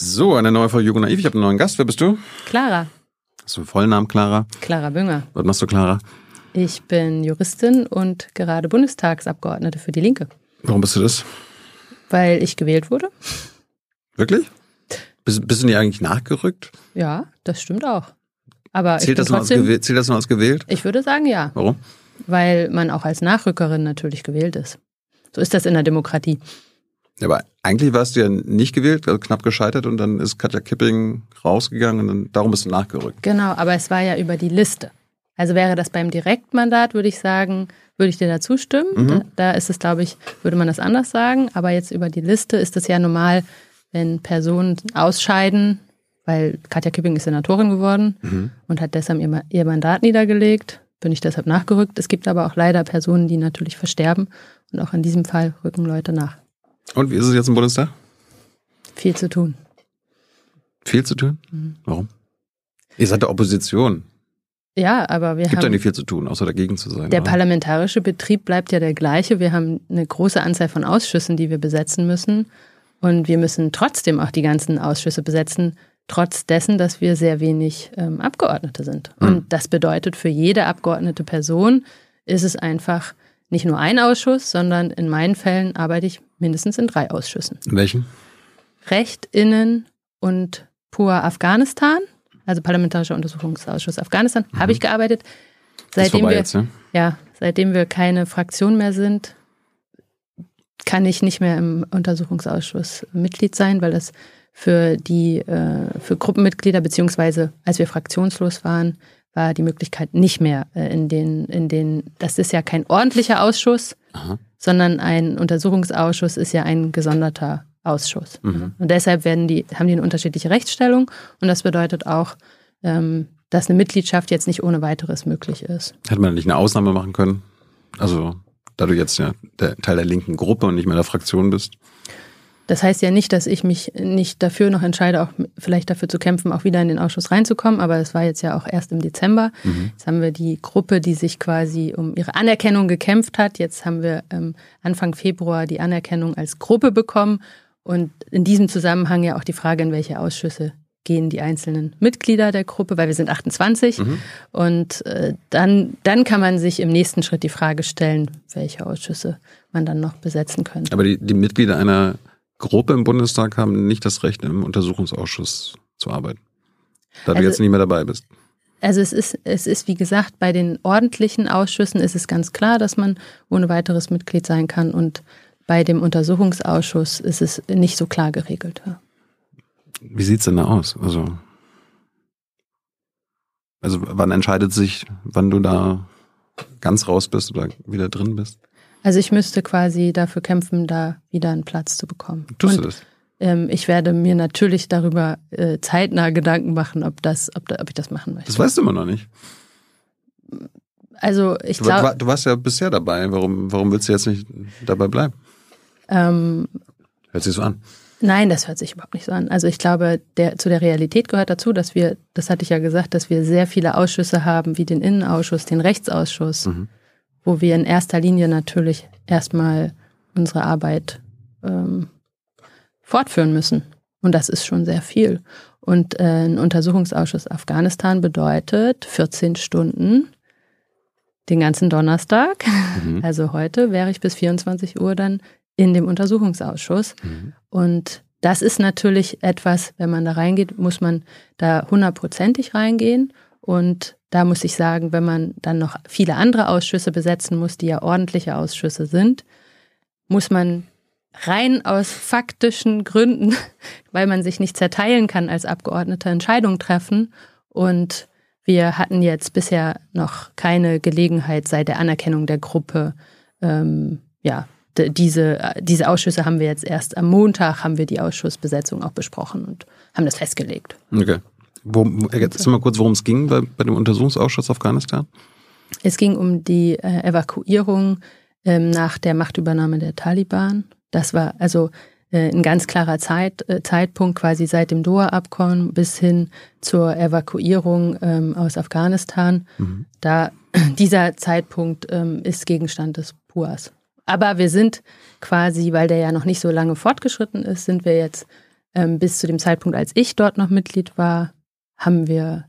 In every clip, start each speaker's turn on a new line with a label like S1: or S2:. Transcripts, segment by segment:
S1: So, eine neue Folge Jugend Naiv. Ich habe einen neuen Gast. Wer bist du?
S2: Clara.
S1: Hast du einen vollen Namen, Clara?
S2: Clara Bünger.
S1: Was machst du, Clara?
S2: Ich bin Juristin und gerade Bundestagsabgeordnete für die Linke.
S1: Warum bist du das?
S2: Weil ich gewählt wurde.
S1: Wirklich? Bist, bist du nicht eigentlich nachgerückt?
S2: Ja, das stimmt auch. Aber
S1: zählt,
S2: ich
S1: das trotzdem, gewählt, zählt das noch als gewählt?
S2: Ich würde sagen, ja.
S1: Warum?
S2: Weil man auch als Nachrückerin natürlich gewählt ist. So ist das in der Demokratie.
S1: Ja, aber eigentlich warst du ja nicht gewählt, also knapp gescheitert und dann ist Katja Kipping rausgegangen und dann, darum bist du nachgerückt.
S2: Genau, aber es war ja über die Liste. Also wäre das beim Direktmandat, würde ich sagen, würde ich dir da zustimmen. Mhm. Da, da, ist es, glaube ich, würde man das anders sagen. Aber jetzt über die Liste ist es ja normal, wenn Personen ausscheiden, weil Katja Kipping ist Senatorin geworden mhm. und hat deshalb ihr, ihr Mandat niedergelegt, bin ich deshalb nachgerückt. Es gibt aber auch leider Personen, die natürlich versterben und auch in diesem Fall rücken Leute nach.
S1: Und wie ist es jetzt im Bundestag?
S2: Viel zu tun.
S1: Viel zu tun? Mhm. Warum? Ihr seid der Opposition.
S2: Ja, aber wir
S1: Gibt
S2: haben.
S1: ja nicht viel zu tun, außer dagegen zu sein.
S2: Der oder? parlamentarische Betrieb bleibt ja der gleiche. Wir haben eine große Anzahl von Ausschüssen, die wir besetzen müssen. Und wir müssen trotzdem auch die ganzen Ausschüsse besetzen, trotz dessen, dass wir sehr wenig ähm, Abgeordnete sind. Mhm. Und das bedeutet für jede abgeordnete Person ist es einfach nicht nur ein Ausschuss, sondern in meinen Fällen arbeite ich mindestens in drei Ausschüssen.
S1: In welchen?
S2: Recht, Innen und Pur Afghanistan, also Parlamentarischer Untersuchungsausschuss Afghanistan, mhm. habe ich gearbeitet. Seitdem wir,
S1: jetzt, ja?
S2: ja, seitdem wir keine Fraktion mehr sind, kann ich nicht mehr im Untersuchungsausschuss Mitglied sein, weil das für die äh, für Gruppenmitglieder beziehungsweise als wir fraktionslos waren, war die Möglichkeit nicht mehr äh, in den in den das ist ja kein ordentlicher Ausschuss, Aha sondern ein Untersuchungsausschuss ist ja ein gesonderter Ausschuss. Mhm. Und deshalb werden die, haben die eine unterschiedliche Rechtsstellung und das bedeutet auch, ähm, dass eine Mitgliedschaft jetzt nicht ohne weiteres möglich ist.
S1: Hätte man nicht eine Ausnahme machen können? Also, da du jetzt ja der Teil der linken Gruppe und nicht mehr der Fraktion bist?
S2: Das heißt ja nicht, dass ich mich nicht dafür noch entscheide, auch vielleicht dafür zu kämpfen, auch wieder in den Ausschuss reinzukommen. Aber es war jetzt ja auch erst im Dezember. Mhm. Jetzt haben wir die Gruppe, die sich quasi um ihre Anerkennung gekämpft hat. Jetzt haben wir ähm, Anfang Februar die Anerkennung als Gruppe bekommen. Und in diesem Zusammenhang ja auch die Frage, in welche Ausschüsse gehen die einzelnen Mitglieder der Gruppe, weil wir sind 28. Mhm. Und äh, dann, dann kann man sich im nächsten Schritt die Frage stellen, welche Ausschüsse man dann noch besetzen könnte.
S1: Aber die, die Mitglieder einer Gruppe im Bundestag haben nicht das Recht, im Untersuchungsausschuss zu arbeiten. Da also, du jetzt nicht mehr dabei bist.
S2: Also es ist, es ist, wie gesagt, bei den ordentlichen Ausschüssen ist es ganz klar, dass man ohne weiteres Mitglied sein kann. Und bei dem Untersuchungsausschuss ist es nicht so klar geregelt.
S1: Wie sieht es denn da aus? Also, also wann entscheidet sich, wann du da ganz raus bist oder wieder drin bist?
S2: Also ich müsste quasi dafür kämpfen, da wieder einen Platz zu bekommen.
S1: Tust Und, du das?
S2: Ähm, ich werde mir natürlich darüber äh, zeitnah Gedanken machen, ob, das, ob, ob ich das machen möchte.
S1: Das weißt du immer noch nicht.
S2: Also ich glaube.
S1: Du, du, warst ja bisher dabei. Warum, warum willst du jetzt nicht dabei bleiben?
S2: Ähm,
S1: hört sich so an.
S2: Nein, das hört sich überhaupt nicht so an. Also ich glaube, der, zu der Realität gehört dazu, dass wir, das hatte ich ja gesagt, dass wir sehr viele Ausschüsse haben, wie den Innenausschuss, den Rechtsausschuss. Mhm wo wir in erster Linie natürlich erstmal unsere Arbeit ähm, fortführen müssen. Und das ist schon sehr viel. Und äh, ein Untersuchungsausschuss Afghanistan bedeutet 14 Stunden den ganzen Donnerstag. Mhm. Also heute wäre ich bis 24 Uhr dann in dem Untersuchungsausschuss. Mhm. Und das ist natürlich etwas, wenn man da reingeht, muss man da hundertprozentig reingehen. Und da muss ich sagen, wenn man dann noch viele andere Ausschüsse besetzen muss, die ja ordentliche Ausschüsse sind, muss man rein aus faktischen Gründen, weil man sich nicht zerteilen kann als Abgeordneter, Entscheidungen treffen. Und wir hatten jetzt bisher noch keine Gelegenheit seit der Anerkennung der Gruppe. Ähm, ja, diese, diese Ausschüsse haben wir jetzt erst am Montag, haben wir die Ausschussbesetzung auch besprochen und haben das festgelegt.
S1: Okay. Worum, jetzt mal kurz, worum es ging bei, bei dem Untersuchungsausschuss Afghanistan.
S2: Es ging um die äh, Evakuierung ähm, nach der Machtübernahme der Taliban. Das war also äh, ein ganz klarer Zeit, äh, Zeitpunkt quasi seit dem Doha-Abkommen bis hin zur Evakuierung ähm, aus Afghanistan. Mhm. Da dieser Zeitpunkt ähm, ist Gegenstand des PUAs. Aber wir sind quasi, weil der ja noch nicht so lange fortgeschritten ist, sind wir jetzt ähm, bis zu dem Zeitpunkt, als ich dort noch Mitglied war, haben wir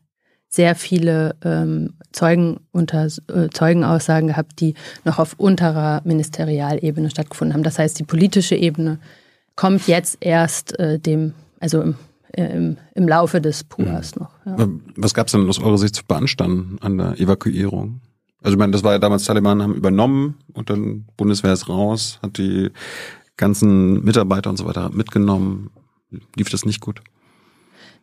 S2: sehr viele ähm, Zeugen unter, äh, Zeugenaussagen gehabt, die noch auf unterer Ministerialebene stattgefunden haben. Das heißt, die politische Ebene kommt jetzt erst äh, dem, also im, äh, im, im Laufe des PUAs mhm. noch.
S1: Ja. Was gab es denn aus eurer Sicht zu beanstanden an der Evakuierung? Also ich meine, das war ja damals Taliban haben übernommen und dann Bundeswehr ist raus, hat die ganzen Mitarbeiter und so weiter mitgenommen. Lief das nicht gut?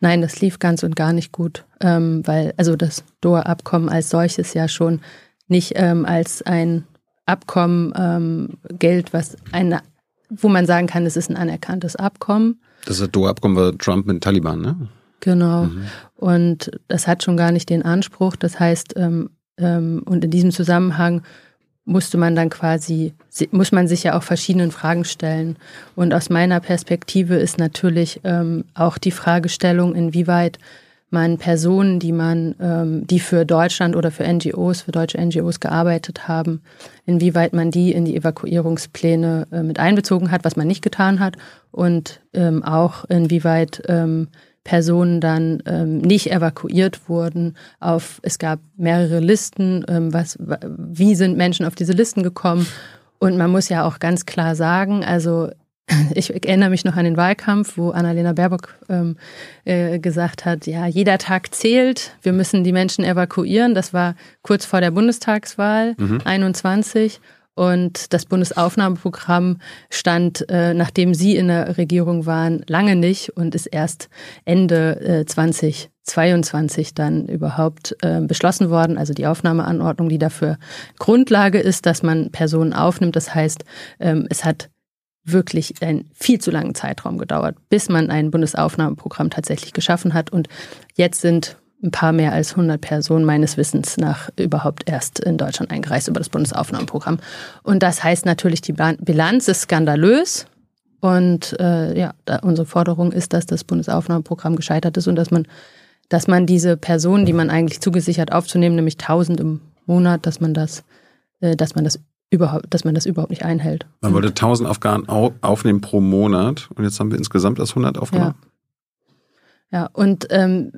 S2: Nein, das lief ganz und gar nicht gut, ähm, weil also das Doha-Abkommen als solches ja schon nicht ähm, als ein Abkommen ähm, gilt, was eine, wo man sagen kann, es ist ein anerkanntes Abkommen.
S1: Das Doha-Abkommen war Trump mit Taliban, ne?
S2: Genau. Mhm. Und das hat schon gar nicht den Anspruch. Das heißt, ähm, ähm, und in diesem Zusammenhang musste man dann quasi, muss man sich ja auch verschiedenen Fragen stellen. Und aus meiner Perspektive ist natürlich ähm, auch die Fragestellung, inwieweit man Personen, die man, ähm, die für Deutschland oder für NGOs, für deutsche NGOs gearbeitet haben, inwieweit man die in die Evakuierungspläne äh, mit einbezogen hat, was man nicht getan hat, und ähm, auch inwieweit ähm, Personen dann ähm, nicht evakuiert wurden. Auf es gab mehrere Listen, ähm, was wie sind Menschen auf diese Listen gekommen? Und man muss ja auch ganz klar sagen, also ich erinnere mich noch an den Wahlkampf, wo Annalena Baerbock ähm, äh, gesagt hat, ja, jeder Tag zählt, wir müssen die Menschen evakuieren. Das war kurz vor der Bundestagswahl mhm. 21. Und das Bundesaufnahmeprogramm stand, äh, nachdem Sie in der Regierung waren, lange nicht und ist erst Ende äh, 2022 dann überhaupt äh, beschlossen worden. Also die Aufnahmeanordnung, die dafür Grundlage ist, dass man Personen aufnimmt. Das heißt, ähm, es hat wirklich einen viel zu langen Zeitraum gedauert, bis man ein Bundesaufnahmeprogramm tatsächlich geschaffen hat. Und jetzt sind ein paar mehr als 100 Personen meines Wissens nach überhaupt erst in Deutschland eingereist über das Bundesaufnahmeprogramm. Und das heißt natürlich, die Bilanz ist skandalös. Und äh, ja, unsere Forderung ist, dass das Bundesaufnahmeprogramm gescheitert ist und dass man, dass man diese Personen, die man eigentlich zugesichert aufzunehmen, nämlich 1000 im Monat, dass man das, äh, dass man das überhaupt, dass man das überhaupt nicht einhält.
S1: Man wollte 1000 Afghanen aufnehmen pro Monat und jetzt haben wir insgesamt das 100 aufgenommen.
S2: Ja, ja und ähm,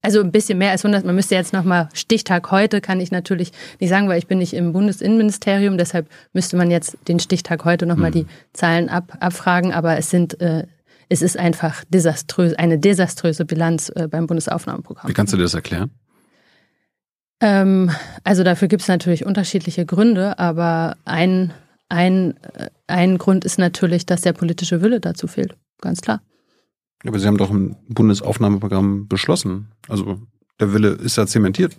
S2: also ein bisschen mehr als 100. Man müsste jetzt nochmal, Stichtag heute kann ich natürlich nicht sagen, weil ich bin nicht im Bundesinnenministerium. Deshalb müsste man jetzt den Stichtag heute nochmal mhm. die Zahlen ab, abfragen. Aber es sind, äh, es ist einfach desaströs, eine desaströse Bilanz äh, beim Bundesaufnahmeprogramm.
S1: Wie kannst du dir das erklären?
S2: Ähm, also dafür gibt es natürlich unterschiedliche Gründe, aber ein, ein, äh, ein Grund ist natürlich, dass der politische Wille dazu fehlt. Ganz klar.
S1: Aber Sie haben doch ein Bundesaufnahmeprogramm beschlossen. Also der Wille ist ja zementiert.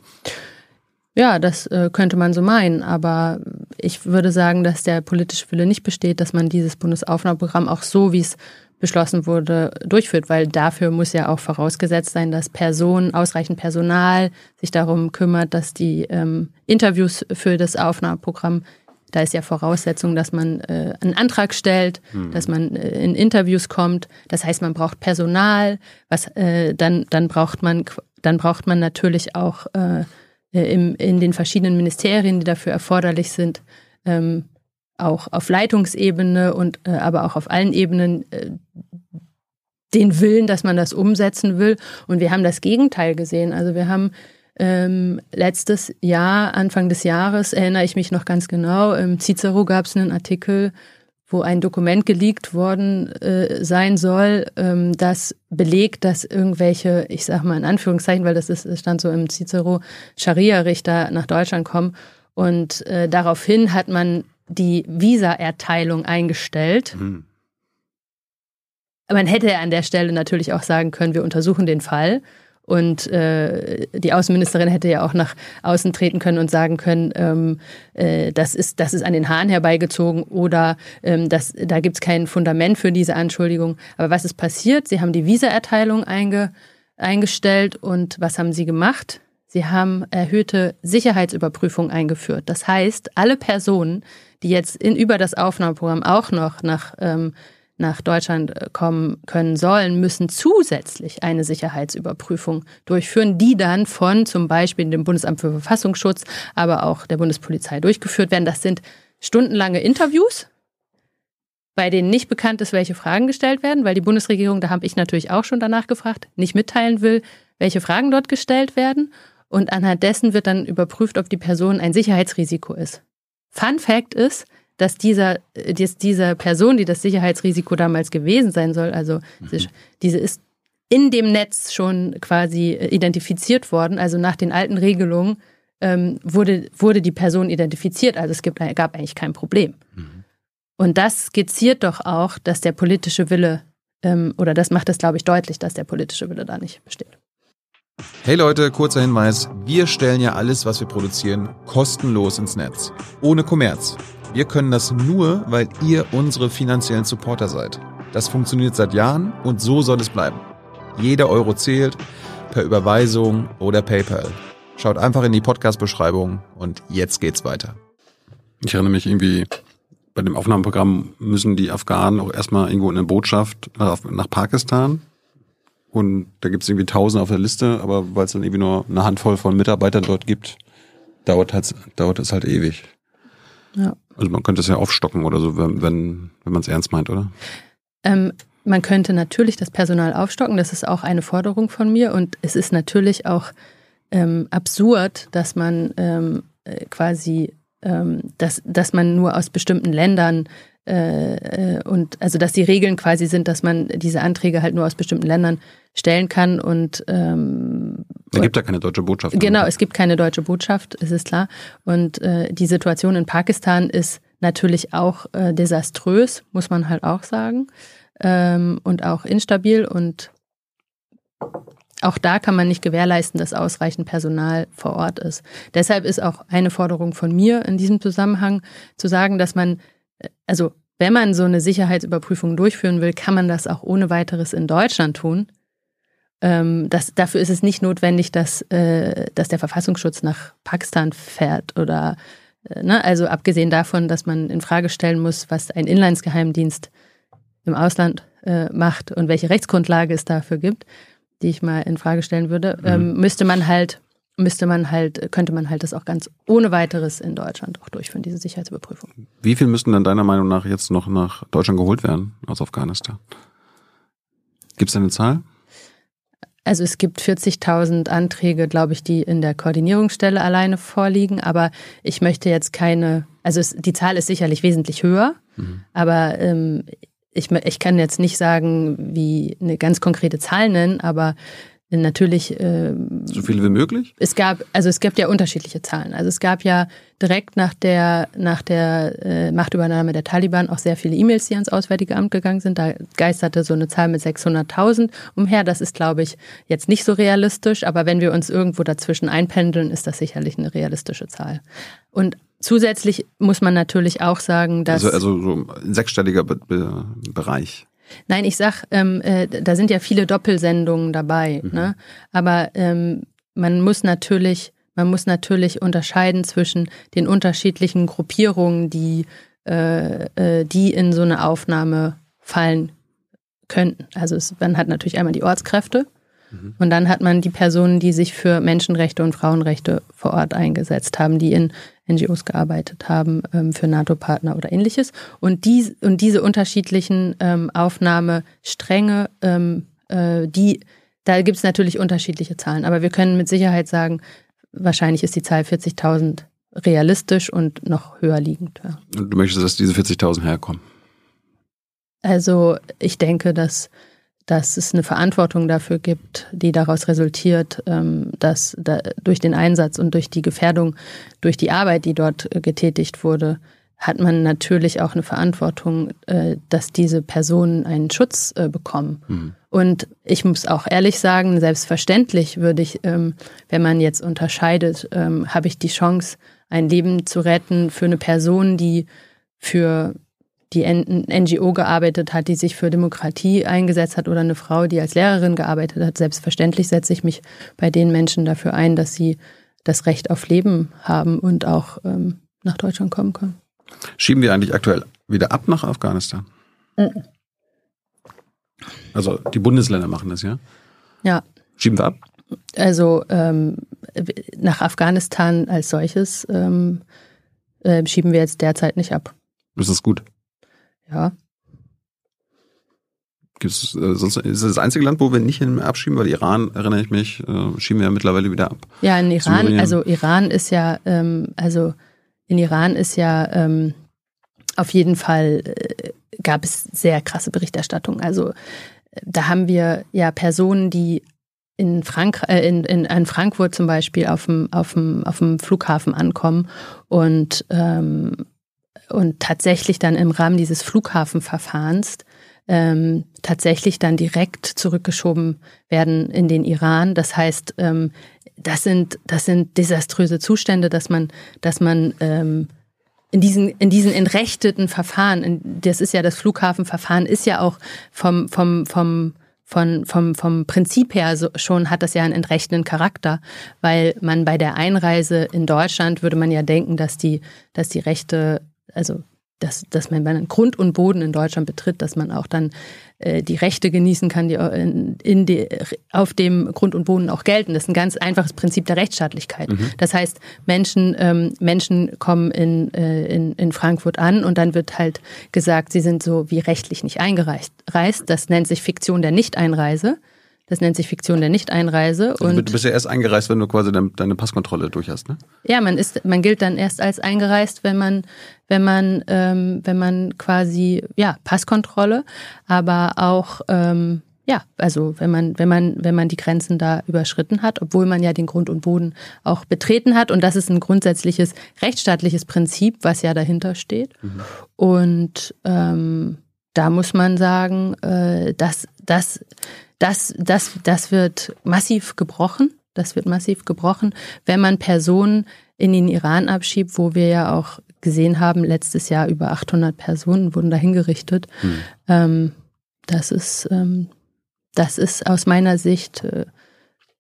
S2: Ja, das äh, könnte man so meinen, aber ich würde sagen, dass der politische Wille nicht besteht, dass man dieses Bundesaufnahmeprogramm auch so, wie es beschlossen wurde, durchführt, weil dafür muss ja auch vorausgesetzt sein, dass Personen, ausreichend Personal sich darum kümmert, dass die ähm, Interviews für das Aufnahmeprogramm da ist ja Voraussetzung, dass man äh, einen Antrag stellt, mhm. dass man äh, in Interviews kommt. Das heißt, man braucht Personal. Was äh, dann dann braucht man dann braucht man natürlich auch äh, im, in den verschiedenen Ministerien, die dafür erforderlich sind, ähm, auch auf Leitungsebene und äh, aber auch auf allen Ebenen äh, den Willen, dass man das umsetzen will. Und wir haben das Gegenteil gesehen. Also wir haben ähm, letztes Jahr, Anfang des Jahres, erinnere ich mich noch ganz genau, im Cicero gab es einen Artikel, wo ein Dokument geleakt worden äh, sein soll, ähm, das belegt, dass irgendwelche, ich sag mal in Anführungszeichen, weil das ist, das stand so im Cicero, Scharia-Richter nach Deutschland kommen. Und äh, daraufhin hat man die Visa-Erteilung eingestellt. Mhm. Man hätte an der Stelle natürlich auch sagen können, wir untersuchen den Fall. Und äh, die Außenministerin hätte ja auch nach außen treten können und sagen können, ähm, äh, das, ist, das ist an den Haaren herbeigezogen oder ähm, das, da gibt es kein Fundament für diese Anschuldigung. Aber was ist passiert? Sie haben die Visaerteilung einge, eingestellt und was haben sie gemacht? Sie haben erhöhte Sicherheitsüberprüfung eingeführt. Das heißt, alle Personen, die jetzt in, über das Aufnahmeprogramm auch noch nach ähm, nach Deutschland äh, kommen können sollen, müssen zusätzlich eine Sicherheitsüberprüfung durchführen, die dann von zum Beispiel dem Bundesamt für Verfassungsschutz, aber auch der Bundespolizei durchgeführt werden. Das sind stundenlange Interviews, bei denen nicht bekannt ist, welche Fragen gestellt werden, weil die Bundesregierung, da habe ich natürlich auch schon danach gefragt, nicht mitteilen will, welche Fragen dort gestellt werden. Und anhand dessen wird dann überprüft, ob die Person ein Sicherheitsrisiko ist. Fun Fact ist, dass dieser, dass diese Person, die das Sicherheitsrisiko damals gewesen sein soll, also mhm. diese ist in dem Netz schon quasi identifiziert worden, also nach den alten Regelungen ähm, wurde, wurde die Person identifiziert, also es gibt, gab eigentlich kein Problem. Mhm. Und das skizziert doch auch, dass der politische Wille, ähm, oder das macht es, glaube ich, deutlich, dass der politische Wille da nicht besteht.
S3: Hey Leute, kurzer Hinweis. Wir stellen ja alles, was wir produzieren, kostenlos ins Netz. Ohne Kommerz. Wir können das nur, weil ihr unsere finanziellen Supporter seid. Das funktioniert seit Jahren und so soll es bleiben. Jeder Euro zählt, per Überweisung oder PayPal. Schaut einfach in die Podcast-Beschreibung und jetzt geht's weiter.
S1: Ich erinnere mich irgendwie, bei dem Aufnahmeprogramm müssen die Afghanen auch erstmal irgendwo in eine Botschaft nach Pakistan. Und da gibt es irgendwie tausend auf der Liste, aber weil es dann irgendwie nur eine Handvoll von Mitarbeitern dort gibt, dauert, halt, dauert es halt ewig. Ja. Also man könnte es ja aufstocken oder so, wenn, wenn, wenn man es ernst meint, oder?
S2: Ähm, man könnte natürlich das Personal aufstocken, das ist auch eine Forderung von mir. Und es ist natürlich auch ähm, absurd, dass man ähm, äh, quasi, ähm, dass, dass man nur aus bestimmten Ländern äh, äh, und also dass die Regeln quasi sind, dass man diese Anträge halt nur aus bestimmten Ländern stellen kann und ähm,
S1: es gibt ja keine deutsche Botschaft.
S2: Genau, es gibt keine deutsche Botschaft, es ist klar. Und äh, die Situation in Pakistan ist natürlich auch äh, desaströs, muss man halt auch sagen. Ähm, und auch instabil und auch da kann man nicht gewährleisten, dass ausreichend Personal vor Ort ist. Deshalb ist auch eine Forderung von mir in diesem Zusammenhang zu sagen, dass man, also wenn man so eine Sicherheitsüberprüfung durchführen will, kann man das auch ohne weiteres in Deutschland tun. Ähm, das, dafür ist es nicht notwendig, dass, äh, dass der Verfassungsschutz nach Pakistan fährt oder äh, ne? also abgesehen davon, dass man in Frage stellen muss, was ein Inlandsgeheimdienst im Ausland äh, macht und welche Rechtsgrundlage es dafür gibt, die ich mal in Frage stellen würde, mhm. ähm, müsste man halt, müsste man halt, könnte man halt das auch ganz ohne weiteres in Deutschland auch durchführen, diese Sicherheitsüberprüfung.
S1: Wie viel müssten dann deiner Meinung nach jetzt noch nach Deutschland geholt werden aus Afghanistan? Gibt es eine Zahl?
S2: Also es gibt 40.000 Anträge, glaube ich, die in der Koordinierungsstelle alleine vorliegen. Aber ich möchte jetzt keine, also es, die Zahl ist sicherlich wesentlich höher. Mhm. Aber ähm, ich, ich kann jetzt nicht sagen, wie eine ganz konkrete Zahl nennen, aber natürlich. Äh,
S1: so viele wie möglich?
S2: Es gab, also es gibt ja unterschiedliche Zahlen. Also es gab ja direkt nach der, nach der äh, Machtübernahme der Taliban auch sehr viele E-Mails, die ans Auswärtige Amt gegangen sind. Da geisterte so eine Zahl mit 600.000 umher. Das ist, glaube ich, jetzt nicht so realistisch. Aber wenn wir uns irgendwo dazwischen einpendeln, ist das sicherlich eine realistische Zahl. Und Zusätzlich muss man natürlich auch sagen, dass.
S1: Also, also so ein sechsstelliger Be Be Bereich.
S2: Nein, ich sag, ähm, äh, da sind ja viele Doppelsendungen dabei. Mhm. Ne? Aber ähm, man muss natürlich, man muss natürlich unterscheiden zwischen den unterschiedlichen Gruppierungen, die, äh, äh, die in so eine Aufnahme fallen könnten. Also es, man hat natürlich einmal die Ortskräfte mhm. und dann hat man die Personen, die sich für Menschenrechte und Frauenrechte vor Ort eingesetzt haben, die in NGOs gearbeitet haben ähm, für NATO-Partner oder ähnliches. Und, die, und diese unterschiedlichen ähm, Aufnahmestränge, ähm, äh, die, da gibt es natürlich unterschiedliche Zahlen. Aber wir können mit Sicherheit sagen, wahrscheinlich ist die Zahl 40.000 realistisch und noch höher liegend. Ja.
S1: Und du möchtest, dass diese 40.000 herkommen?
S2: Also ich denke, dass dass es eine Verantwortung dafür gibt, die daraus resultiert, ähm, dass durch den Einsatz und durch die Gefährdung, durch die Arbeit, die dort äh, getätigt wurde, hat man natürlich auch eine Verantwortung, äh, dass diese Personen einen Schutz äh, bekommen. Mhm. Und ich muss auch ehrlich sagen, selbstverständlich würde ich, ähm, wenn man jetzt unterscheidet, ähm, habe ich die Chance, ein Leben zu retten für eine Person, die für die NGO gearbeitet hat, die sich für Demokratie eingesetzt hat oder eine Frau, die als Lehrerin gearbeitet hat. Selbstverständlich setze ich mich bei den Menschen dafür ein, dass sie das Recht auf Leben haben und auch ähm, nach Deutschland kommen können.
S1: Schieben wir eigentlich aktuell wieder ab nach Afghanistan? Mhm. Also die Bundesländer machen das, ja?
S2: Ja.
S1: Schieben wir ab?
S2: Also ähm, nach Afghanistan als solches ähm, äh, schieben wir jetzt derzeit nicht ab.
S1: Das ist gut.
S2: Ja.
S1: Gibt's, äh, sonst ist das, das einzige Land, wo wir nicht hin abschieben, weil Iran, erinnere ich mich, äh, schieben wir ja mittlerweile wieder ab.
S2: Ja, in Iran, Syrien. also Iran ist ja, ähm, also in Iran ist ja ähm, auf jeden Fall äh, gab es sehr krasse Berichterstattung. Also da haben wir ja Personen, die in, Frank äh, in, in, in Frankfurt zum Beispiel auf dem, auf dem, auf dem Flughafen ankommen und, ähm, und tatsächlich dann im Rahmen dieses Flughafenverfahrens ähm, tatsächlich dann direkt zurückgeschoben werden in den Iran. Das heißt, ähm, das sind das sind desaströse Zustände, dass man dass man ähm, in diesen in diesen entrechteten Verfahren, in, das ist ja das Flughafenverfahren, ist ja auch vom vom vom von, vom, vom Prinzip her so, schon hat das ja einen entrechtenden Charakter, weil man bei der Einreise in Deutschland würde man ja denken, dass die, dass die Rechte, also dass, dass man, wenn man Grund und Boden in Deutschland betritt, dass man auch dann äh, die Rechte genießen kann, die in, in die, auf dem Grund und Boden auch gelten. Das ist ein ganz einfaches Prinzip der Rechtsstaatlichkeit. Mhm. Das heißt, Menschen, ähm, Menschen kommen in, äh, in, in Frankfurt an und dann wird halt gesagt, sie sind so wie rechtlich nicht eingereist. Das nennt sich Fiktion der Nichteinreise. Das nennt sich Fiktion der Nichteinreise.
S1: Also und du bist ja erst eingereist, wenn du quasi deine Passkontrolle durch hast, ne?
S2: Ja, man ist, man gilt dann erst als eingereist, wenn man, wenn man, ähm, wenn man quasi, ja, Passkontrolle, aber auch, ähm, ja, also wenn man, wenn man, wenn man die Grenzen da überschritten hat, obwohl man ja den Grund und Boden auch betreten hat. Und das ist ein grundsätzliches rechtsstaatliches Prinzip, was ja dahinter steht. Mhm. Und ähm, da muss man sagen, äh, dass das das, das, das wird massiv gebrochen. Das wird massiv gebrochen, wenn man Personen in den Iran abschiebt, wo wir ja auch gesehen haben, letztes Jahr über 800 Personen wurden da hingerichtet. Hm. Ähm, das ist, ähm, das ist aus meiner Sicht äh,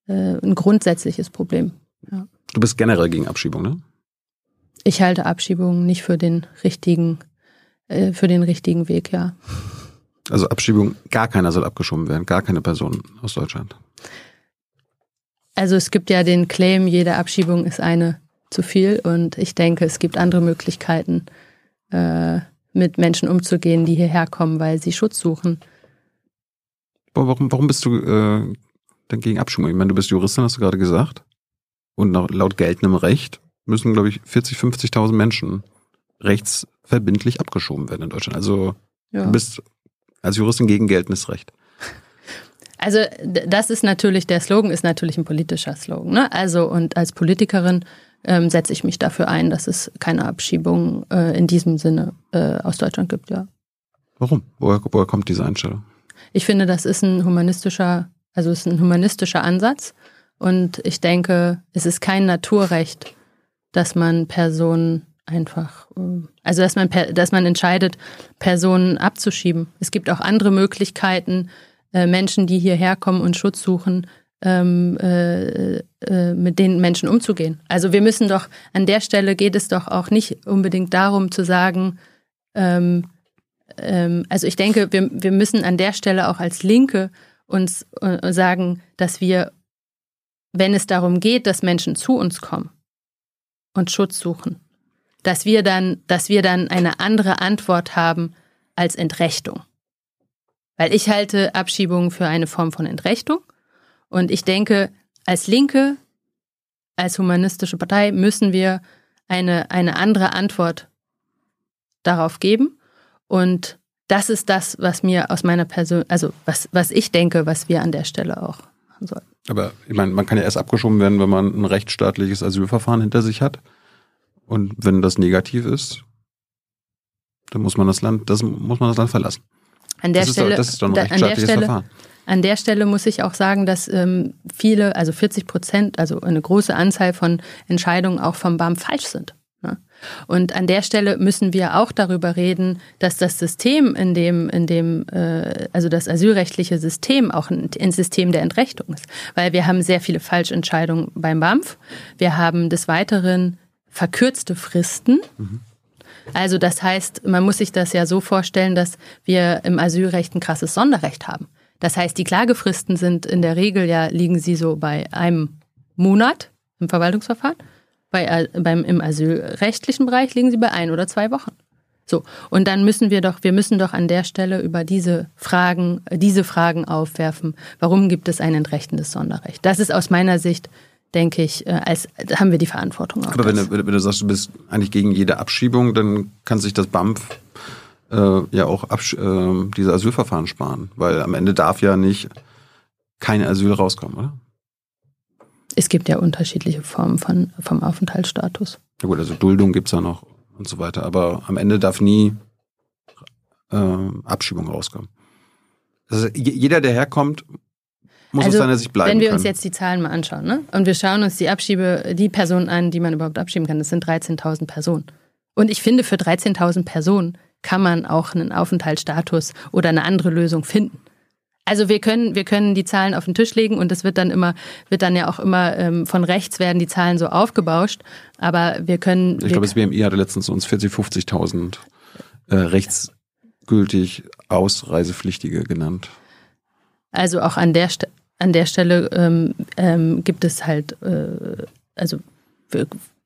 S2: äh, ein grundsätzliches Problem. Ja.
S1: Du bist generell gegen Abschiebung, ne?
S2: Ich halte Abschiebungen nicht für den richtigen, äh, für den richtigen Weg, ja.
S1: Also Abschiebung, gar keiner soll abgeschoben werden, gar keine Person aus Deutschland.
S2: Also es gibt ja den Claim, jede Abschiebung ist eine zu viel und ich denke, es gibt andere Möglichkeiten, äh, mit Menschen umzugehen, die hierher kommen, weil sie Schutz suchen.
S1: Warum, warum bist du äh, denn gegen Abschiebung? Ich meine, du bist Juristin, hast du gerade gesagt. Und laut geltendem Recht müssen, glaube ich, 40, 50.000 Menschen rechtsverbindlich abgeschoben werden in Deutschland. Also ja. du bist als Juristin gegen geltendes Recht.
S2: Also das ist natürlich, der Slogan ist natürlich ein politischer Slogan. Ne? Also und als Politikerin ähm, setze ich mich dafür ein, dass es keine Abschiebung äh, in diesem Sinne äh, aus Deutschland gibt, ja.
S1: Warum? Woher, woher kommt diese Einstellung?
S2: Ich finde, das ist ein humanistischer, also ist ein humanistischer Ansatz. Und ich denke, es ist kein Naturrecht, dass man Personen einfach, ähm, also dass man, dass man entscheidet, Personen abzuschieben. Es gibt auch andere Möglichkeiten, äh, Menschen, die hierher kommen und Schutz suchen, ähm, äh, äh, mit den Menschen umzugehen. Also wir müssen doch, an der Stelle geht es doch auch nicht unbedingt darum zu sagen, ähm, also ich denke, wir, wir müssen an der Stelle auch als Linke uns sagen, dass wir, wenn es darum geht, dass Menschen zu uns kommen und Schutz suchen, dass wir dann, dass wir dann eine andere Antwort haben als Entrechtung. Weil ich halte Abschiebung für eine Form von Entrechtung. Und ich denke, als Linke, als humanistische Partei müssen wir eine, eine andere Antwort darauf geben. Und das ist das, was mir aus meiner Person, also was, was ich denke, was wir an der Stelle auch machen sollten.
S1: Aber ich meine, man kann ja erst abgeschoben werden, wenn man ein rechtsstaatliches Asylverfahren hinter sich hat. Und wenn das negativ ist, dann muss man das Land, das muss man das Land verlassen.
S2: An der das Stelle, ist doch, das ist doch ein da, rechtsstaatliches Stelle, Verfahren. An der Stelle muss ich auch sagen, dass ähm, viele, also 40 Prozent, also eine große Anzahl von Entscheidungen auch vom BAM falsch sind. Ne? Und an der Stelle müssen wir auch darüber reden, dass das System, in dem, in dem, äh, also das asylrechtliche System auch ein, ein System der Entrechtung ist. Weil wir haben sehr viele Falschentscheidungen beim BAMF. Wir haben des Weiteren verkürzte Fristen. Mhm. Also das heißt, man muss sich das ja so vorstellen, dass wir im Asylrecht ein krasses Sonderrecht haben. Das heißt, die Klagefristen sind in der Regel ja, liegen sie so bei einem Monat im Verwaltungsverfahren. Bei, beim, Im asylrechtlichen Bereich liegen sie bei ein oder zwei Wochen. So, und dann müssen wir doch, wir müssen doch an der Stelle über diese Fragen, diese Fragen aufwerfen. Warum gibt es ein entrechtendes Sonderrecht? Das ist aus meiner Sicht, denke ich, äh, als haben wir die Verantwortung.
S1: Auch Aber wenn du, wenn du sagst, du bist eigentlich gegen jede Abschiebung, dann kann sich das BAMF äh, ja auch äh, diese Asylverfahren sparen, weil am Ende darf ja nicht kein Asyl rauskommen, oder?
S2: Es gibt ja unterschiedliche Formen von, vom Aufenthaltsstatus.
S1: Ja gut, also Duldung gibt's ja noch und so weiter. Aber am Ende darf nie äh, Abschiebung rauskommen. Also jeder, der herkommt, muss also, aus seiner Sicht bleiben.
S2: Wenn wir
S1: können.
S2: uns jetzt die Zahlen mal anschauen, ne? Und wir schauen uns die Abschiebe, die Personen an, die man überhaupt abschieben kann, das sind 13.000 Personen. Und ich finde, für 13.000 Personen kann man auch einen Aufenthaltsstatus oder eine andere Lösung finden. Also wir können, wir können die Zahlen auf den Tisch legen und es wird dann immer, wird dann ja auch immer ähm, von rechts werden die Zahlen so aufgebauscht. Aber wir können.
S1: Ich glaube, das BMI hatte letztens uns 40, 50.000 äh, rechtsgültig Ausreisepflichtige genannt.
S2: Also auch an der, an der Stelle ähm, ähm, gibt es halt, äh, also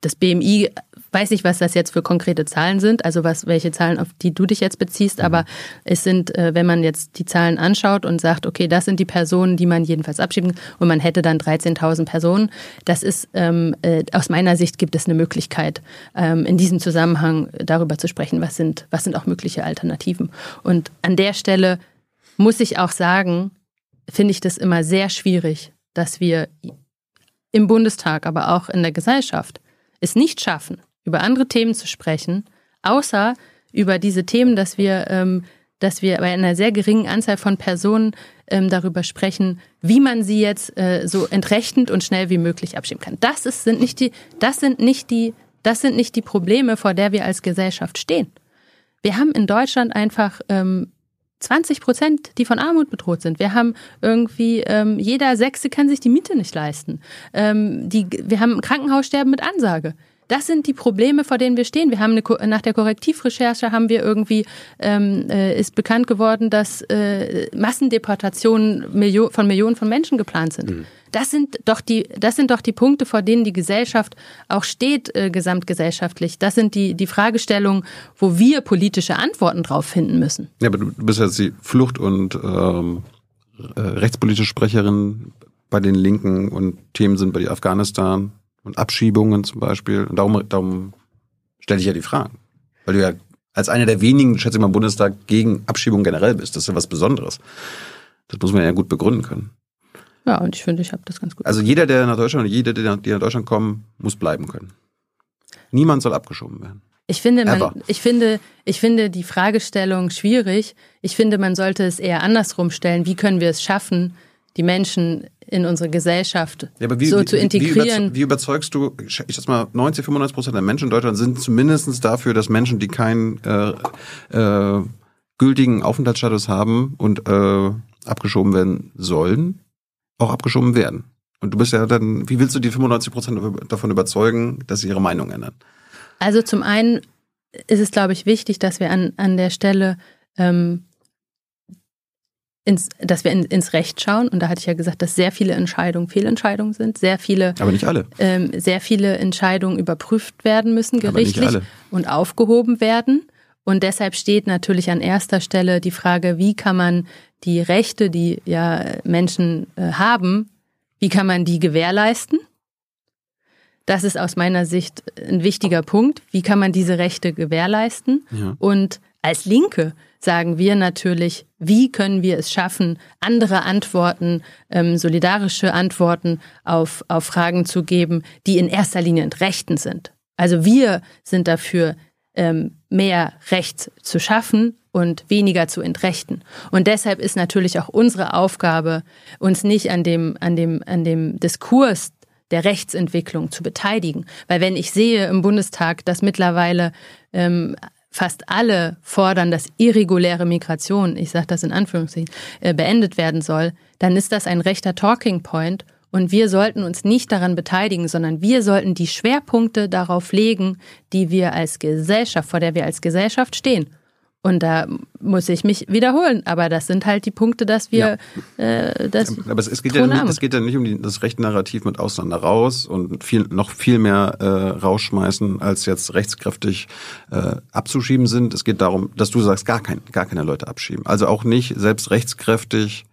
S2: das BMI weiß nicht, was das jetzt für konkrete Zahlen sind, also was, welche Zahlen, auf die du dich jetzt beziehst, mhm. aber es sind, äh, wenn man jetzt die Zahlen anschaut und sagt, okay, das sind die Personen, die man jedenfalls abschieben und man hätte dann 13.000 Personen, das ist, ähm, äh, aus meiner Sicht gibt es eine Möglichkeit, ähm, in diesem Zusammenhang darüber zu sprechen, was sind, was sind auch mögliche Alternativen. Und an der Stelle muss ich auch sagen, finde ich das immer sehr schwierig, dass wir im Bundestag, aber auch in der Gesellschaft es nicht schaffen, über andere Themen zu sprechen, außer über diese Themen, dass wir, ähm, dass wir bei einer sehr geringen Anzahl von Personen ähm, darüber sprechen, wie man sie jetzt äh, so entrechtend und schnell wie möglich abschieben kann. Das ist, sind nicht die, das sind nicht die, das sind nicht die Probleme, vor der wir als Gesellschaft stehen. Wir haben in Deutschland einfach ähm, 20 Prozent, die von Armut bedroht sind. Wir haben irgendwie, ähm, jeder Sechste kann sich die Miete nicht leisten. Ähm, die, wir haben Krankenhaussterben mit Ansage. Das sind die Probleme, vor denen wir stehen. Wir haben eine, nach der Korrektivrecherche haben wir irgendwie ähm, äh, ist bekannt geworden, dass äh, Massendeportationen Millio von Millionen von Menschen geplant sind. Mhm. Das sind doch die, das sind doch die Punkte, vor denen die Gesellschaft auch steht, äh, gesamtgesellschaftlich. Das sind die, die Fragestellungen, wo wir politische Antworten drauf finden müssen.
S1: Ja, aber du bist jetzt die Flucht- und ähm, äh, rechtspolitische Sprecherin bei den Linken und Themen sind bei Afghanistan und Abschiebungen zum Beispiel. Und darum, darum stelle ich ja die Fragen. Weil du ja als einer der wenigen, schätze ich mal, im Bundestag gegen Abschiebungen generell bist. Das ist ja was Besonderes. Das muss man ja gut begründen können.
S2: Ja, und ich finde, ich habe das ganz gut.
S1: Also jeder, der nach Deutschland, jeder, der nach Deutschland kommt, muss bleiben können. Niemand soll abgeschoben werden.
S2: Ich finde, man, ich finde, ich finde die Fragestellung schwierig. Ich finde, man sollte es eher andersrum stellen. Wie können wir es schaffen, die Menschen in unsere Gesellschaft ja, wie, so zu integrieren.
S1: Wie, wie, überzeugst du, ich sag mal, 90, 95 Prozent der Menschen in Deutschland sind zumindest dafür, dass Menschen, die keinen äh, äh, gültigen Aufenthaltsstatus haben und äh, abgeschoben werden sollen, auch abgeschoben werden. Und du bist ja dann, wie willst du die 95 Prozent davon überzeugen, dass sie ihre Meinung ändern?
S2: Also zum einen ist es, glaube ich, wichtig, dass wir an, an der Stelle ähm, ins, dass wir in, ins Recht schauen. Und da hatte ich ja gesagt, dass sehr viele Entscheidungen Fehlentscheidungen sind, sehr viele,
S1: aber nicht alle,
S2: ähm, sehr viele Entscheidungen überprüft werden müssen gerichtlich und aufgehoben werden. Und deshalb steht natürlich an erster Stelle die Frage, wie kann man die Rechte, die ja Menschen äh, haben, wie kann man die gewährleisten? Das ist aus meiner Sicht ein wichtiger Punkt. Wie kann man diese Rechte gewährleisten? Ja. Und als Linke sagen wir natürlich, wie können wir es schaffen, andere Antworten, ähm, solidarische Antworten auf, auf Fragen zu geben, die in erster Linie entrechtend sind. Also wir sind dafür, ähm, mehr Recht zu schaffen und weniger zu entrechten. Und deshalb ist natürlich auch unsere Aufgabe, uns nicht an dem, an dem, an dem Diskurs der Rechtsentwicklung zu beteiligen. Weil wenn ich sehe im Bundestag, dass mittlerweile ähm, fast alle fordern, dass irreguläre Migration, ich sage das in Anführungszeichen, äh, beendet werden soll, dann ist das ein rechter Talking Point und wir sollten uns nicht daran beteiligen, sondern wir sollten die Schwerpunkte darauf legen, die wir als Gesellschaft, vor der wir als Gesellschaft stehen. Und da muss ich mich wiederholen. Aber das sind halt die Punkte, dass wir ja. äh, das.
S1: Aber es, es, geht ja nicht, es geht ja nicht um die, das rechte Narrativ mit Ausländer raus und viel, noch viel mehr äh, rausschmeißen, als jetzt rechtskräftig äh, abzuschieben sind. Es geht darum, dass du sagst, gar, kein, gar keine Leute abschieben. Also auch nicht selbst rechtskräftig,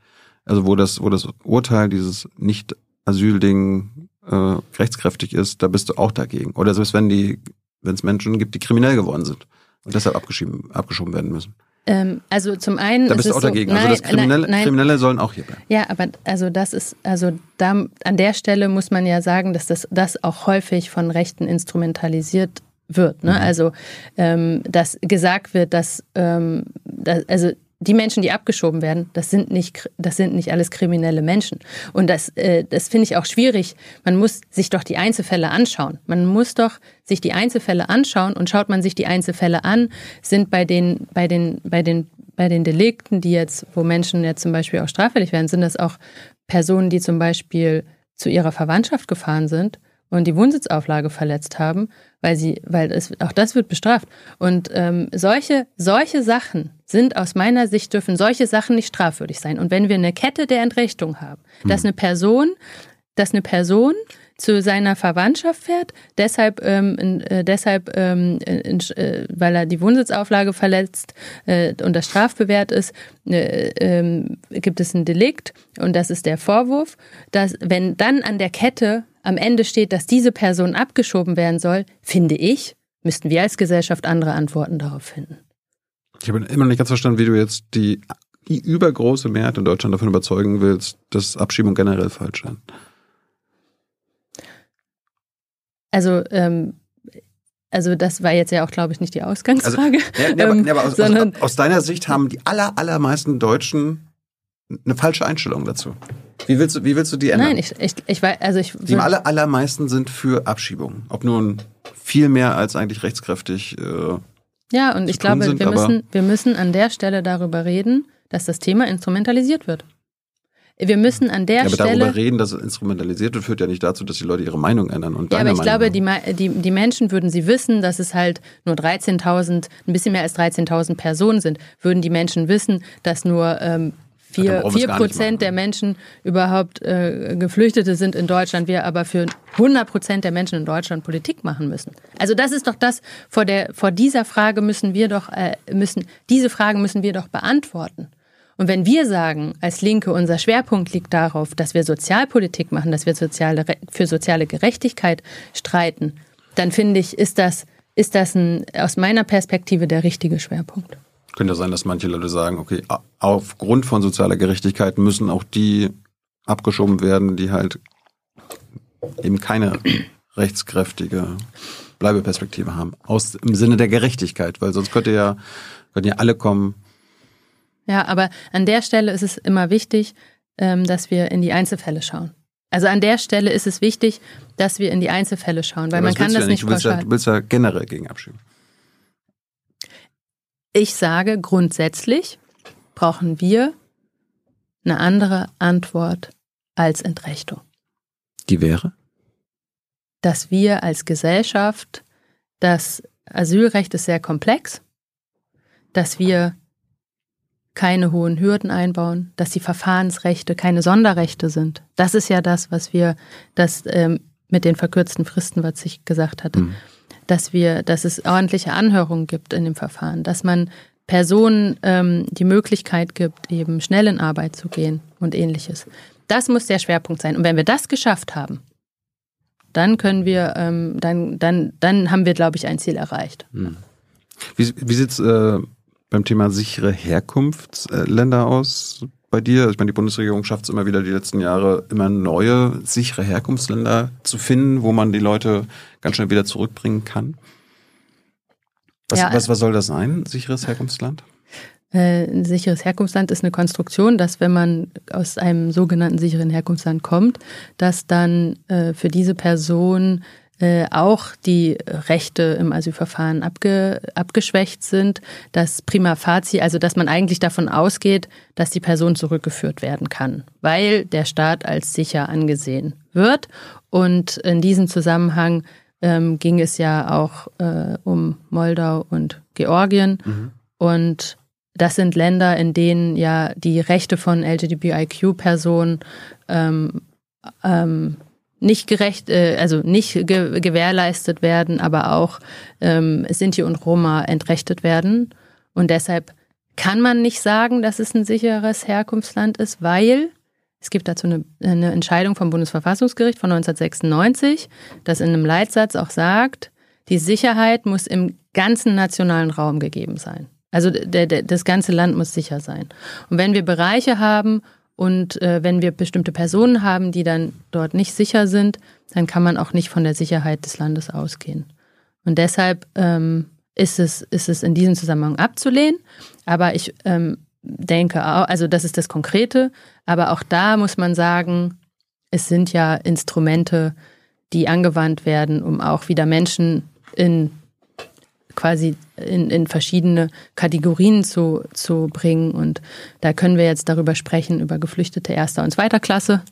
S1: also wo das, wo das Urteil, dieses Nicht-Asyl-Ding äh, rechtskräftig ist, da bist du auch dagegen. Oder selbst wenn die, wenn es Menschen gibt, die kriminell geworden sind und deshalb abgeschoben, abgeschoben werden müssen.
S2: Ähm, also zum einen.
S1: Da bist du auch dagegen.
S2: So,
S1: also das Kriminelle,
S2: nein, nein.
S1: Kriminelle sollen auch hier bleiben.
S2: Ja, aber also das ist, also da an der Stelle muss man ja sagen, dass das, das auch häufig von Rechten instrumentalisiert wird. Ne? Mhm. Also ähm, dass gesagt wird, dass, ähm, dass also die Menschen, die abgeschoben werden, das sind nicht, das sind nicht alles kriminelle Menschen. Und das, äh, das finde ich auch schwierig. Man muss sich doch die Einzelfälle anschauen. Man muss doch sich die Einzelfälle anschauen und schaut man sich die Einzelfälle an, sind bei den, bei den, bei den, bei den Delikten, die jetzt, wo Menschen jetzt zum Beispiel auch straffällig werden, sind das auch Personen, die zum Beispiel zu ihrer Verwandtschaft gefahren sind und die Wohnsitzauflage verletzt haben, weil sie, weil es, auch das wird bestraft. Und ähm, solche, solche Sachen sind aus meiner Sicht dürfen solche Sachen nicht strafwürdig sein. Und wenn wir eine Kette der Entrechtung haben, dass hm. eine Person, dass eine Person zu seiner Verwandtschaft fährt, deshalb, ähm, äh, deshalb ähm, in, äh, weil er die Wohnsitzauflage verletzt äh, und das strafbewehrt ist, äh, ähm, gibt es ein Delikt und das ist der Vorwurf, dass wenn dann an der Kette am Ende steht, dass diese Person abgeschoben werden soll, finde ich, müssten wir als Gesellschaft andere Antworten darauf finden.
S1: Ich habe immer noch nicht ganz verstanden, wie du jetzt die, die übergroße Mehrheit in Deutschland davon überzeugen willst, dass Abschiebung generell falsch ist.
S2: Also, ähm, also das war jetzt ja auch, glaube ich, nicht die Ausgangsfrage.
S1: Also, ja, aber, ja, aber aus, aus, aus, deiner Sicht haben die aller, allermeisten Deutschen eine falsche Einstellung dazu. Wie willst du, wie willst du die ändern?
S2: Nein, ich, ich, ich weiß, also ich.
S1: Die aller, allermeisten sind für Abschiebung. Ob nun viel mehr als eigentlich rechtskräftig. Äh,
S2: ja, und ich glaube, sind, wir müssen, wir müssen an der Stelle darüber reden, dass das Thema instrumentalisiert wird. Wir müssen an der ja, aber Stelle.
S1: darüber reden, dass es instrumentalisiert wird, führt ja nicht dazu, dass die Leute ihre Meinung ändern. Und ja, aber
S2: ich
S1: Meinung
S2: glaube, die, die, die Menschen würden sie wissen, dass es halt nur 13.000, ein bisschen mehr als 13.000 Personen sind, würden die Menschen wissen, dass nur ähm, vier, vier Prozent der Menschen überhaupt äh, Geflüchtete sind in Deutschland, wir aber für 100 Prozent der Menschen in Deutschland Politik machen müssen. Also das ist doch das, vor, der, vor dieser Frage müssen wir doch, äh, müssen, diese Fragen müssen wir doch beantworten. Und wenn wir sagen, als Linke, unser Schwerpunkt liegt darauf, dass wir Sozialpolitik machen, dass wir soziale, für soziale Gerechtigkeit streiten, dann finde ich, ist das, ist das ein, aus meiner Perspektive der richtige Schwerpunkt.
S1: Könnte sein, dass manche Leute sagen, okay, aufgrund von sozialer Gerechtigkeit müssen auch die abgeschoben werden, die halt eben keine rechtskräftige Bleibeperspektive haben. Aus, im Sinne der Gerechtigkeit, weil sonst könnte ja, könnten ja alle kommen.
S2: Ja, aber an der Stelle ist es immer wichtig, ähm, dass wir in die Einzelfälle schauen. Also an der Stelle ist es wichtig, dass wir in die Einzelfälle schauen, weil ja, man kann das ja nicht,
S1: nicht du willst, ja, du willst ja generell gegen abschieben.
S2: Ich sage, grundsätzlich brauchen wir eine andere Antwort als Entrechtung.
S1: Die wäre?
S2: Dass wir als Gesellschaft, das Asylrecht ist sehr komplex, dass wir keine hohen Hürden einbauen, dass die Verfahrensrechte keine Sonderrechte sind. Das ist ja das, was wir, das ähm, mit den verkürzten Fristen, was ich gesagt hatte. Mhm dass wir, dass es ordentliche Anhörungen gibt in dem Verfahren, dass man Personen ähm, die Möglichkeit gibt, eben schnell in Arbeit zu gehen und ähnliches. Das muss der Schwerpunkt sein. Und wenn wir das geschafft haben, dann können wir, ähm, dann, dann, dann haben wir, glaube ich, ein Ziel erreicht. Hm.
S1: Wie, wie sieht es äh, beim Thema sichere Herkunftsländer aus? Bei dir? Ich meine, die Bundesregierung schafft es immer wieder die letzten Jahre, immer neue, sichere Herkunftsländer zu finden, wo man die Leute ganz schnell wieder zurückbringen kann. Was, ja, was, was soll das sein, sicheres Herkunftsland?
S2: Äh, ein sicheres Herkunftsland ist eine Konstruktion, dass wenn man aus einem sogenannten sicheren Herkunftsland kommt, dass dann äh, für diese Person äh, auch die Rechte im Asylverfahren abge, abgeschwächt sind, dass prima facie, also dass man eigentlich davon ausgeht, dass die Person zurückgeführt werden kann, weil der Staat als sicher angesehen wird. Und in diesem Zusammenhang ähm, ging es ja auch äh, um Moldau und Georgien. Mhm. Und das sind Länder, in denen ja die Rechte von LGBTIQ-Personen ähm, ähm, nicht gerecht, äh, also nicht ge gewährleistet werden, aber auch ähm, Sinti und Roma entrechtet werden. Und deshalb kann man nicht sagen, dass es ein sicheres Herkunftsland ist, weil es gibt dazu eine, eine Entscheidung vom Bundesverfassungsgericht von 1996, das in einem Leitsatz auch sagt, die Sicherheit muss im ganzen nationalen Raum gegeben sein. Also der, der, das ganze Land muss sicher sein. Und wenn wir Bereiche haben und äh, wenn wir bestimmte Personen haben, die dann dort nicht sicher sind, dann kann man auch nicht von der Sicherheit des Landes ausgehen. Und deshalb ähm, ist, es, ist es in diesem Zusammenhang abzulehnen. Aber ich ähm, denke auch, also das ist das Konkrete, aber auch da muss man sagen, es sind ja Instrumente, die angewandt werden, um auch wieder Menschen in quasi in, in verschiedene Kategorien zu, zu bringen. Und da können wir jetzt darüber sprechen, über Geflüchtete erster und zweiter Klasse.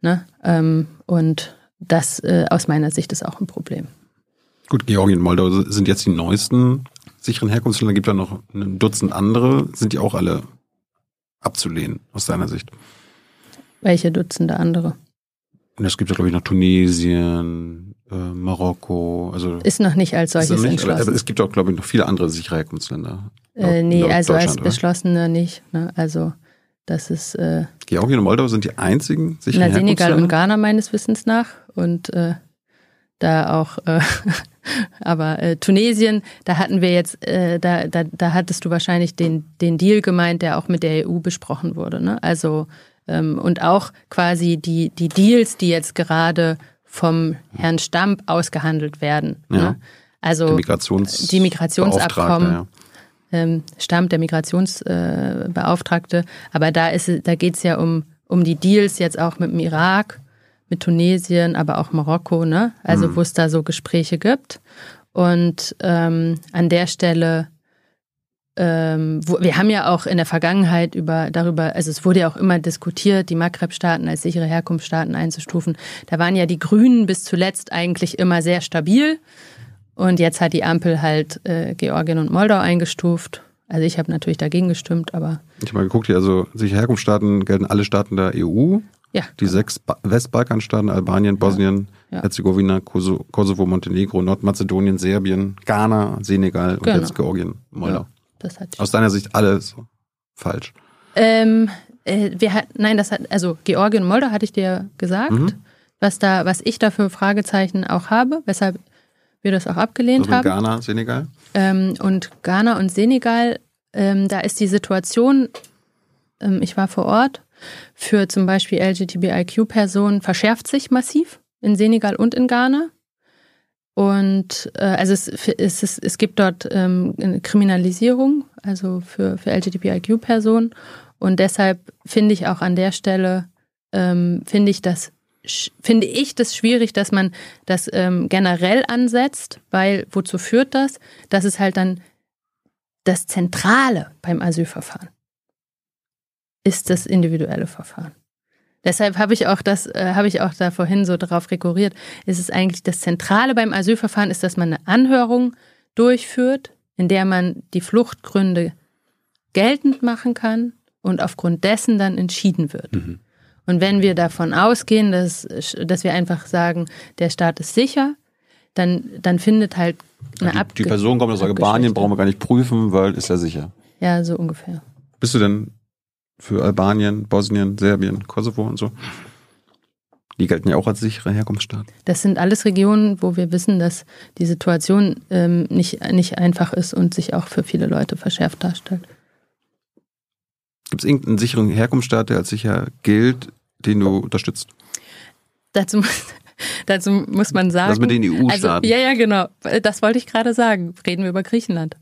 S2: Ne? Ähm, und das äh, aus meiner Sicht ist auch ein Problem.
S1: Gut, Georgien und Moldau sind jetzt die neuesten sicheren Herkunftsländer. Gibt ja noch ein Dutzend andere. Sind die auch alle abzulehnen, aus deiner Sicht?
S2: Welche Dutzende andere?
S1: Es gibt ja, glaube ich, noch Tunesien, äh, Marokko. Also
S2: ist noch nicht als solches nicht, entschlossen.
S1: Aber es gibt auch, glaube ich, noch viele andere sichere Herkunftsländer.
S2: Äh, nee, also als beschlossene nicht. Ne? Also das ist. Äh,
S1: Georgien und Moldau sind die einzigen
S2: sicheren na, Senegal und Ghana meines Wissens nach und äh, da auch. Äh, aber äh, Tunesien, da hatten wir jetzt, äh, da, da, da hattest du wahrscheinlich den, den Deal gemeint, der auch mit der EU besprochen wurde. Ne? Also und auch quasi die, die Deals, die jetzt gerade vom Herrn Stamp ausgehandelt werden. Ja. Ne? Also
S1: die, Migrations
S2: die Migrationsabkommen. Ja. Ähm, Stamp, der Migrationsbeauftragte. Aber da ist da geht es ja um, um die Deals jetzt auch mit dem Irak, mit Tunesien, aber auch Marokko, ne? Also mhm. wo es da so Gespräche gibt. Und ähm, an der Stelle ähm, wo, wir haben ja auch in der Vergangenheit über darüber, also es wurde ja auch immer diskutiert, die Maghreb-Staaten als sichere Herkunftsstaaten einzustufen. Da waren ja die Grünen bis zuletzt eigentlich immer sehr stabil. Und jetzt hat die Ampel halt äh, Georgien und Moldau eingestuft. Also ich habe natürlich dagegen gestimmt, aber.
S1: Ich habe mal geguckt, hier, also sichere Herkunftsstaaten gelten alle Staaten der EU.
S2: Ja.
S1: Die sechs Westbalkanstaaten, Albanien, Bosnien, ja. Herzegowina, Kosovo, Montenegro, Nordmazedonien, Serbien, Ghana, Senegal und genau. jetzt Georgien, Moldau.
S2: Das hat
S1: Aus deiner Sicht alles falsch.
S2: Ähm, äh, wir hat, nein, das hat, also Georgien und Moldau hatte ich dir gesagt, mhm. was da, was ich da für Fragezeichen auch habe, weshalb wir das auch abgelehnt also haben.
S1: Ghana, Senegal?
S2: Ähm, und Ghana und Senegal, ähm, da ist die Situation, ähm, ich war vor Ort, für zum Beispiel LGBTIQ-Personen verschärft sich massiv in Senegal und in Ghana. Und äh, also es, es, es, es gibt dort ähm, eine Kriminalisierung, also für, für LGBTIQ-Personen. Und deshalb finde ich auch an der Stelle, ähm, finde ich das finde ich das schwierig, dass man das ähm, generell ansetzt, weil wozu führt das? Das ist halt dann das Zentrale beim Asylverfahren. Ist das individuelle Verfahren. Deshalb habe ich auch das, äh, habe ich auch da vorhin so darauf rekurriert. Ist es eigentlich das Zentrale beim Asylverfahren ist, dass man eine Anhörung durchführt, in der man die Fluchtgründe geltend machen kann und aufgrund dessen dann entschieden wird. Mhm. Und wenn wir davon ausgehen, dass, dass wir einfach sagen, der Staat ist sicher, dann, dann findet halt
S1: eine ja, die, Person kommt sagt, Albanien brauchen wir gar nicht prüfen, weil ist ja sicher.
S2: Ja, so ungefähr.
S1: Bist du denn für Albanien, Bosnien, Serbien, Kosovo und so. Die gelten ja auch als sichere Herkunftsstaaten.
S2: Das sind alles Regionen, wo wir wissen, dass die Situation ähm, nicht, nicht einfach ist und sich auch für viele Leute verschärft darstellt.
S1: Gibt es irgendeinen sicheren Herkunftsstaat, der als sicher gilt, den du unterstützt?
S2: Dazu, dazu muss man sagen.
S1: Was mit den EU-Staaten?
S2: Also, ja, ja, genau. Das wollte ich gerade sagen. Reden wir über Griechenland.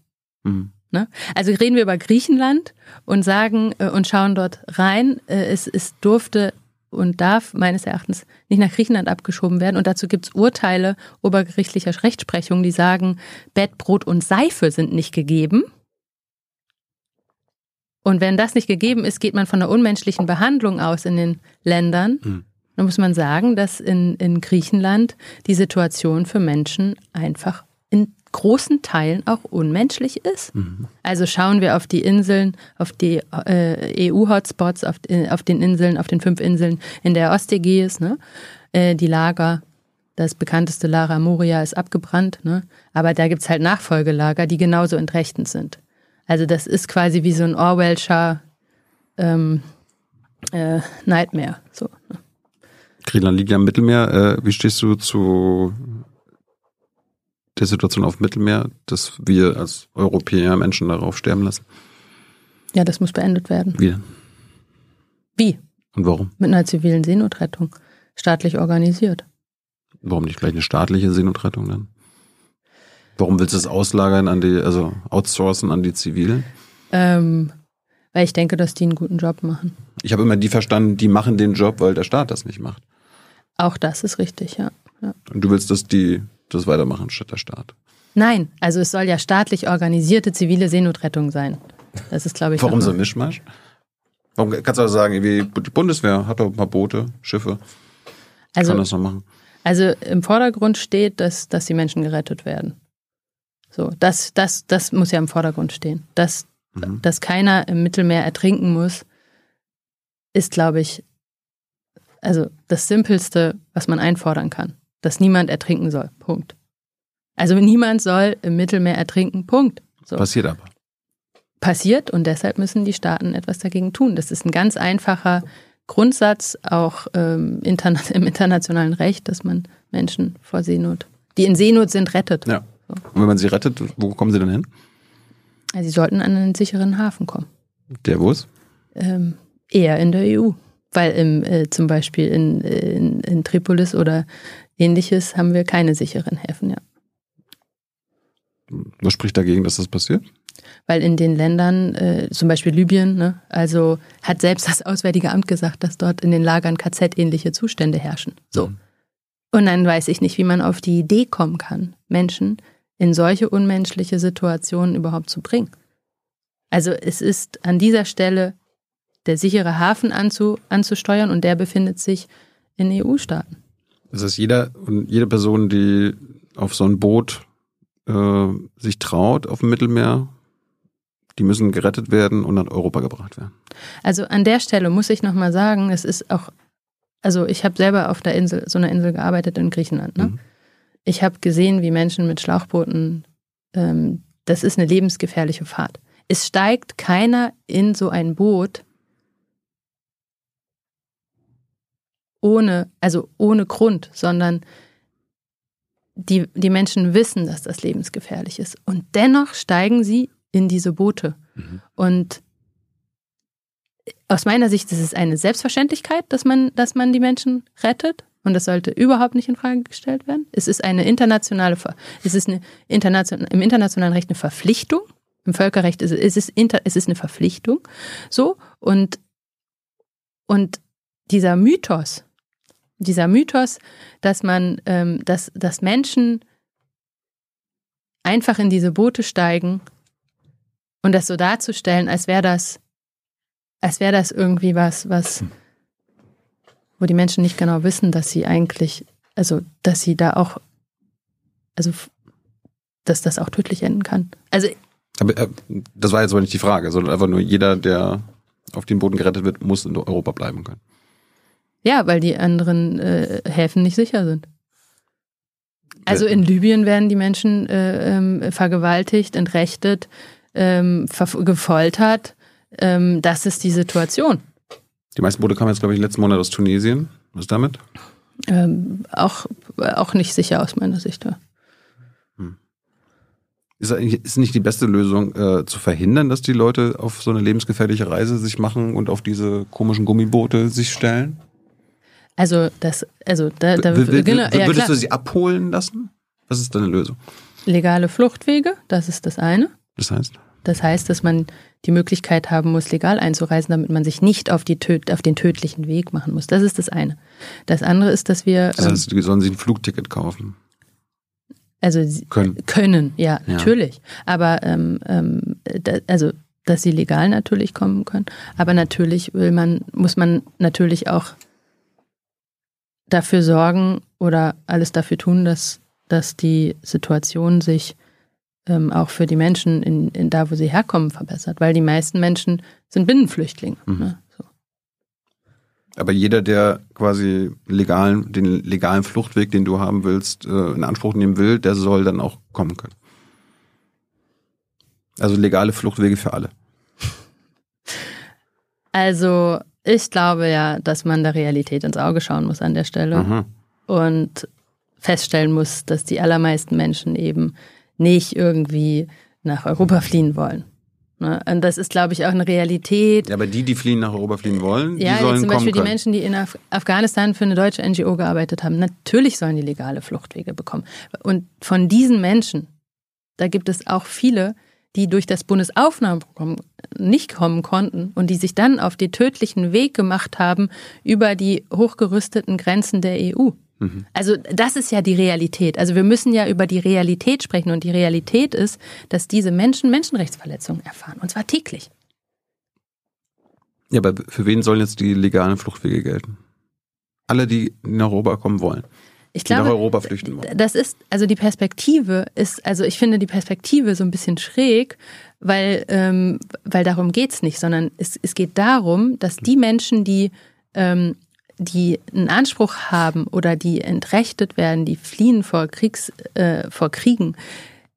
S2: Mhm. Ne? Also reden wir über Griechenland und sagen äh, und schauen dort rein. Äh, es, es durfte und darf meines Erachtens nicht nach Griechenland abgeschoben werden. Und dazu gibt es Urteile obergerichtlicher Rechtsprechung, die sagen, Bett, Brot und Seife sind nicht gegeben. Und wenn das nicht gegeben ist, geht man von einer unmenschlichen Behandlung aus in den Ländern. Mhm. Dann muss man sagen, dass in, in Griechenland die Situation für Menschen einfach in großen Teilen auch unmenschlich ist. Mhm. Also schauen wir auf die Inseln, auf die äh, EU-Hotspots, auf, äh, auf, den Inseln, auf den fünf Inseln in der Ostägäis, ne? Äh, die Lager. Das bekannteste Lara Moria ist abgebrannt, ne? aber da gibt es halt Nachfolgelager, die genauso entrechtend sind. Also das ist quasi wie so ein Orwellscher ähm, äh, Nightmare. So, ne?
S1: Griechenland liegt ja im Mittelmeer. Äh, wie stehst du zu der Situation auf dem Mittelmeer, dass wir als Europäer Menschen darauf sterben lassen?
S2: Ja, das muss beendet werden.
S1: Wie?
S2: Wie?
S1: Und warum?
S2: Mit einer zivilen Seenotrettung. Staatlich organisiert.
S1: Warum nicht gleich eine staatliche Seenotrettung dann? Warum willst du es auslagern an die, also outsourcen an die Zivilen?
S2: Ähm, weil ich denke, dass die einen guten Job machen.
S1: Ich habe immer die verstanden, die machen den Job, weil der Staat das nicht macht.
S2: Auch das ist richtig, ja. ja.
S1: Und du willst, dass die das weitermachen statt der Staat?
S2: Nein, also es soll ja staatlich organisierte zivile Seenotrettung sein. Das ist, glaube ich.
S1: Warum so ein Mischmasch? Warum kannst du auch sagen, wie die Bundeswehr hat doch ein paar Boote, Schiffe. Also, kann das noch machen.
S2: Also im Vordergrund steht, dass, dass die Menschen gerettet werden. So, das, das, das muss ja im Vordergrund stehen. Dass, mhm. dass keiner im Mittelmeer ertrinken muss, ist, glaube ich, also das Simpelste, was man einfordern kann dass niemand ertrinken soll. Punkt. Also niemand soll im Mittelmeer ertrinken. Punkt.
S1: So. Passiert aber.
S2: Passiert und deshalb müssen die Staaten etwas dagegen tun. Das ist ein ganz einfacher Grundsatz, auch ähm, interna im internationalen Recht, dass man Menschen vor Seenot, die in Seenot sind, rettet.
S1: Ja. So. Und wenn man sie rettet, wo kommen sie denn hin?
S2: Also sie sollten an einen sicheren Hafen kommen.
S1: Der wo ist?
S2: Ähm, eher in der EU. Weil im, äh, zum Beispiel in, in, in Tripolis oder ähnliches haben wir keine sicheren Häfen, ja.
S1: Was spricht dagegen, dass das passiert?
S2: Weil in den Ländern, äh, zum Beispiel Libyen, ne, also hat selbst das Auswärtige Amt gesagt, dass dort in den Lagern KZ-ähnliche Zustände herrschen. So. Mhm. Und dann weiß ich nicht, wie man auf die Idee kommen kann, Menschen in solche unmenschliche Situationen überhaupt zu bringen. Also es ist an dieser Stelle der sichere Hafen anzu, anzusteuern und der befindet sich in EU-Staaten.
S1: Das heißt, jeder und jede Person, die auf so ein Boot äh, sich traut auf dem Mittelmeer, die müssen gerettet werden und nach Europa gebracht werden.
S2: Also an der Stelle muss ich nochmal sagen, es ist auch, also ich habe selber auf der Insel, so einer Insel gearbeitet in Griechenland. Ne? Mhm. Ich habe gesehen, wie Menschen mit Schlauchbooten, ähm, das ist eine lebensgefährliche Fahrt. Es steigt keiner in so ein Boot, ohne, also ohne Grund, sondern die, die Menschen wissen, dass das lebensgefährlich ist. Und dennoch steigen sie in diese Boote. Mhm. Und aus meiner Sicht ist es eine Selbstverständlichkeit, dass man, dass man die Menschen rettet. Und das sollte überhaupt nicht in Frage gestellt werden. Es ist eine internationale, es ist eine internation, im internationalen Recht eine Verpflichtung. Im Völkerrecht ist es, ist, es ist eine Verpflichtung. So. Und, und dieser Mythos, dieser Mythos, dass man, ähm, dass, dass Menschen einfach in diese Boote steigen und das so darzustellen, als wäre das, als wäre das irgendwie was, was, wo die Menschen nicht genau wissen, dass sie eigentlich, also, dass sie da auch, also, dass das auch tödlich enden kann. Also,
S1: aber äh, das war jetzt aber nicht die Frage, sondern einfach nur jeder, der auf dem Boden gerettet wird, muss in Europa bleiben können.
S2: Ja, weil die anderen äh, Häfen nicht sicher sind. Also in Libyen werden die Menschen äh, ähm, vergewaltigt, entrechtet, ähm, gefoltert. Ähm, das ist die Situation.
S1: Die meisten Boote kamen jetzt, glaube ich, letzten Monat aus Tunesien. Was ist damit?
S2: Ähm, auch, auch nicht sicher aus meiner Sicht. Ja. Hm.
S1: Ist, ist nicht die beste Lösung, äh, zu verhindern, dass die Leute auf so eine lebensgefährliche Reise sich machen und auf diese komischen Gummiboote sich stellen?
S2: Also das, also da, da
S1: will, will, genau, ja, würdest klar. du sie abholen lassen? Was ist deine Lösung?
S2: Legale Fluchtwege, das ist das eine.
S1: Das heißt?
S2: Das heißt, dass man die Möglichkeit haben muss, legal einzureisen, damit man sich nicht auf, die auf den tödlichen Weg machen muss. Das ist das eine. Das andere ist, dass wir.
S1: Das heißt, ähm, sollen sie ein Flugticket kaufen?
S2: Also können, können ja, ja. natürlich. Aber ähm, ähm, da, also dass sie legal natürlich kommen können. Aber natürlich will man, muss man natürlich auch dafür sorgen oder alles dafür tun, dass, dass die Situation sich ähm, auch für die Menschen in, in da, wo sie herkommen, verbessert, weil die meisten Menschen sind Binnenflüchtlinge. Mhm. Ne? So.
S1: Aber jeder, der quasi legalen, den legalen Fluchtweg, den du haben willst, äh, in Anspruch nehmen will, der soll dann auch kommen können. Also legale Fluchtwege für alle.
S2: Also ich glaube ja, dass man der Realität ins Auge schauen muss an der Stelle mhm. und feststellen muss, dass die allermeisten Menschen eben nicht irgendwie nach Europa fliehen wollen. Ne? Und das ist, glaube ich, auch eine Realität.
S1: Ja, aber die, die fliehen nach Europa fliehen wollen,
S2: ja,
S1: die sollen
S2: zum Beispiel die Menschen, die in Af Afghanistan für eine deutsche NGO gearbeitet haben, natürlich sollen die legale Fluchtwege bekommen. Und von diesen Menschen, da gibt es auch viele, die durch das Bundesaufnahmeprogramm nicht kommen konnten und die sich dann auf den tödlichen Weg gemacht haben über die hochgerüsteten Grenzen der EU. Mhm. Also das ist ja die Realität. Also wir müssen ja über die Realität sprechen und die Realität ist, dass diese Menschen Menschenrechtsverletzungen erfahren und zwar täglich.
S1: Ja, aber für wen sollen jetzt die legalen Fluchtwege gelten? Alle, die nach Europa kommen wollen.
S2: Ich glaube,
S1: nach Europa flüchten wollen.
S2: Das ist, also die Perspektive ist, also ich finde die Perspektive so ein bisschen schräg, weil, ähm, weil darum geht's nicht, sondern es, es geht darum, dass die Menschen, die, ähm, die einen Anspruch haben oder die entrechtet werden, die fliehen vor, Kriegs, äh, vor Kriegen,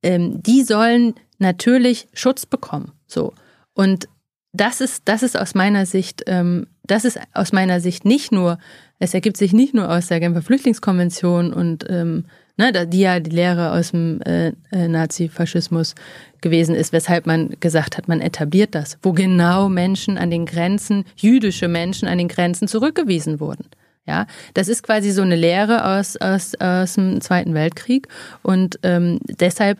S2: ähm, die sollen natürlich Schutz bekommen. So. Und das ist, das ist aus meiner Sicht, ähm, das ist aus meiner Sicht nicht nur, es ergibt sich nicht nur aus der Genfer Flüchtlingskonvention und ähm, ne, die ja die Lehre aus dem äh, äh, Nazifaschismus gewesen ist, weshalb man gesagt hat, man etabliert das, wo genau Menschen an den Grenzen, jüdische Menschen an den Grenzen zurückgewiesen wurden. Ja, das ist quasi so eine Lehre aus, aus, aus dem Zweiten Weltkrieg und ähm, deshalb,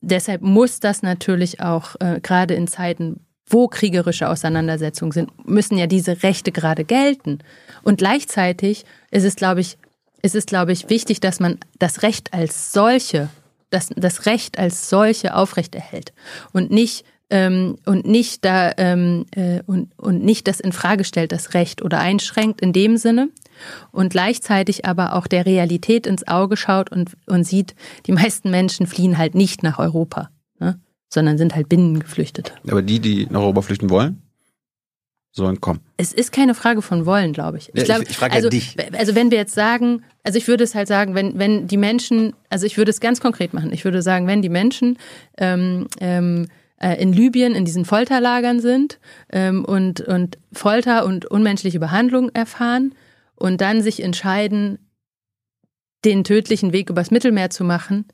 S2: deshalb muss das natürlich auch äh, gerade in Zeiten, wo kriegerische Auseinandersetzungen sind, müssen ja diese Rechte gerade gelten. Und gleichzeitig ist es, glaube ich, ist es, glaube ich, wichtig, dass man das Recht als solche, das, das Recht als solche aufrechterhält und nicht ähm, und nicht da ähm, äh, und, und nicht das in Frage stellt, das Recht oder einschränkt in dem Sinne und gleichzeitig aber auch der Realität ins Auge schaut und, und sieht, die meisten Menschen fliehen halt nicht nach Europa? Sondern sind halt Binnengeflüchtete.
S1: Aber die, die nach Europa flüchten wollen? sollen kommen.
S2: Es ist keine Frage von wollen, glaube ich.
S1: Ich, ja,
S2: glaube,
S1: ich, ich frage
S2: also,
S1: ja dich.
S2: Also wenn wir jetzt sagen, also ich würde es halt sagen, wenn, wenn die Menschen, also ich würde es ganz konkret machen. Ich würde sagen, wenn die Menschen ähm, ähm, äh, in Libyen in diesen Folterlagern sind ähm, und, und Folter und unmenschliche Behandlung erfahren und dann sich entscheiden, den tödlichen Weg übers Mittelmeer zu machen,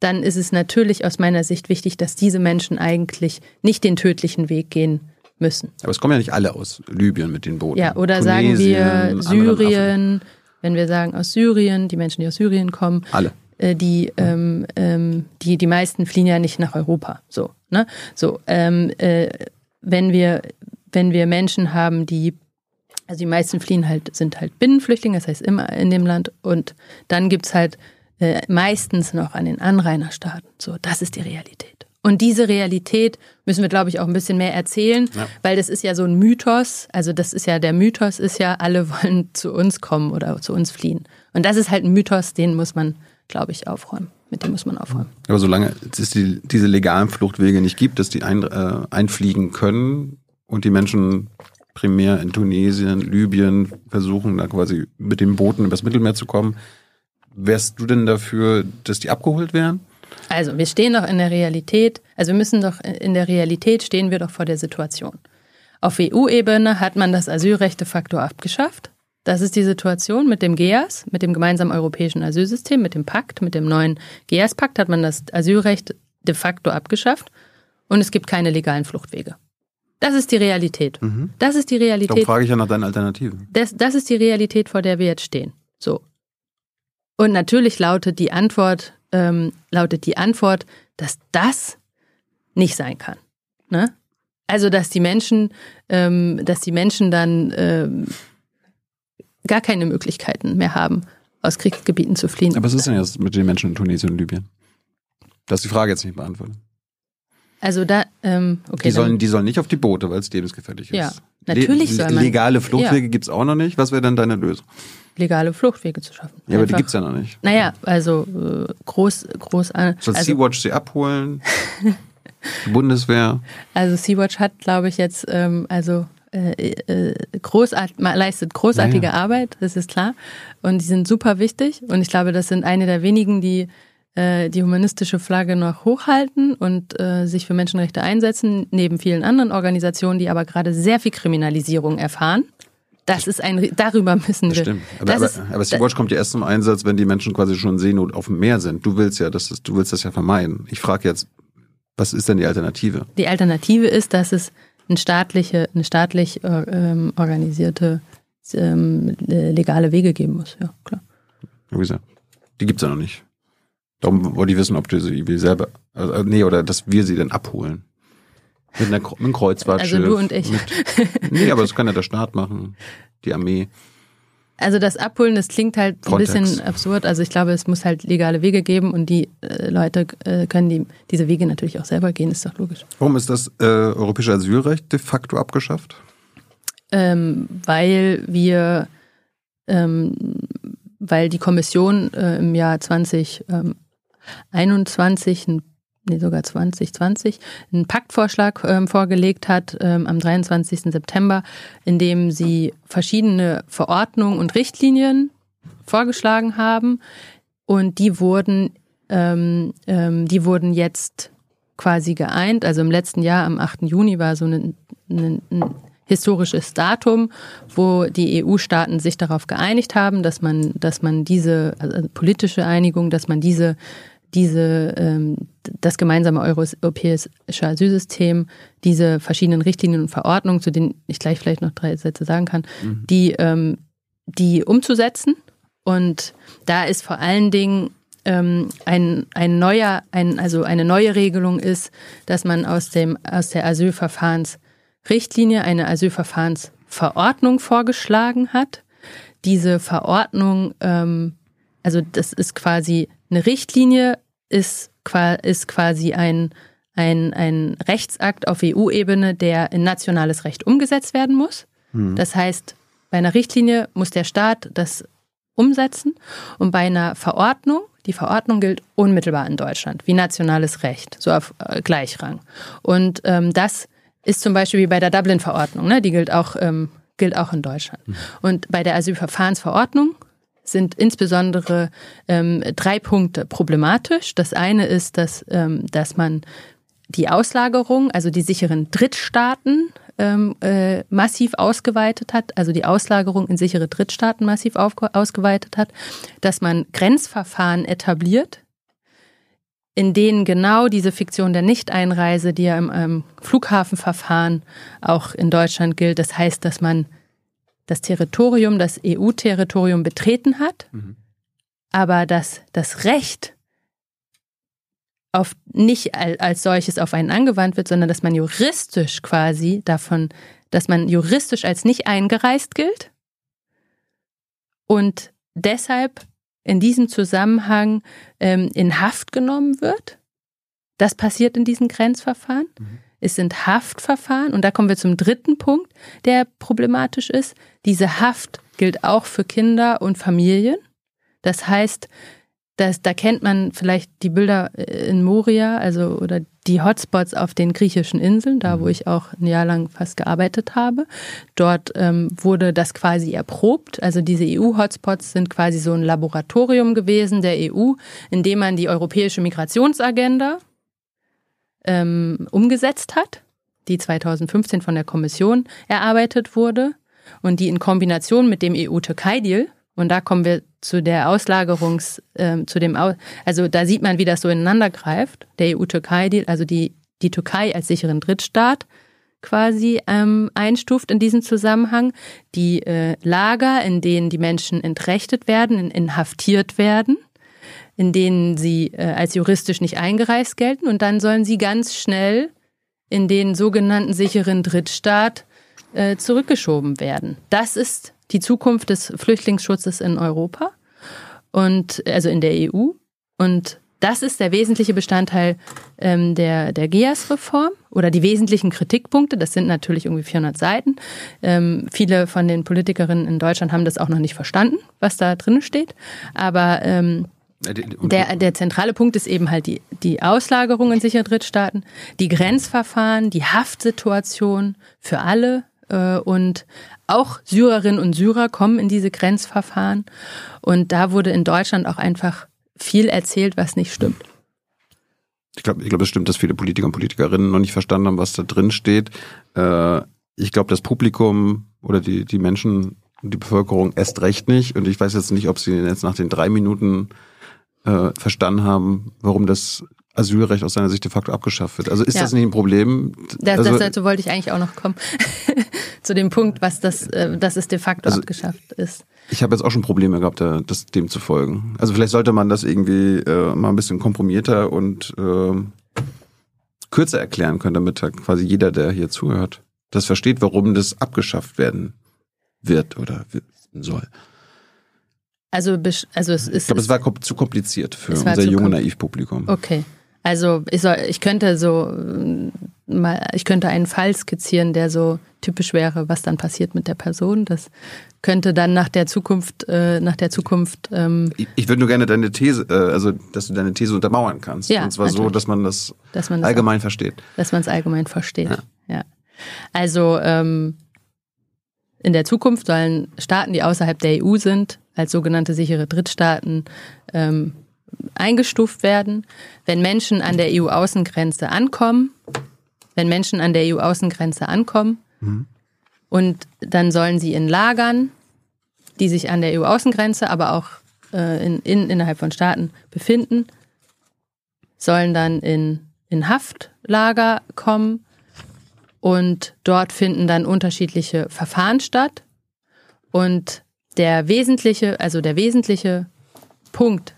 S2: dann ist es natürlich aus meiner Sicht wichtig, dass diese Menschen eigentlich nicht den tödlichen Weg gehen müssen.
S1: Aber es kommen ja nicht alle aus Libyen mit den Booten.
S2: Ja, oder Tunesien, sagen wir Syrien, wenn wir sagen aus Syrien, die Menschen, die aus Syrien kommen.
S1: Alle.
S2: Äh, die, ähm, ähm, die, die meisten fliehen ja nicht nach Europa. So, ne? So, ähm, äh, wenn wir, wenn wir Menschen haben, die also die meisten fliehen halt, sind halt Binnenflüchtlinge, das heißt immer in dem Land. Und dann gibt es halt äh, meistens noch an den Anrainerstaaten. So, das ist die Realität. Und diese Realität müssen wir, glaube ich, auch ein bisschen mehr erzählen, ja. weil das ist ja so ein Mythos. Also das ist ja, der Mythos ist ja, alle wollen zu uns kommen oder zu uns fliehen. Und das ist halt ein Mythos, den muss man, glaube ich, aufräumen. Mit dem muss man aufräumen.
S1: Aber solange es die, diese legalen Fluchtwege nicht gibt, dass die ein, äh, einfliegen können und die Menschen primär in Tunesien, Libyen versuchen, da quasi mit den Booten übers Mittelmeer zu kommen, wärst du denn dafür, dass die abgeholt werden?
S2: Also, wir stehen doch in der Realität, also wir müssen doch in der Realität stehen wir doch vor der Situation. Auf EU-Ebene hat man das Asylrecht de facto abgeschafft. Das ist die Situation mit dem GEAS, mit dem gemeinsamen europäischen Asylsystem, mit dem Pakt, mit dem neuen GEAS-Pakt hat man das Asylrecht de facto abgeschafft und es gibt keine legalen Fluchtwege. Das ist die Realität. Mhm. Das ist die Realität. Darum
S1: frage ich ja nach deinen Alternativen.
S2: Das, das ist die Realität, vor der wir jetzt stehen. So. Und natürlich lautet die Antwort ähm, lautet die Antwort, dass das nicht sein kann. Ne? Also, dass die Menschen, ähm, dass die Menschen dann ähm, gar keine Möglichkeiten mehr haben, aus Kriegsgebieten zu fliehen.
S1: Aber was ist denn jetzt mit den Menschen in Tunesien und Libyen? Das ist die Frage jetzt nicht beantwortet.
S2: Also da, ähm, okay.
S1: Die sollen, die sollen nicht auf die Boote, weil es lebensgefährlich ist.
S2: Ja, natürlich
S1: Le
S2: soll man.
S1: Legale Fluchtwege ja. gibt es auch noch nicht. Was wäre dann deine Lösung?
S2: Legale Fluchtwege zu schaffen.
S1: Ja, aber die gibt's ja noch nicht.
S2: Naja, also äh, groß, groß an.
S1: Soll
S2: also,
S1: Sea-Watch sie abholen? Bundeswehr?
S2: Also Sea-Watch hat, glaube ich, jetzt, ähm, also äh, äh, großart leistet großartige
S1: Naja.
S2: Arbeit, das ist klar. Und die sind super wichtig. Und ich glaube, das sind eine der wenigen, die äh, die humanistische Flagge noch hochhalten und äh, sich für Menschenrechte einsetzen, neben vielen anderen Organisationen, die aber gerade sehr viel Kriminalisierung erfahren. Das ist ein, darüber müssen wir.
S1: stimmt. Aber,
S2: das
S1: aber,
S2: ist,
S1: aber Sea-Watch kommt ja erst zum Einsatz, wenn die Menschen quasi schon in Seenot auf dem Meer sind. Du willst ja, das ist, du willst das ja vermeiden. Ich frage jetzt, was ist denn die Alternative?
S2: Die Alternative ist, dass es eine staatliche, eine staatlich äh, ähm, organisierte ähm, legale Wege geben muss. Ja, klar.
S1: Wie gesagt, die gibt's ja noch nicht. Darum wollte ich wissen, ob du sie selber, also, nee, oder dass wir sie dann abholen. Mit, einer, mit einem Kreuzfahrtschiff.
S2: Also du und ich.
S1: Mit, nee, aber das kann ja der Staat machen, die Armee.
S2: Also das Abholen, das klingt halt ein
S1: Frontex.
S2: bisschen absurd. Also ich glaube, es muss halt legale Wege geben und die äh, Leute äh, können die, diese Wege natürlich auch selber gehen, ist doch logisch.
S1: Warum ist das äh, europäische Asylrecht de facto abgeschafft?
S2: Ähm, weil wir, ähm, weil die Kommission äh, im Jahr 2021, ein- nee, sogar 2020, einen Paktvorschlag ähm, vorgelegt hat ähm, am 23. September, in dem sie verschiedene Verordnungen und Richtlinien vorgeschlagen haben und die wurden, ähm, ähm, die wurden jetzt quasi geeint. Also im letzten Jahr, am 8. Juni, war so ein, ein, ein historisches Datum, wo die EU-Staaten sich darauf geeinigt haben, dass man, dass man diese also politische Einigung, dass man diese diese ähm, das gemeinsame europäische Asylsystem, diese verschiedenen Richtlinien und Verordnungen, zu denen ich gleich vielleicht noch drei Sätze sagen kann, die ähm, die umzusetzen. Und da ist vor allen Dingen ähm, ein, ein neuer, ein, also eine neue Regelung ist, dass man aus dem aus der Asylverfahrensrichtlinie eine Asylverfahrensverordnung vorgeschlagen hat. Diese Verordnung, ähm, also das ist quasi eine Richtlinie, ist, ist quasi ein, ein, ein Rechtsakt auf EU-Ebene, der in nationales Recht umgesetzt werden muss. Das heißt, bei einer Richtlinie muss der Staat das umsetzen und bei einer Verordnung, die Verordnung gilt unmittelbar in Deutschland, wie nationales Recht, so auf äh, Gleichrang. Und ähm, das ist zum Beispiel wie bei der Dublin-Verordnung, ne? die gilt auch, ähm, gilt auch in Deutschland. Und bei der Asylverfahrensverordnung sind insbesondere ähm, drei Punkte problematisch. Das eine ist, dass, ähm, dass man die Auslagerung, also die sicheren Drittstaaten, ähm, äh, massiv ausgeweitet hat, also die Auslagerung in sichere Drittstaaten massiv ausgeweitet hat, dass man Grenzverfahren etabliert, in denen genau diese Fiktion der Nichteinreise, die ja im ähm, Flughafenverfahren auch in Deutschland gilt, das heißt, dass man das Territorium, das EU-Territorium betreten hat, aber dass das Recht auf nicht al- als solches auf einen angewandt wird, sondern dass man juristisch quasi davon, dass man juristisch als nicht eingereist gilt und deshalb in diesem Zusammenhang ähm, in Haft genommen wird. Das passiert in diesen Grenzverfahren. Es sind Haftverfahren und da kommen wir zum dritten Punkt, der problematisch ist. Diese Haft gilt auch für Kinder und Familien. Das heißt, das, da kennt man vielleicht die Bilder äh, in Moria, also oder die Hotspots auf den griechischen Inseln, da wo ich auch ein Jahr lang fast gearbeitet habe. Dort ähm, wurde das quasi erprobt. Also diese EU-Hotspots sind quasi so ein Laboratorium gewesen der EU, in dem man die europäische Migrationsagenda ähm, umgesetzt hat, die 2015 von der Kommission erarbeitet wurde und die in Kombination mit dem EU-Türkei-Deal und da kommen wir zu der Auslagerungs, ähm, zu dem, Au also da sieht man, wie das so ineinander greift. Der EU-Türkei-Deal, also die, die Türkei als sicheren Drittstaat quasi ähm, einstuft in diesem Zusammenhang. Die äh, Lager, in denen die Menschen entrechtet werden, in, inhaftiert werden, in denen sie äh, als juristisch nicht eingereist gelten und dann sollen sie ganz schnell in den sogenannten sicheren Drittstaat äh, zurückgeschoben werden. Das ist die Zukunft des Flüchtlingsschutzes in Europa und also in der EU. Und das ist der wesentliche Bestandteil ähm, der, der GEAS-Reform oder die wesentlichen Kritikpunkte. Das sind natürlich irgendwie 400 Seiten. Ähm, viele von den Politikerinnen in Deutschland haben das auch noch nicht verstanden, was da drin steht. Aber ähm, der, der zentrale Punkt ist eben halt die, die Auslagerung in sichere Drittstaaten, die Grenzverfahren, die Haftsituation für alle äh, und auch Syrerinnen und Syrer kommen in diese Grenzverfahren. Und da wurde in Deutschland auch einfach viel erzählt, was nicht stimmt.
S1: Ich glaube, ich glaube, es stimmt, dass viele Politiker und Politikerinnen noch nicht verstanden haben, was da drin steht. Äh, ich glaube, das Publikum oder die, die Menschen, die Bevölkerung erst recht nicht. Und ich weiß jetzt nicht, ob sie jetzt nach den drei Minuten äh, verstanden haben, warum das Asylrecht aus seiner Sicht de facto abgeschafft wird. Also ist ja. das nicht ein Problem?
S2: Das, also, dazu wollte ich eigentlich auch noch kommen. Zu dem Punkt, was das, äh, dass es de facto also, abgeschafft ist.
S1: Ich habe jetzt auch schon Probleme gehabt, das, dem zu folgen. Also vielleicht sollte man das irgendwie äh, mal ein bisschen komprimierter und äh, kürzer erklären können, damit quasi jeder, der hier zuhört, das versteht, warum das abgeschafft werden wird oder soll.
S2: Also, also es ist.
S1: Ich glaube, es war zu kompliziert für unser junge Naivpublikum.
S2: Okay. Also ich, soll, ich könnte so äh, mal, ich könnte einen Fall skizzieren, der so typisch wäre, was dann passiert mit der Person. Das könnte dann nach der Zukunft, äh, nach der Zukunft. Ähm,
S1: ich, ich würde nur gerne deine These, äh, also dass du deine These untermauern kannst. Ja, und zwar natürlich. so, dass man das, dass man das allgemein auch, versteht.
S2: Dass man es allgemein versteht. Ja. ja. Also ähm, in der Zukunft sollen Staaten, die außerhalb der EU sind, als sogenannte sichere Drittstaaten ähm, eingestuft werden. Wenn Menschen an der EU-Außengrenze ankommen, wenn Menschen an der EU-Außengrenze ankommen mhm. und dann sollen sie in Lagern, die sich an der EU-Außengrenze, aber auch äh, in, in, innerhalb von Staaten befinden, sollen dann in, in Haftlager kommen und dort finden dann unterschiedliche Verfahren statt. Und der wesentliche, also der wesentliche Punkt,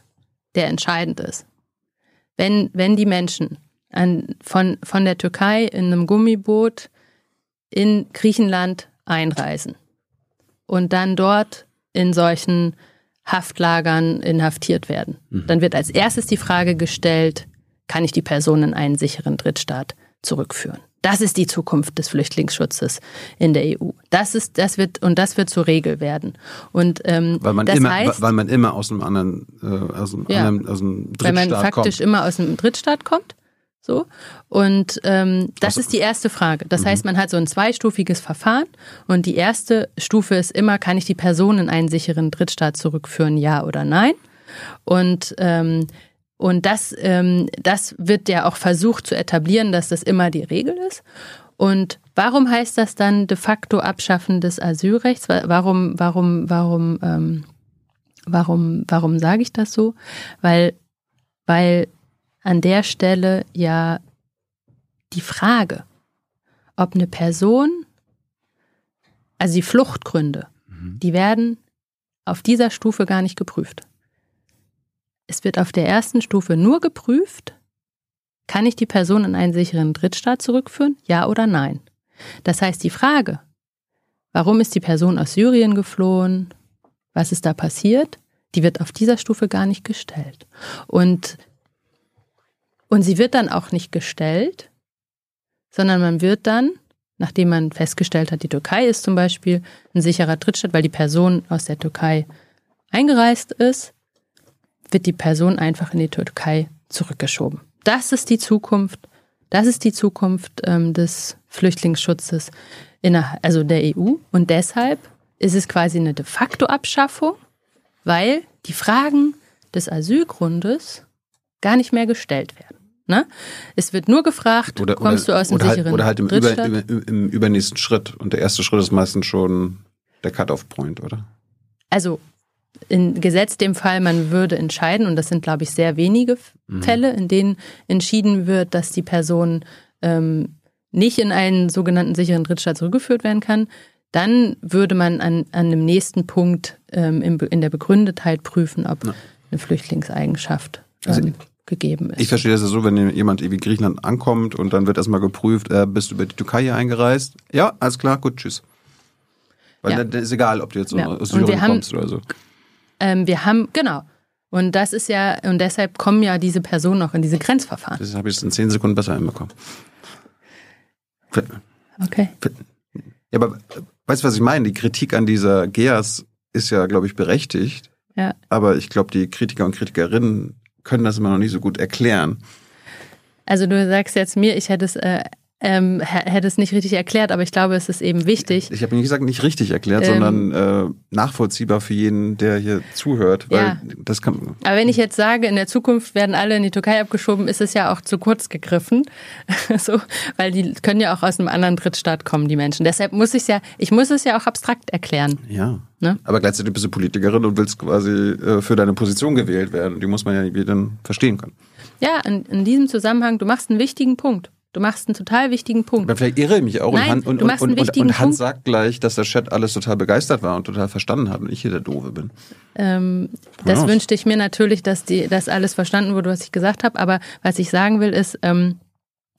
S2: der entscheidend ist, wenn, wenn die Menschen an, von, von der Türkei in einem Gummiboot in Griechenland einreisen und dann dort in solchen Haftlagern inhaftiert werden, mhm. dann wird als erstes die Frage gestellt, kann ich die Person in einen sicheren Drittstaat zurückführen? Das ist die Zukunft des Flüchtlingsschutzes in der EU. Das ist, das wird und das wird zur Regel werden. Und ähm,
S1: weil man
S2: das
S1: immer,
S2: heißt,
S1: weil man immer aus einem anderen, äh, aus einem, ja, anderen, aus einem Drittstaat
S2: kommt. Weil man faktisch
S1: kommt.
S2: immer aus einem Drittstaat kommt. So. Und ähm, das also, ist die erste Frage. Das mhm. heißt, man hat so ein zweistufiges Verfahren und die erste Stufe ist immer, kann ich die Person in einen sicheren Drittstaat zurückführen, ja oder nein? Und ähm, und das, ähm, das wird ja auch versucht zu etablieren, dass das immer die Regel ist. Und warum heißt das dann de facto Abschaffen des Asylrechts? Warum, warum, warum, ähm, warum, warum sage ich das so? Weil, weil an der Stelle ja die Frage, ob eine Person, also die Fluchtgründe, mhm. die werden auf dieser Stufe gar nicht geprüft. Es wird auf der ersten Stufe nur geprüft, kann ich die Person in einen sicheren Drittstaat zurückführen, ja oder nein? Das heißt, die Frage, warum ist die Person aus Syrien geflohen, was ist da passiert, die wird auf dieser Stufe gar nicht gestellt. Und, und sie wird dann auch nicht gestellt, sondern man wird dann, nachdem man festgestellt hat, die Türkei ist zum Beispiel ein sicherer Drittstaat, weil die Person aus der Türkei eingereist ist, wird die Person einfach in die Türkei zurückgeschoben. Das ist die Zukunft. Das ist die Zukunft ähm, des Flüchtlingsschutzes innerhalb, also der EU. Und deshalb ist es quasi eine de facto Abschaffung, weil die Fragen des Asylgrundes gar nicht mehr gestellt werden. Ne? Es wird nur gefragt, oder, kommst oder, du aus einem
S1: oder
S2: sicheren
S1: halt, Oder halt im, über, im, im übernächsten Schritt. Und der erste Schritt ist meistens schon der Cut-off-Point, oder?
S2: Also in gesetzt dem Fall, man würde entscheiden, und das sind, glaube ich, sehr wenige mhm. Fälle, in denen entschieden wird, dass die Person ähm, nicht in einen sogenannten sicheren Drittstaat zurückgeführt werden kann, dann würde man an, an dem nächsten Punkt ähm, in, in der Begründetheit prüfen, ob ja. eine Flüchtlingseigenschaft also ähm, also, gegeben ist.
S1: Ich verstehe das ja so, wenn jemand wie Griechenland ankommt und dann wird erstmal geprüft, äh, bist du über die Türkei hier eingereist? Ja, alles klar, gut, tschüss. Weil ja. dann ist egal, ob du jetzt ja. aus Syrien kommst oder so.
S2: Ähm, wir haben, genau, Und das ist ja, und deshalb kommen ja diese Personen auch in diese Grenzverfahren.
S1: Das habe ich es in zehn Sekunden besser hinbekommen.
S2: Okay.
S1: Ja, aber weißt du, was ich meine? Die Kritik an dieser GEAS ist ja, glaube ich, berechtigt.
S2: Ja.
S1: Aber ich glaube, die Kritiker und Kritikerinnen können das immer noch nicht so gut erklären.
S2: Also du sagst jetzt mir, ich hätte es äh, ähm, hätte es nicht richtig erklärt, aber ich glaube, es ist eben wichtig.
S1: Ich habe nicht gesagt, nicht richtig erklärt, ähm, sondern äh, nachvollziehbar für jeden, der hier zuhört. Weil ja. das kann,
S2: aber wenn ich jetzt sage, in der Zukunft werden alle in die Türkei abgeschoben, ist es ja auch zu kurz gegriffen. so, weil die können ja auch aus einem anderen Drittstaat kommen, die Menschen. Deshalb muss ich ja, ich muss es ja auch abstrakt erklären.
S1: Ja. Ne? Aber gleichzeitig bist du Politikerin und willst quasi äh, für deine Position gewählt werden. Die muss man ja irgendwie dann verstehen können.
S2: Ja, in, in diesem Zusammenhang, du machst einen wichtigen Punkt. Du machst einen total wichtigen Punkt.
S1: Aber vielleicht irre ich mich auch.
S2: Nein,
S1: und,
S2: du machst
S1: und,
S2: einen wichtigen
S1: und, Hans sagt gleich, dass der Chat alles total begeistert war und total verstanden hat und ich hier der Doofe bin.
S2: Ähm, das ja. wünschte ich mir natürlich, dass die, dass alles verstanden wurde, was ich gesagt habe. Aber was ich sagen will, ist, ähm,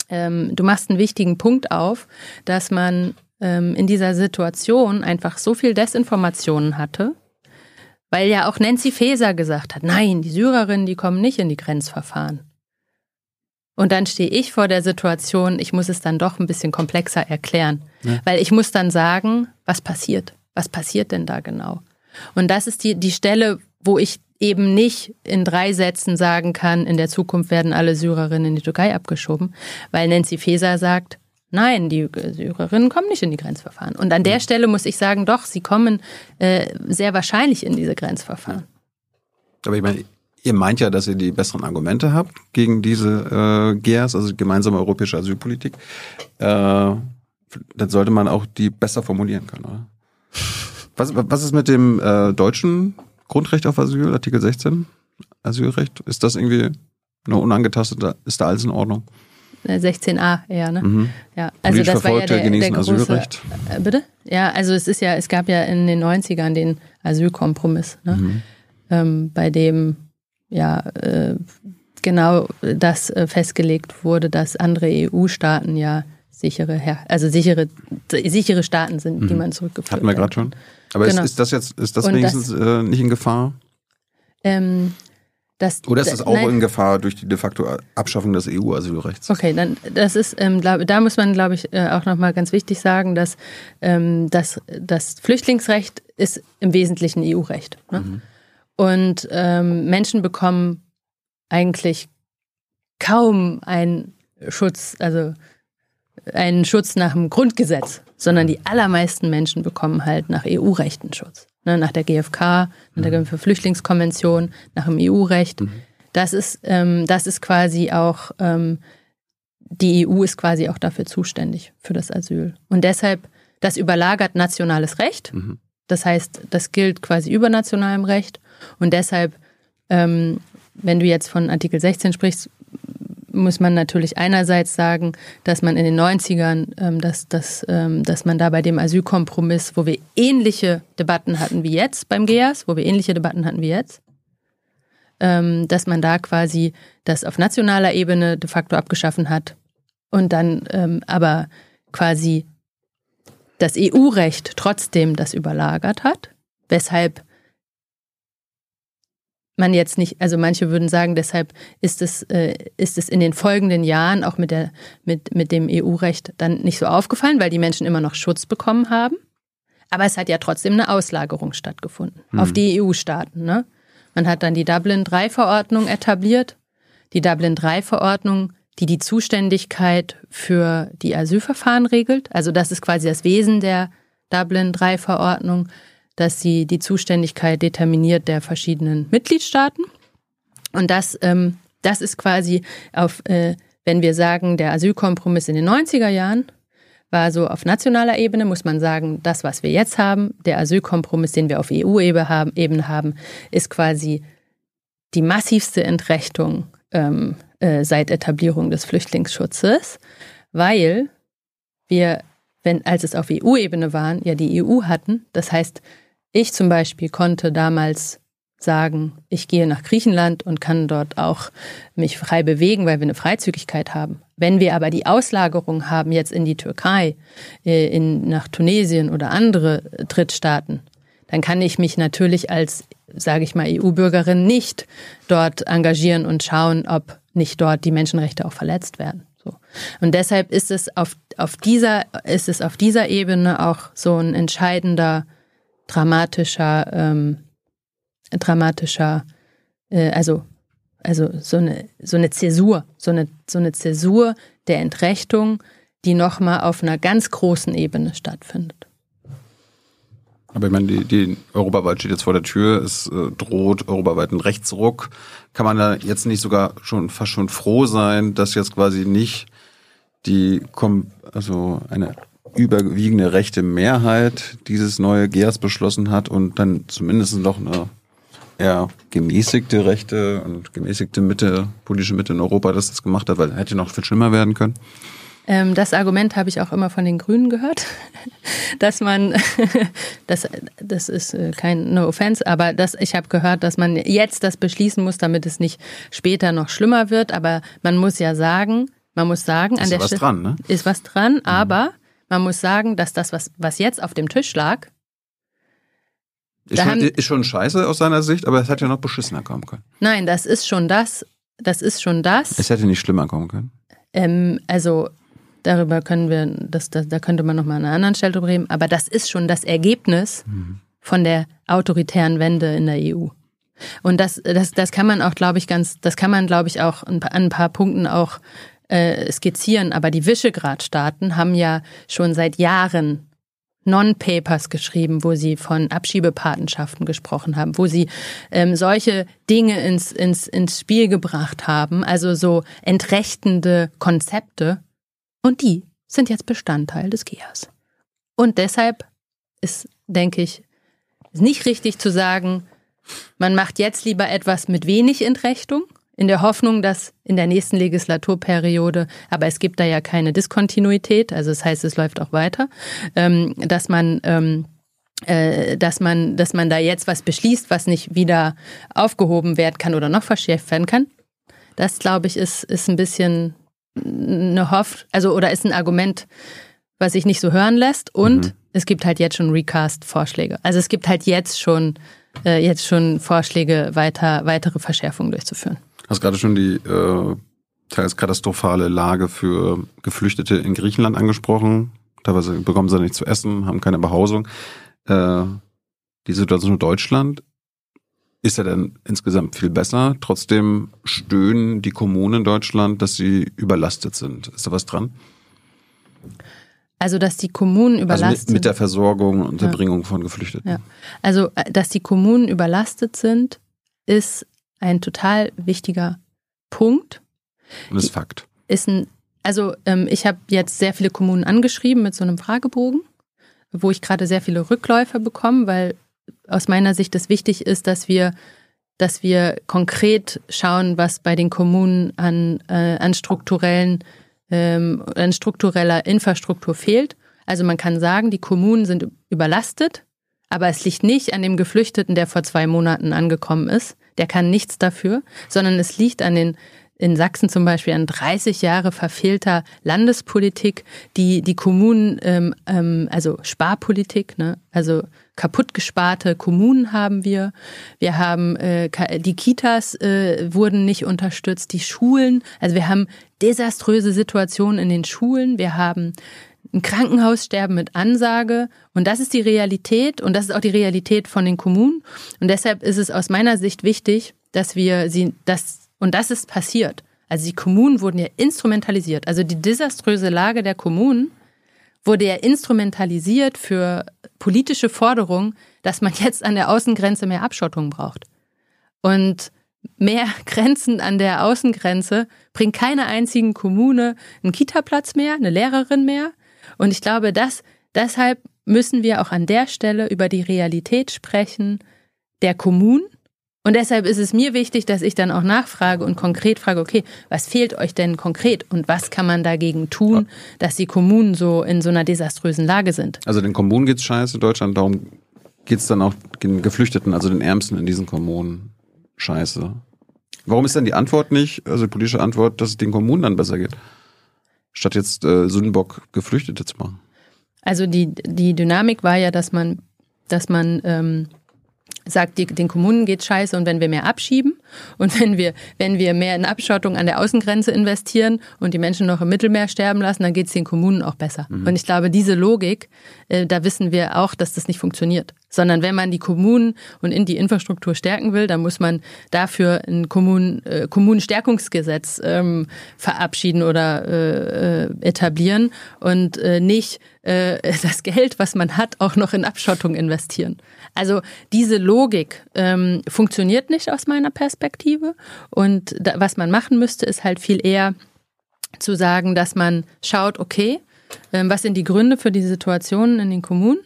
S2: ähm, du machst einen wichtigen Punkt auf, dass man ähm, in dieser Situation einfach so viel Desinformationen hatte, weil ja auch Nancy Faeser gesagt hat, nein, die Syrerinnen, die kommen nicht in die Grenzverfahren. Und dann stehe ich vor der Situation, ich muss es dann doch ein bisschen komplexer erklären. Ja. Weil ich muss dann sagen, was passiert? Was passiert denn da genau? Und das ist die, die Stelle, wo ich eben nicht in drei Sätzen sagen kann, in der Zukunft werden alle Syrerinnen in die Türkei abgeschoben, weil Nancy Faeser sagt, nein, die Syrerinnen kommen nicht in die Grenzverfahren. Und an der Stelle muss ich sagen, doch, sie kommen äh, sehr wahrscheinlich in diese Grenzverfahren.
S1: Aber ich meine, Ihr meint ja, dass ihr die besseren Argumente habt gegen diese äh, GEAS, also gemeinsame europäische Asylpolitik. Äh, dann sollte man auch die besser formulieren können, oder? Was, was ist mit dem äh, deutschen Grundrecht auf Asyl, Artikel 16, Asylrecht? Ist das irgendwie nur unangetastet? Ist da alles in Ordnung?
S2: 16a äh, eher, ne?
S1: Mhm.
S2: Ja, also das war ja der, der große,
S1: Asylrecht.
S2: Äh, bitte? Ja, also es ist ja, es gab ja in den 90ern den Asylkompromiss, ne? Mhm. Ähm, bei dem ja äh, genau das äh, festgelegt wurde, dass andere EU-Staaten ja sichere, also sichere, sichere Staaten sind, mhm. die man zurückgeführt
S1: Hatten wir gerade schon. Aber genau. ist, ist, das jetzt, ist das Und wenigstens das, äh, nicht in Gefahr?
S2: Ähm, das,
S1: Oder ist das auch nein, in Gefahr durch die de facto Abschaffung des EU-Asylrechts?
S2: Okay, dann das ist, ähm, glaub, da muss man, glaube ich, äh, auch nochmal ganz wichtig sagen, dass ähm, das, das Flüchtlingsrecht ist im Wesentlichen EU-Recht. Ne? Mhm. Und ähm, Menschen bekommen eigentlich kaum einen Schutz, also einen Schutz nach dem Grundgesetz, sondern die allermeisten Menschen bekommen halt nach EU-Rechten Schutz. Ne, nach der GfK, nach der mhm. Genfer Flüchtlingskonvention, nach dem EU-Recht. Mhm. Das ist, ähm, das ist quasi auch, ähm, die EU ist quasi auch dafür zuständig, für das Asyl. Und deshalb, das überlagert nationales Recht. Mhm. Das heißt, das gilt quasi über nationalem Recht. Und deshalb, ähm, wenn du jetzt von Artikel 16 sprichst, muss man natürlich einerseits sagen, dass man in den 90ern, ähm, dass, dass, ähm, dass man da bei dem Asylkompromiss, wo wir ähnliche Debatten hatten wie jetzt beim GEAS, wo wir ähnliche Debatten hatten wie jetzt, ähm, dass man da quasi das auf nationaler Ebene de facto abgeschaffen hat und dann ähm, aber quasi das EU-Recht trotzdem das überlagert hat, weshalb man jetzt nicht, also manche würden sagen, deshalb ist es, äh, ist es in den folgenden Jahren auch mit, der, mit, mit dem EU-Recht dann nicht so aufgefallen, weil die Menschen immer noch Schutz bekommen haben. Aber es hat ja trotzdem eine Auslagerung stattgefunden mhm. auf die EU-Staaten. Ne? Man hat dann die Dublin-3-Verordnung etabliert. Die Dublin-3-Verordnung, die die Zuständigkeit für die Asylverfahren regelt. Also das ist quasi das Wesen der Dublin-3-Verordnung dass sie die Zuständigkeit determiniert der verschiedenen Mitgliedstaaten. Und das, ähm, das ist quasi auf, äh, wenn wir sagen, der Asylkompromiss in den 90er Jahren war so auf nationaler Ebene, muss man sagen, das, was wir jetzt haben, der Asylkompromiss, den wir auf EU-Ebene haben, ist quasi die massivste Entrechtung ähm, äh, seit Etablierung des Flüchtlingsschutzes, weil wir, wenn, als es auf EU-Ebene waren, ja die EU hatten. Das heißt, ich zum Beispiel konnte damals sagen, ich gehe nach Griechenland und kann dort auch mich frei bewegen, weil wir eine Freizügigkeit haben. Wenn wir aber die Auslagerung haben jetzt in die Türkei, äh, in, nach Tunesien oder andere Drittstaaten, dann kann ich mich natürlich als, sage ich mal, EU-Bürgerin nicht dort engagieren und schauen, ob nicht dort die Menschenrechte auch verletzt werden. So. Und deshalb ist es auf, auf dieser, ist es auf dieser Ebene auch so ein entscheidender, dramatischer, ähm, dramatischer, äh, also, also so eine, so eine Zäsur, so eine, so eine Zäsur der Entrechtung, die nochmal auf einer ganz großen Ebene stattfindet.
S1: Aber ich meine, die, die Europaweit steht jetzt vor der Tür, es äh, droht europaweit ein Rechtsruck. Kann man da jetzt nicht sogar schon fast schon froh sein, dass jetzt quasi nicht die also eine überwiegende rechte Mehrheit dieses neue GEAS beschlossen hat und dann zumindest noch eine eher gemäßigte Rechte und gemäßigte Mitte, politische Mitte in Europa das jetzt gemacht hat, weil hätte noch viel schlimmer werden können.
S2: Ähm, das Argument habe ich auch immer von den Grünen gehört, dass man, das, das ist äh, kein No Offense, aber das, ich habe gehört, dass man jetzt das beschließen muss, damit es nicht später noch schlimmer wird. Aber man muss ja sagen, man muss sagen,
S1: ist an der
S2: was
S1: Stelle dran, ne?
S2: ist was dran, mhm. Man muss sagen, dass das, was, was jetzt auf dem Tisch lag,
S1: ist schon, ist schon scheiße aus seiner Sicht, aber es hätte ja noch beschissener kommen können.
S2: Nein, das ist schon das. Das ist schon das.
S1: Es hätte nicht schlimmer kommen können.
S2: Ähm, also Darüber können wir, das, das, da könnte man nochmal an einer anderen Stelle drüber reden. Aber das ist schon das Ergebnis mhm. von der autoritären Wende in der EU. Und das, das, das kann man auch, glaube ich, ganz, das kann man, glaube ich, auch an ein paar Punkten auch äh, skizzieren. Aber die Visegrad-Staaten haben ja schon seit Jahren Non-Papers geschrieben, wo sie von Abschiebepatenschaften gesprochen haben, wo sie ähm, solche Dinge ins, ins, ins Spiel gebracht haben, also so entrechtende Konzepte, und die sind jetzt Bestandteil des GEAS. Und deshalb ist, denke ich, nicht richtig zu sagen, man macht jetzt lieber etwas mit wenig Entrechtung, in der Hoffnung, dass in der nächsten Legislaturperiode, aber es gibt da ja keine Diskontinuität, also das heißt, es läuft auch weiter, ähm, dass man ähm, äh, dass man, dass man da jetzt was beschließt, was nicht wieder aufgehoben werden kann oder noch verschärft werden kann. Das, glaube ich, ist, ist ein bisschen eine Hoff, also oder ist ein Argument, was sich nicht so hören lässt. Und mhm. es gibt halt jetzt schon Recast-Vorschläge. Also es gibt halt jetzt schon äh, jetzt schon Vorschläge, weiter weitere Verschärfungen durchzuführen.
S1: Du hast gerade schon die äh, teils katastrophale Lage für Geflüchtete in Griechenland angesprochen. Teilweise bekommen sie nichts zu essen, haben keine Behausung. Äh, die Situation in Deutschland ist ja dann insgesamt viel besser. Trotzdem stöhnen die Kommunen in Deutschland, dass sie überlastet sind. Ist da was dran?
S2: Also, dass die Kommunen überlastet also
S1: mit, mit der Versorgung und der Bringung von Geflüchteten.
S2: Ja. Also, äh, dass die Kommunen überlastet sind, ist ein total wichtiger Punkt.
S1: Und ist Fakt.
S2: Ist ein, also, ähm, ich habe jetzt sehr viele Kommunen angeschrieben mit so einem Fragebogen, wo ich gerade sehr viele Rückläufe bekomme, weil aus meiner Sicht es wichtig ist, dass wir, dass wir konkret schauen, was bei den Kommunen an, äh, an strukturellen, ähm, an struktureller Infrastruktur fehlt. Also man kann sagen, die Kommunen sind überlastet, aber es liegt nicht an dem Geflüchteten, der vor zwei Monaten angekommen ist. Der kann nichts dafür, sondern es liegt an den in Sachsen zum Beispiel an 30 Jahre verfehlter Landespolitik, die die Kommunen, ähm, ähm, also Sparpolitik, ne, also kaputtgesparte Kommunen haben wir. Wir haben äh, die Kitas äh, wurden nicht unterstützt, die Schulen, also wir haben desaströse Situationen in den Schulen. Wir haben ein Krankenhaussterben mit Ansage. Und das ist die Realität und das ist auch die Realität von den Kommunen. Und deshalb ist es aus meiner Sicht wichtig, dass wir sie, dass und das ist passiert. Also die Kommunen wurden ja instrumentalisiert. Also die desaströse Lage der Kommunen wurde ja instrumentalisiert für politische Forderungen, dass man jetzt an der Außengrenze mehr Abschottung braucht. Und mehr Grenzen an der Außengrenze bringt keine einzigen Kommune einen Kita-Platz mehr, eine Lehrerin mehr. Und ich glaube, dass deshalb müssen wir auch an der Stelle über die Realität sprechen der Kommunen und deshalb ist es mir wichtig, dass ich dann auch nachfrage und konkret frage, okay, was fehlt euch denn konkret und was kann man dagegen tun, dass die Kommunen so in so einer desaströsen Lage sind?
S1: Also den Kommunen geht's scheiße in Deutschland, darum geht's dann auch den Geflüchteten, also den Ärmsten in diesen Kommunen scheiße. Warum ist dann die Antwort nicht, also die politische Antwort, dass es den Kommunen dann besser geht? Statt jetzt äh, Sündenbock Geflüchtete zu machen.
S2: Also die, die Dynamik war ja, dass man dass man ähm, sagt, die, den Kommunen geht scheiße und wenn wir mehr abschieben und wenn wir, wenn wir mehr in Abschottung an der Außengrenze investieren und die Menschen noch im Mittelmeer sterben lassen, dann geht es den Kommunen auch besser. Mhm. Und ich glaube, diese Logik, äh, da wissen wir auch, dass das nicht funktioniert. Sondern wenn man die Kommunen und in die Infrastruktur stärken will, dann muss man dafür ein Kommunen, äh, Kommunenstärkungsgesetz ähm, verabschieden oder äh, äh etablieren und äh, nicht äh, das Geld, was man hat, auch noch in Abschottung investieren. Also diese Logik ähm, funktioniert nicht aus meiner Perspektive. Und da, was man machen müsste, ist halt viel eher zu sagen, dass man schaut, okay, ähm, was sind die Gründe für die Situationen in den Kommunen?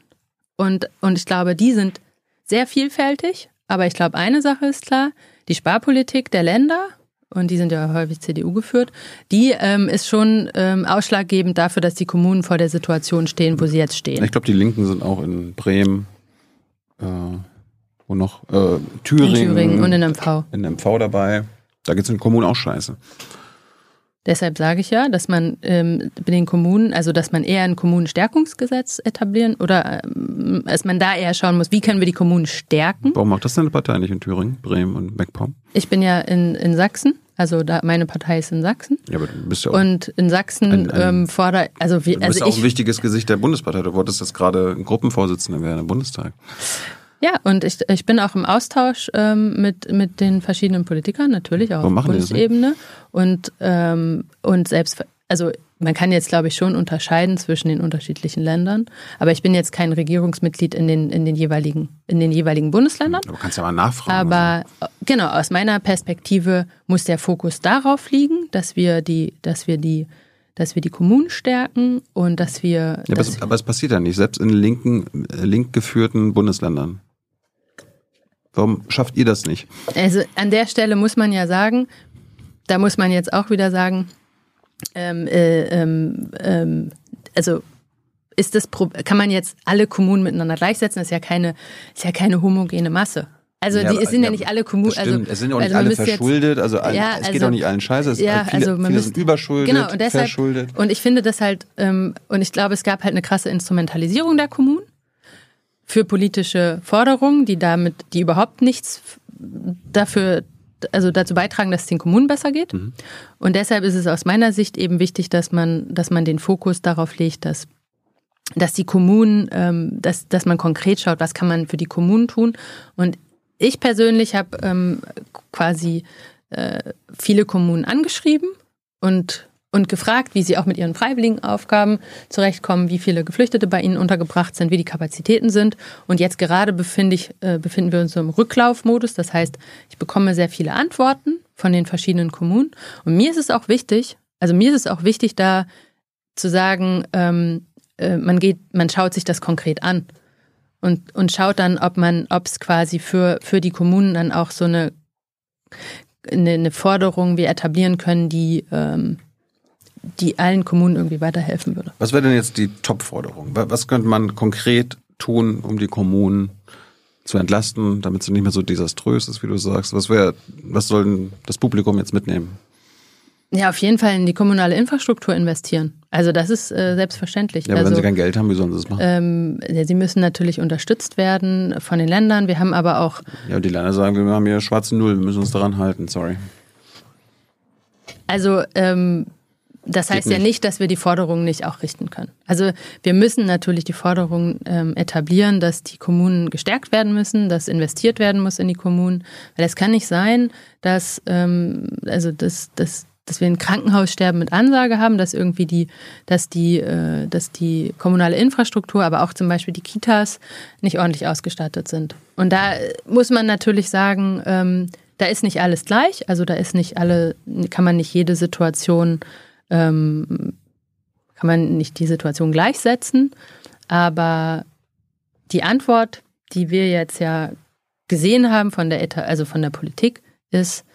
S2: Und, und ich glaube, die sind sehr vielfältig. Aber ich glaube, eine Sache ist klar, die Sparpolitik der Länder und die sind ja häufig CDU geführt, die ähm, ist schon ähm, ausschlaggebend dafür, dass die Kommunen vor der Situation stehen, wo sie jetzt stehen.
S1: Ich glaube, die Linken sind auch in Bremen, äh, wo noch äh, Thüringen, in
S2: Thüringen und in MV.
S1: In MV dabei. Da geht es in den Kommunen auch scheiße.
S2: Deshalb sage ich ja, dass man ähm, bei den Kommunen, also dass man eher ein Kommunenstärkungsgesetz etablieren oder ähm, dass man da eher schauen muss, wie können wir die Kommunen stärken.
S1: Warum macht das denn eine Partei nicht in Thüringen, Bremen und MacPom?
S2: Ich bin ja in, in Sachsen, also da, meine Partei ist in Sachsen.
S1: Ja, aber du bist ja
S2: auch Und in Sachsen ein, ein, ähm, fordert, also wie,
S1: du bist
S2: also
S1: auch ein wichtiges Gesicht der Bundespartei. Du wolltest jetzt gerade ein Gruppenvorsitzender werden im Bundestag.
S2: Ja, und ich, ich bin auch im Austausch ähm, mit, mit den verschiedenen Politikern, natürlich auch
S1: auf
S2: Bundesebene. Und, ähm, und selbst, also man kann jetzt, glaube ich, schon unterscheiden zwischen den unterschiedlichen Ländern. Aber ich bin jetzt kein Regierungsmitglied in den, in den, jeweiligen, in den jeweiligen Bundesländern.
S1: Du kannst ja mal nachfragen.
S2: Aber also. genau, aus meiner Perspektive muss der Fokus darauf liegen, dass wir die, dass wir die dass wir die Kommunen stärken und dass wir.
S1: Ja, dass aber, es passiert ja nicht, selbst in linken, äh, link geführten Bundesländern. Warum schafft ihr das nicht?
S2: Also an der Stelle muss man ja sagen, da muss man jetzt auch wieder sagen, ähm, äh, ähm, ähm, also ist das kann man jetzt alle Kommunen miteinander gleichsetzen? Das ist ja keine, ist ja keine homogene Masse. Also ja, die, es sind ja, ja nicht alle Kommunen.
S1: Also, es sind auch nicht also alle verschuldet. Jetzt, also ja, es also, geht auch nicht allen scheiße. Es ja, viele, also man viele sind überschuldet, genau, und deshalb, verschuldet.
S2: Und ich finde das halt, ähm, und ich glaube, es gab halt eine krasse Instrumentalisierung der Kommunen für politische Forderungen, die damit, die überhaupt nichts dafür, also dazu beitragen, dass es den Kommunen besser geht. Mhm. Und deshalb ist es aus meiner Sicht eben wichtig, dass man, dass man den Fokus darauf legt, dass dass die Kommunen, ähm, dass, dass man konkret schaut, was kann man für die Kommunen tun. Und ich persönlich habe ähm, quasi äh, viele Kommunen angeschrieben und und gefragt, wie sie auch mit ihren freiwilligen Aufgaben zurechtkommen, wie viele Geflüchtete bei ihnen untergebracht sind, wie die Kapazitäten sind. Und jetzt gerade befinde ich, äh, befinden wir uns im Rücklaufmodus. Das heißt, ich bekomme sehr viele Antworten von den verschiedenen Kommunen. Und mir ist es auch wichtig, also mir ist es auch wichtig, da zu sagen, ähm, äh, man geht, man schaut sich das konkret an und, und schaut dann, ob man, ob es quasi für, für die Kommunen dann auch so eine, eine, eine Forderung wir etablieren können, die ähm, die allen Kommunen irgendwie weiterhelfen würde.
S1: Was wäre denn jetzt die Top-Forderung? Was könnte man konkret tun, um die Kommunen zu entlasten, damit sie nicht mehr so desaströs ist, wie du sagst? Was wäre, was soll das Publikum jetzt mitnehmen?
S2: Ja, auf jeden Fall in die kommunale Infrastruktur investieren. Also das ist äh, selbstverständlich.
S1: Ja, aber
S2: also,
S1: wenn sie kein Geld haben, wie sollen sie das machen?
S2: Ähm, ja, sie müssen natürlich unterstützt werden von den Ländern. Wir haben aber auch.
S1: Ja, die Länder sagen, wir haben hier schwarze Null, wir müssen uns daran halten. Sorry.
S2: Also ähm, das heißt nicht. ja nicht, dass wir die Forderungen nicht auch richten können. Also wir müssen natürlich die Forderungen ähm, etablieren, dass die Kommunen gestärkt werden müssen, dass investiert werden muss in die Kommunen. Weil es kann nicht sein, dass, ähm, also das, das, dass wir ein Krankenhaussterben mit Ansage haben, dass irgendwie die, dass die, äh, dass die kommunale Infrastruktur, aber auch zum Beispiel die Kitas nicht ordentlich ausgestattet sind. Und da muss man natürlich sagen, ähm, da ist nicht alles gleich, also da ist nicht alle, kann man nicht jede Situation ähm, kann man nicht die Situation gleichsetzen. Aber die Antwort, die wir jetzt ja gesehen haben von der, also von der Politik, ist,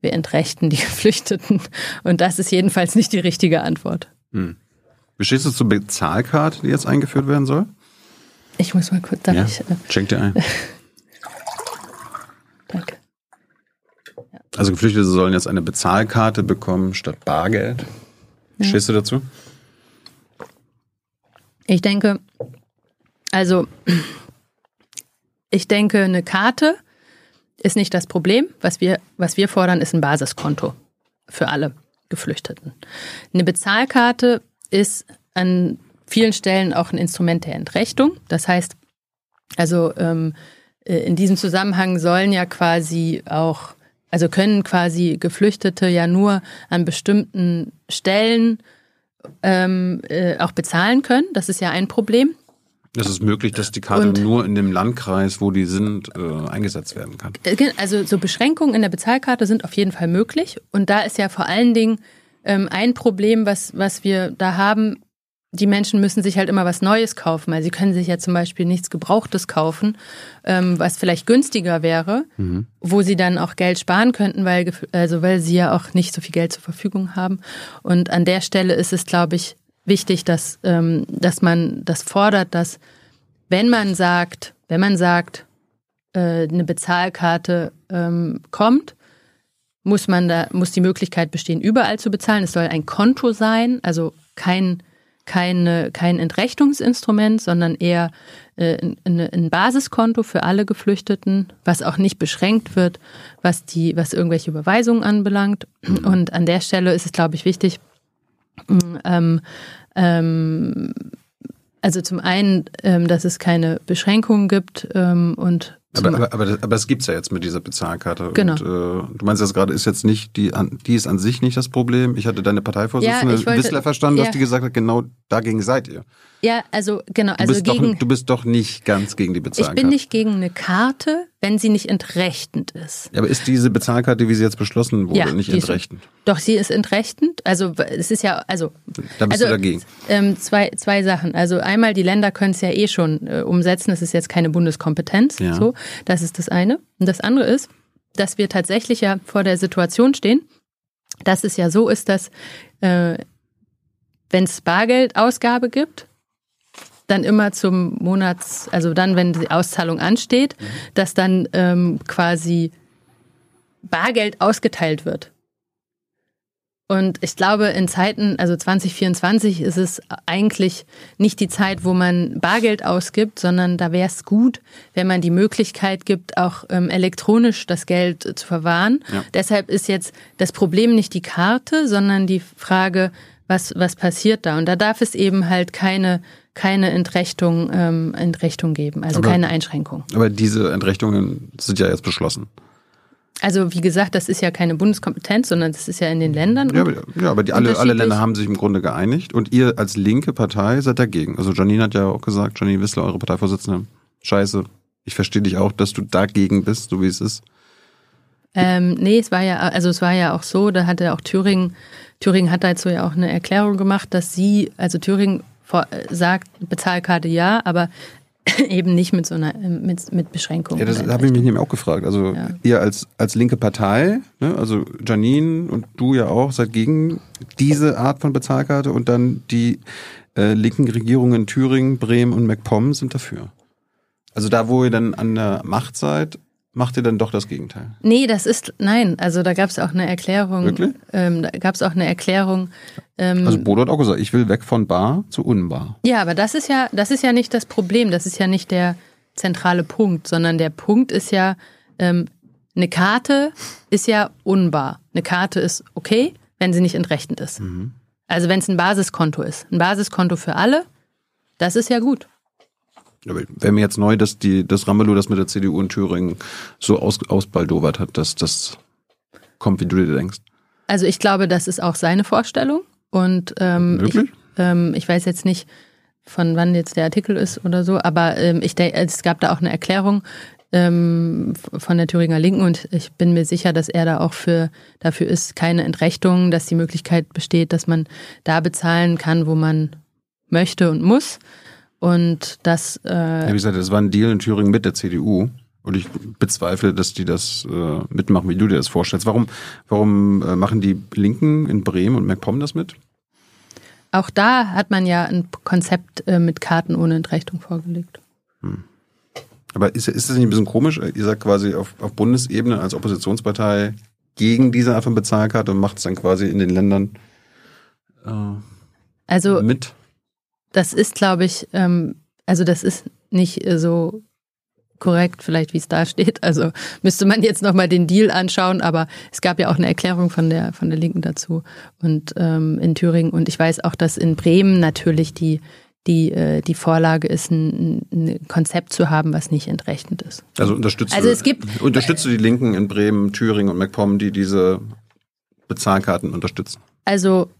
S2: wir entrechten die Geflüchteten. Und das ist jedenfalls nicht die richtige Antwort. Hm.
S1: Wie stehst du zur Bezahlkarte, die jetzt eingeführt werden soll?
S2: Ich muss mal kurz, darf
S1: ja,
S2: ich? Äh,
S1: schenk dir ein.
S2: Danke.
S1: Also Geflüchtete sollen jetzt eine Bezahlkarte bekommen statt Bargeld. Ja. stehst du dazu?
S2: Ich denke, also ich denke, eine Karte ist nicht das Problem. Was wir, was wir fordern, ist ein Basiskonto für alle Geflüchteten. Eine Bezahlkarte ist an vielen Stellen auch ein Instrument der Entrechtung. Das heißt, also ähm, äh, in diesem Zusammenhang sollen ja quasi auch, also können quasi Geflüchtete ja nur an bestimmten Stellen ähm, äh, auch bezahlen können. Das ist ja ein Problem.
S1: Es ist möglich, dass die Karte und, nur in dem Landkreis, wo die sind, äh, eingesetzt werden kann.
S2: Äh, also so Beschränkungen in der Bezahlkarte sind auf jeden Fall möglich. Und da ist ja vor allen Dingen ähm, ein Problem, was, was wir da haben. Die Menschen müssen sich halt immer was Neues kaufen. Also sie können sich ja zum Beispiel nichts Gebrauchtes kaufen, ähm, was vielleicht günstiger wäre, mhm. wo sie dann auch Geld sparen könnten, weil, also weil sie ja auch nicht so viel Geld zur Verfügung haben. Und an der Stelle ist es, glaube ich, wichtig, dass, ähm, dass man das fordert, dass wenn man sagt, wenn man sagt, äh, eine Bezahlkarte ähm, kommt, muss man da, muss die Möglichkeit bestehen, überall zu bezahlen. Es soll ein Konto sein, also kein, keine, kein Entrechtungsinstrument, sondern eher äh, ein, ein Basiskonto für alle Geflüchteten, was auch nicht beschränkt wird, was die, was irgendwelche Überweisungen anbelangt. Und an der Stelle ist es, glaube ich, wichtig, ähm, ähm, also zum einen, ähm, dass es keine Beschränkungen gibt ähm, und
S1: aber, aber, aber, das, aber das gibt's ja jetzt mit dieser Bezahlkarte.
S2: Genau.
S1: Und, äh, du meinst jetzt gerade, ist jetzt nicht, die, die ist an sich nicht das Problem. Ich hatte deine Parteivorsitzende ja, wollte, Wissler verstanden, ja. dass die gesagt hat, genau dagegen seid ihr.
S2: Ja, also genau.
S1: Du
S2: also
S1: bist,
S2: gegen,
S1: doch, du bist doch nicht ganz gegen die Bezahlkarte.
S2: Ich bin nicht gegen eine Karte, wenn sie nicht entrechtend ist.
S1: Ja, aber ist diese Bezahlkarte, wie sie jetzt beschlossen wurde,
S2: ja,
S1: nicht entrechtend?
S2: Ist, doch, sie ist entrechtend. Also es ist ja, also.
S1: Da bist
S2: also,
S1: du dagegen.
S2: Ähm, zwei, zwei Sachen. Also einmal, die Länder können es ja eh schon äh, umsetzen. Es ist jetzt keine Bundeskompetenz.
S1: Ja.
S2: So, das ist das eine. Und das andere ist, dass wir tatsächlich ja vor der Situation stehen, dass es ja so ist, dass äh, wenn es Bargeldausgabe gibt, dann immer zum Monats, also dann, wenn die Auszahlung ansteht, mhm. dass dann ähm, quasi Bargeld ausgeteilt wird. Und ich glaube, in Zeiten, also 2024 ist es eigentlich nicht die Zeit, wo man Bargeld ausgibt, sondern da wäre es gut, wenn man die Möglichkeit gibt, auch ähm, elektronisch das Geld zu verwahren. Ja. Deshalb ist jetzt das Problem nicht die Karte, sondern die Frage, was, was passiert da? Und da darf es eben halt keine keine Entrechtung, ähm, Entrechtung geben, also aber, keine Einschränkung.
S1: Aber diese Entrechtungen sind ja jetzt beschlossen.
S2: Also wie gesagt, das ist ja keine Bundeskompetenz, sondern das ist ja in den Ländern.
S1: Ja, aber, ja, aber die alle, alle Länder haben sich im Grunde geeinigt und ihr als linke Partei seid dagegen. Also Janine hat ja auch gesagt, Janine Wissler, eure Parteivorsitzende, scheiße, ich verstehe dich auch, dass du dagegen bist, so wie es ist.
S2: Ähm, nee, es war ja, also es war ja auch so, da hatte auch Thüringen, Thüringen hat dazu ja auch eine Erklärung gemacht, dass sie, also Thüringen vor, sagt, Bezahlkarte ja, aber eben nicht mit so einer mit, mit Beschränkungen.
S1: Ja, das habe ich mich nämlich auch gefragt. Also ja. ihr als, als linke Partei, ne, also Janine und du ja auch, seid gegen diese Art von Bezahlkarte und dann die äh, linken Regierungen in Thüringen, Bremen und MacPom sind dafür. Also da, wo ihr dann an der Macht seid, macht ihr dann doch das Gegenteil?
S2: Nee, das ist, nein, also da gab es auch eine Erklärung.
S1: Wirklich?
S2: Ähm, da gab es auch eine Erklärung. Ähm,
S1: also Bodo hat auch gesagt, ich will weg von Bar zu Unbar.
S2: Ja, aber das ist ja, das ist ja nicht das Problem, das ist ja nicht der zentrale Punkt, sondern der Punkt ist ja, ähm, eine Karte ist ja unbar. Eine Karte ist okay, wenn sie nicht entrechtend ist. Mhm. Also wenn es ein Basiskonto ist. Ein Basiskonto für alle, das ist ja gut.
S1: Wäre mir jetzt neu, dass die, das Ramelow das mit der CDU in Thüringen so aus, ausbaldowert hat, dass das kommt, wie du dir denkst.
S2: Also ich glaube, das ist auch seine Vorstellung. Und ähm, ich, ähm, ich weiß jetzt nicht, von wann jetzt der Artikel ist oder so, aber ähm, ich denke, es gab da auch eine Erklärung ähm, von der Thüringer Linken und ich bin mir sicher, dass er da auch für dafür ist keine Entrechtung, dass die Möglichkeit besteht, dass man da bezahlen kann, wo man möchte und muss. Und das. Äh,
S1: ja, wie gesagt, das war ein Deal in Thüringen mit der CDU. Und ich bezweifle, dass die das äh, mitmachen, wie du dir das vorstellst. Warum, warum äh, machen die Linken in Bremen und MacPom das mit?
S2: Auch da hat man ja ein Konzept äh, mit Karten ohne Entrechtung vorgelegt. Hm.
S1: Aber ist, ist das nicht ein bisschen komisch? Ihr seid quasi auf, auf Bundesebene als Oppositionspartei gegen diese Art von Bezahlkarte und macht es dann quasi in den Ländern äh,
S2: also,
S1: mit?
S2: Das ist, glaube ich, ähm, also das ist nicht so korrekt, vielleicht wie es da steht. Also müsste man jetzt nochmal den Deal anschauen, aber es gab ja auch eine Erklärung von der von der Linken dazu und ähm, in Thüringen und ich weiß auch, dass in Bremen natürlich die die, äh, die Vorlage ist, ein, ein Konzept zu haben, was nicht entrechtend ist.
S1: Also unterstützt,
S2: also es gibt,
S1: unterstützt du die Linken in Bremen, Thüringen und MacPom, die diese Bezahlkarten unterstützen?
S2: Also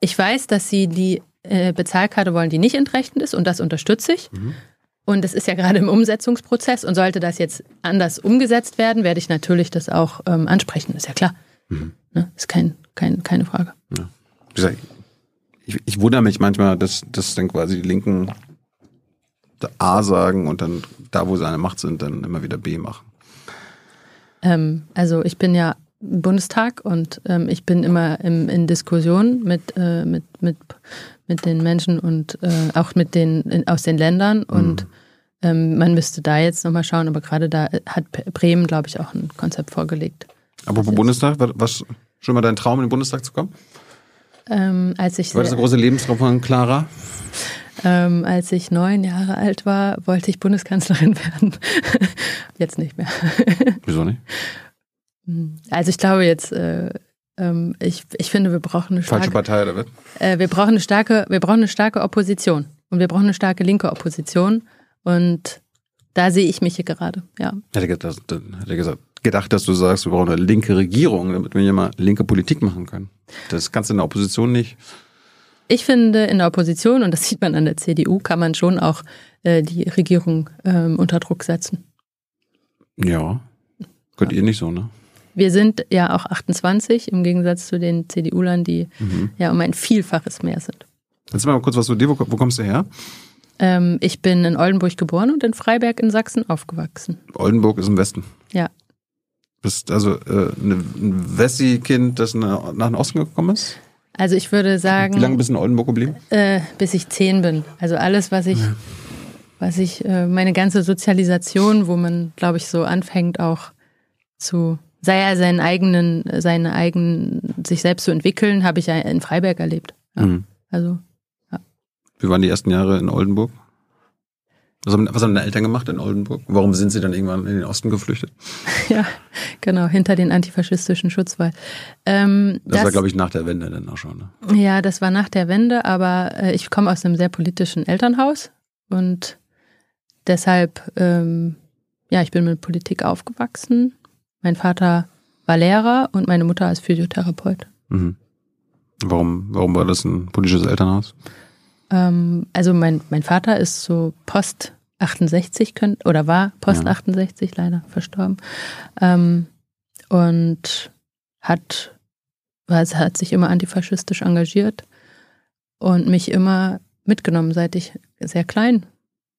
S2: ich weiß, dass sie die äh, Bezahlkarte wollen, die nicht entrechtend ist und das unterstütze ich. Mhm. Und es ist ja gerade im Umsetzungsprozess und sollte das jetzt anders umgesetzt werden, werde ich natürlich das auch ähm, ansprechen, ist ja klar. Mhm. Ne? Ist kein, kein, keine Frage. Ja.
S1: Ich, ich wundere mich manchmal, dass, dass dann quasi die Linken A sagen und dann da, wo sie an der Macht sind, dann immer wieder B machen.
S2: Ähm, also ich bin ja im Bundestag und ähm, ich bin immer im, in Diskussion mit, äh, mit, mit, mit den Menschen und äh, auch mit den in, aus den Ländern und mhm. ähm, man müsste da jetzt nochmal schauen, aber gerade da hat Bremen, glaube ich, auch ein Konzept vorgelegt.
S1: Aber also Bundestag, was schon mal dein Traum, in den Bundestag zu kommen?
S2: Ähm, als ich
S1: war das der große Lebenstraum von Clara?
S2: Ähm, als ich neun Jahre alt war, wollte ich Bundeskanzlerin werden. jetzt nicht mehr.
S1: Wieso nicht?
S2: Also ich glaube jetzt, äh, ähm, ich, ich finde, wir brauchen eine
S1: starke, Falsche Partei, oder was?
S2: Äh, wir brauchen eine starke, wir brauchen eine starke Opposition. Und wir brauchen eine starke linke Opposition. Und da sehe ich mich hier gerade, ja.
S1: Hätte gedacht, hätte gesagt, gedacht, dass du sagst, wir brauchen eine linke Regierung, damit wir hier mal linke Politik machen können. Das kannst du in der Opposition nicht.
S2: Ich finde, in der Opposition, und das sieht man an der CDU, kann man schon auch äh, die Regierung ähm, unter Druck setzen.
S1: Ja. Könnt ja. ihr nicht so, ne?
S2: Wir sind ja auch 28 im Gegensatz zu den CDU-Lern, die mhm. ja um ein Vielfaches mehr sind.
S1: Erzähl mal kurz was zu dir. Wo, wo kommst du her?
S2: Ähm, ich bin in Oldenburg geboren und in Freiberg in Sachsen aufgewachsen.
S1: Oldenburg ist im Westen.
S2: Ja.
S1: Bist also äh, ein Wessi-Kind, das nach, den Osten gekommen ist?
S2: Also ich würde sagen.
S1: Wie lange bist du in Oldenburg geblieben?
S2: Äh, bis ich zehn bin. Also alles, was ich, ja. was ich, äh, meine ganze Sozialisation, wo man, glaube ich, so anfängt auch zu sei er seinen eigenen, seine eigenen, sich selbst zu entwickeln, habe ich ja in Freiberg erlebt. Ja. Mhm. Also,
S1: ja. Wie waren die ersten Jahre in Oldenburg? Was haben, was haben deine Eltern gemacht in Oldenburg? Warum sind sie dann irgendwann in den Osten geflüchtet?
S2: Ja, genau, hinter den antifaschistischen Schutzwall. Ähm,
S1: das, das, war, glaube ich, nach der Wende dann auch schon.
S2: Ne? Ja, das war nach der Wende, aber äh, ich komme aus einem sehr politischen Elternhaus und deshalb, ähm, ja, ich bin mit Politik aufgewachsen mein Vater war Lehrer und meine Mutter ist Physiotherapeut.
S1: Mhm. Warum, warum war das ein politisches Elternhaus?
S2: Ähm, also mein, mein Vater ist so Post 68 könnt, oder war Post ja. 68 leider verstorben. Ähm, und hat, also hat sich immer antifaschistisch engagiert und mich immer mitgenommen, seit ich sehr klein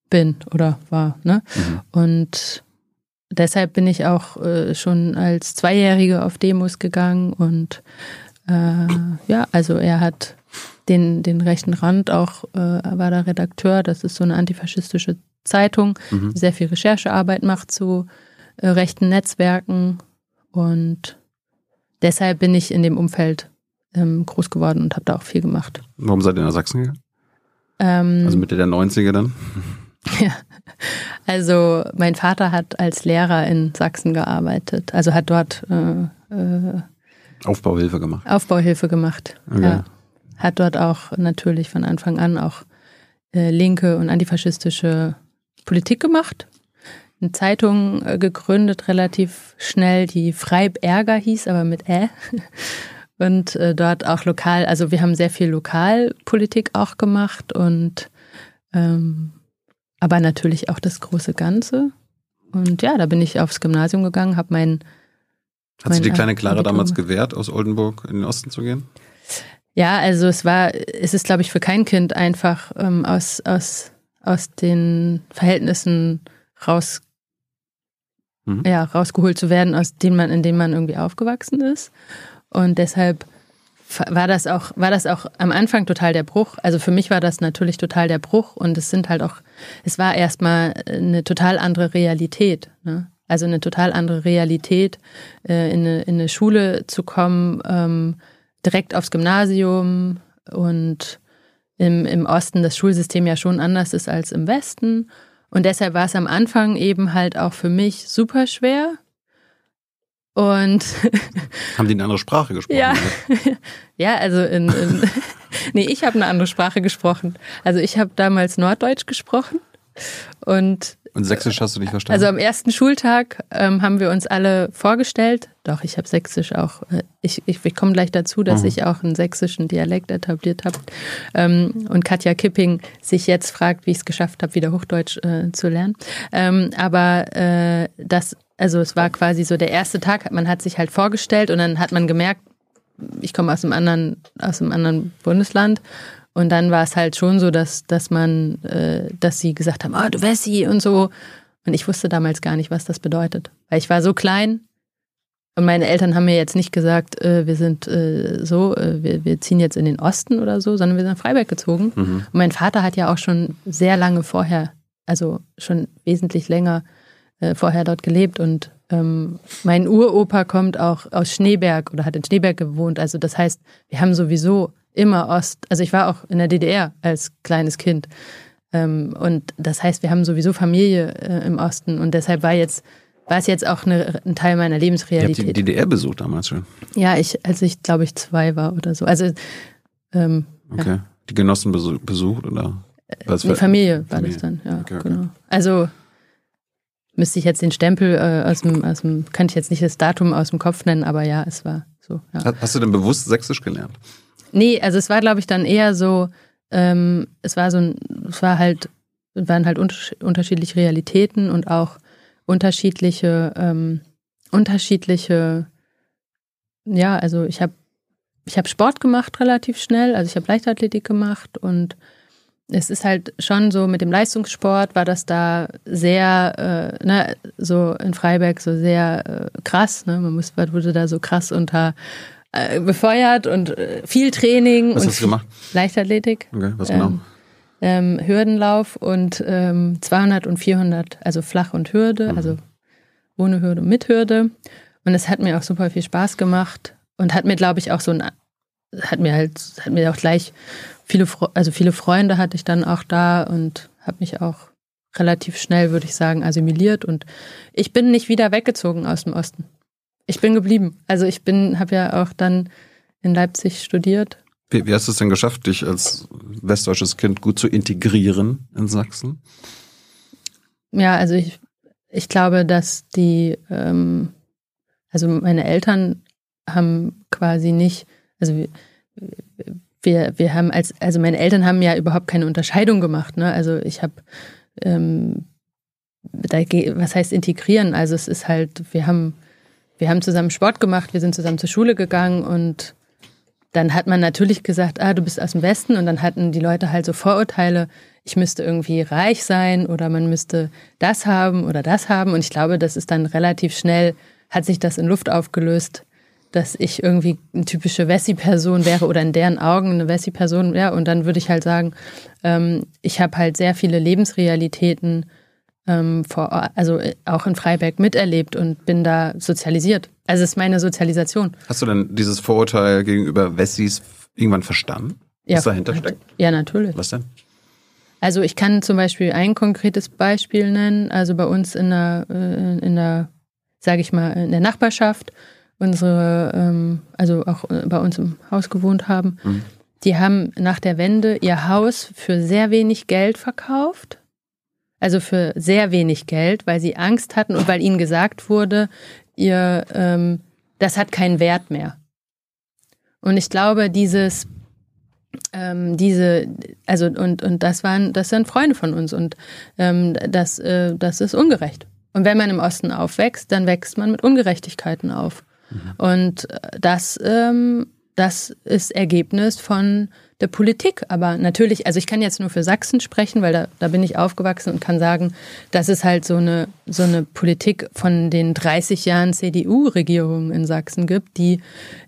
S2: bin oder war. Ne? Mhm. Und deshalb bin ich auch äh, schon als Zweijährige auf Demos gegangen und äh, ja, also er hat den, den rechten Rand auch, äh, war da Redakteur, das ist so eine antifaschistische Zeitung, mhm. die sehr viel Recherchearbeit macht zu äh, rechten Netzwerken und deshalb bin ich in dem Umfeld ähm, groß geworden und habe da auch viel gemacht.
S1: Warum seid ihr nach Sachsen gegangen? Ähm, also Mitte der 90er dann?
S2: Ja, also mein Vater hat als Lehrer in Sachsen gearbeitet, also hat dort äh, äh,
S1: Aufbauhilfe gemacht.
S2: Aufbauhilfe gemacht. Okay. Ja. Hat dort auch natürlich von Anfang an auch äh, linke und antifaschistische Politik gemacht. Eine Zeitung äh, gegründet, relativ schnell, die Freib-Ärger hieß, aber mit Ä. Und äh, dort auch lokal, also wir haben sehr viel Lokalpolitik auch gemacht und ähm, aber natürlich auch das große Ganze. Und ja, da bin ich aufs Gymnasium gegangen, habe mein.
S1: Hat sich die kleine Clara damals gewehrt, aus Oldenburg in den Osten zu gehen?
S2: Ja, also es war, es ist, glaube ich, für kein Kind einfach ähm, aus, aus, aus den Verhältnissen raus, mhm. ja, rausgeholt zu werden, aus denen man, in denen man irgendwie aufgewachsen ist. Und deshalb war das auch, war das auch am Anfang total der Bruch. Also für mich war das natürlich total der Bruch und es sind halt auch, es war erstmal eine total andere Realität. Ne? Also eine total andere Realität, äh, in, eine, in eine Schule zu kommen, ähm, direkt aufs Gymnasium und im, im Osten das Schulsystem ja schon anders ist als im Westen. Und deshalb war es am Anfang eben halt auch für mich super schwer. Und
S1: haben die eine andere Sprache gesprochen?
S2: Ja, ja also in, in nee, ich habe eine andere Sprache gesprochen. Also ich habe damals Norddeutsch gesprochen und
S1: und Sächsisch hast du nicht verstanden?
S2: Also am ersten Schultag ähm, haben wir uns alle vorgestellt. Doch, ich habe Sächsisch auch. Äh, ich, ich, ich komme gleich dazu, dass mhm. ich auch einen sächsischen Dialekt etabliert habe. Ähm, und Katja Kipping sich jetzt fragt, wie ich es geschafft habe, wieder Hochdeutsch äh, zu lernen. Ähm, aber äh, das, also es war quasi so der erste Tag, man hat sich halt vorgestellt und dann hat man gemerkt, ich komme aus einem anderen, aus einem anderen Bundesland und dann war es halt schon so, dass, dass man, äh, dass sie gesagt haben, oh, du Wessi und so. Und ich wusste damals gar nicht, was das bedeutet. Weil ich war so klein und meine Eltern haben mir jetzt nicht gesagt, äh, wir sind äh, so, äh, wir, wir ziehen jetzt in den Osten oder so, sondern wir sind nach Freiberg gezogen. Mhm. Und mein Vater hat ja auch schon sehr lange vorher, also schon wesentlich länger äh, vorher dort gelebt. Und ähm, mein Uropa kommt auch aus Schneeberg oder hat in Schneeberg gewohnt. Also das heißt, wir haben sowieso immer Ost. Also ich war auch in der DDR als kleines Kind. Ähm, und das heißt, wir haben sowieso Familie äh, im Osten und deshalb war jetzt war es jetzt auch eine, ein Teil meiner Lebensrealität.
S1: Ich die DDR besucht damals schon.
S2: Ja, ich, als ich glaube ich zwei war oder so. Also ähm,
S1: okay. Ja. Die Genossen besucht oder?
S2: Was äh, Familie war Familie. das dann, ja, okay, okay. genau. Also müsste ich jetzt den Stempel äh, aus dem, aus dem, könnte ich jetzt nicht das Datum aus dem Kopf nennen, aber ja, es war so. Ja.
S1: Hast du denn bewusst Sächsisch gelernt?
S2: Nee, also es war, glaube ich, dann eher so, ähm, es war so ein, es war halt, waren halt unterschiedliche Realitäten und auch unterschiedliche, ähm, unterschiedliche, ja, also ich habe ich hab Sport gemacht relativ schnell, also ich habe Leichtathletik gemacht und es ist halt schon so, mit dem Leistungssport war das da sehr, äh, ne, so in Freiberg so sehr äh, krass, ne? Man muss, wurde da so krass unter äh, befeuert und äh, viel Training.
S1: Was
S2: und
S1: hast du gemacht?
S2: Leichtathletik.
S1: Okay, was genau?
S2: Ähm, Hürdenlauf und ähm, 200 und 400, also flach und Hürde, mhm. also ohne Hürde und mit Hürde. Und es hat mir auch super viel Spaß gemacht und hat mir, glaube ich, auch so ein, hat mir halt, hat mir auch gleich viele, also viele Freunde hatte ich dann auch da und habe mich auch relativ schnell, würde ich sagen, assimiliert. Und ich bin nicht wieder weggezogen aus dem Osten. Ich bin geblieben. Also ich bin, habe ja auch dann in Leipzig studiert.
S1: Wie, wie hast du es denn geschafft, dich als westdeutsches Kind gut zu integrieren in Sachsen?
S2: Ja, also ich, ich glaube, dass die, ähm, also meine Eltern haben quasi nicht, also wir, wir haben als, also meine Eltern haben ja überhaupt keine Unterscheidung gemacht. Ne? Also ich habe, ähm, da, was heißt integrieren? Also es ist halt, wir haben wir haben zusammen Sport gemacht, wir sind zusammen zur Schule gegangen und dann hat man natürlich gesagt, ah, du bist aus dem Westen und dann hatten die Leute halt so Vorurteile, ich müsste irgendwie reich sein oder man müsste das haben oder das haben und ich glaube, das ist dann relativ schnell, hat sich das in Luft aufgelöst, dass ich irgendwie eine typische Wessi-Person wäre oder in deren Augen eine Wessi-Person, ja, und dann würde ich halt sagen, ähm, ich habe halt sehr viele Lebensrealitäten ähm, vor, also äh, auch in Freiberg miterlebt und bin da sozialisiert. Also es ist meine Sozialisation.
S1: Hast du denn dieses Vorurteil gegenüber Wessis irgendwann verstanden? Was ja, dahinter steckt?
S2: Ja, natürlich.
S1: Was denn?
S2: Also ich kann zum Beispiel ein konkretes Beispiel nennen. Also bei uns in der, äh, in der, sage ich mal, in der Nachbarschaft, unsere, ähm, also auch äh, bei uns im Haus gewohnt haben, mhm. die haben nach der Wende ihr Haus für sehr wenig Geld verkauft also für sehr wenig Geld, weil sie Angst hatten und weil ihnen gesagt wurde, ihr, ähm, das hat keinen Wert mehr. Und ich glaube, dieses, ähm, diese, also und und das waren, das sind Freunde von uns und ähm, das, äh, das ist ungerecht. Und wenn man im Osten aufwächst, dann wächst man mit Ungerechtigkeiten auf. Mhm. Und das, ähm, das ist Ergebnis von der Politik. Aber natürlich, also ich kann jetzt nur für Sachsen sprechen, weil da, da bin ich aufgewachsen und kann sagen, dass es halt so eine, so eine Politik von den 30 Jahren CDU-Regierungen in Sachsen gibt, die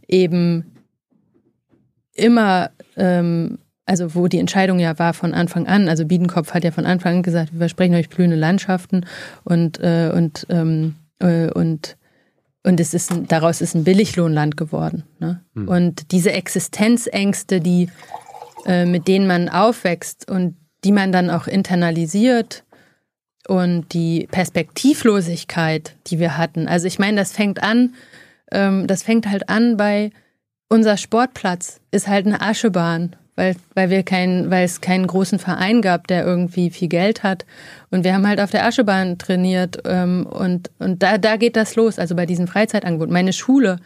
S2: eben immer, ähm, also wo die Entscheidung ja war von Anfang an, also Biedenkopf hat ja von Anfang an gesagt, wir versprechen euch blühende Landschaften und, äh, und, ähm, äh, und und es ist ein, daraus ist ein Billiglohnland geworden. Ne? Mhm. Und diese Existenzängste, die, äh, mit denen man aufwächst und die man dann auch internalisiert, und die Perspektivlosigkeit, die wir hatten. Also ich meine, das fängt an, ähm, das fängt halt an bei unser Sportplatz ist halt eine Aschebahn, weil, weil wir keinen, weil es keinen großen Verein gab, der irgendwie viel Geld hat. Und wir haben halt auf der Aschebahn trainiert ähm, und, und da, da geht das los, also bei diesen Freizeitangeboten. Meine Schule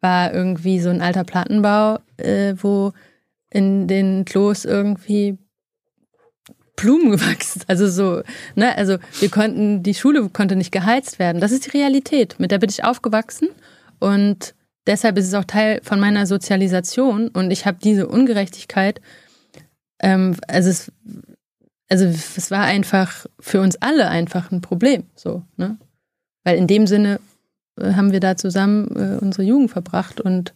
S2: war irgendwie so ein alter Plattenbau, äh, wo in den Klos irgendwie Blumen gewachsen. Also so, ne, also wir konnten, die Schule konnte nicht geheizt werden. Das ist die Realität. Mit der bin ich aufgewachsen und deshalb ist es auch Teil von meiner Sozialisation und ich habe diese Ungerechtigkeit, ähm, also es, also es war einfach für uns alle einfach ein Problem, so, ne? Weil in dem Sinne äh, haben wir da zusammen äh, unsere Jugend verbracht und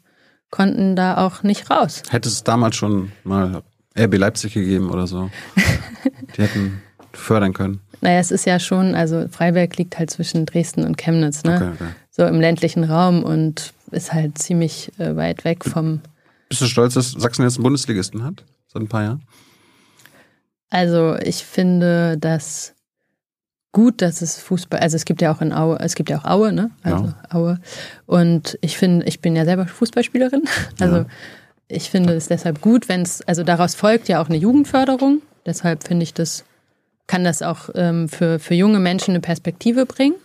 S2: konnten da auch nicht raus.
S1: Hätte es damals schon mal RB Leipzig gegeben oder so. Die hätten fördern können.
S2: Naja, es ist ja schon, also Freiberg liegt halt zwischen Dresden und Chemnitz, ne? Okay, okay. So im ländlichen Raum und ist halt ziemlich äh, weit weg vom.
S1: Bist du stolz, dass Sachsen jetzt einen Bundesligisten hat? Seit ein paar Jahren?
S2: Also ich finde das gut, dass es Fußball, also es gibt ja auch in Aue, es gibt ja auch Aue, ne? Also ja. Aue. Und ich finde, ich bin ja selber Fußballspielerin. Also ja ich finde es deshalb gut, wenn es, also daraus folgt ja auch eine Jugendförderung. Deshalb finde ich das, kann das auch ähm, für, für junge Menschen eine Perspektive bringen.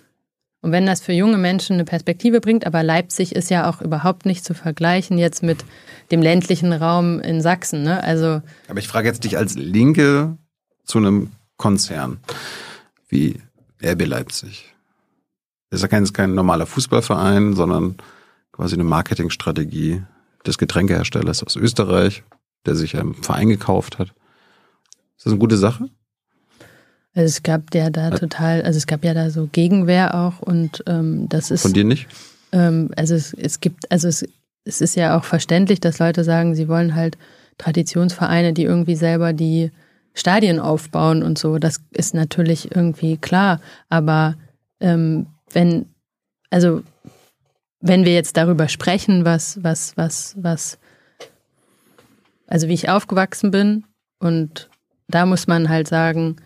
S2: Und wenn das für junge Menschen eine Perspektive bringt, aber Leipzig ist ja auch überhaupt nicht zu vergleichen jetzt mit dem ländlichen Raum in Sachsen. Ne? Also,
S1: aber ich frage jetzt dich als Linke zu einem Konzern wie RB Leipzig. Das ist ja kein, kein normaler Fußballverein, sondern quasi eine Marketingstrategie des Getränkeherstellers aus Österreich, der sich einen Verein gekauft hat. Ist das eine gute Sache?
S2: Also es gab ja da total, also es gab ja da so Gegenwehr auch und ähm, das ist.
S1: Von dir nicht?
S2: Ähm, also es, es gibt, also es, es ist ja auch verständlich, dass Leute sagen, sie wollen halt Traditionsvereine, die irgendwie selber die Stadien aufbauen und so. Das ist natürlich irgendwie klar. Aber ähm, wenn, also wenn wir jetzt darüber sprechen, was, was, was, was, also wie ich aufgewachsen bin und da muss man halt sagen,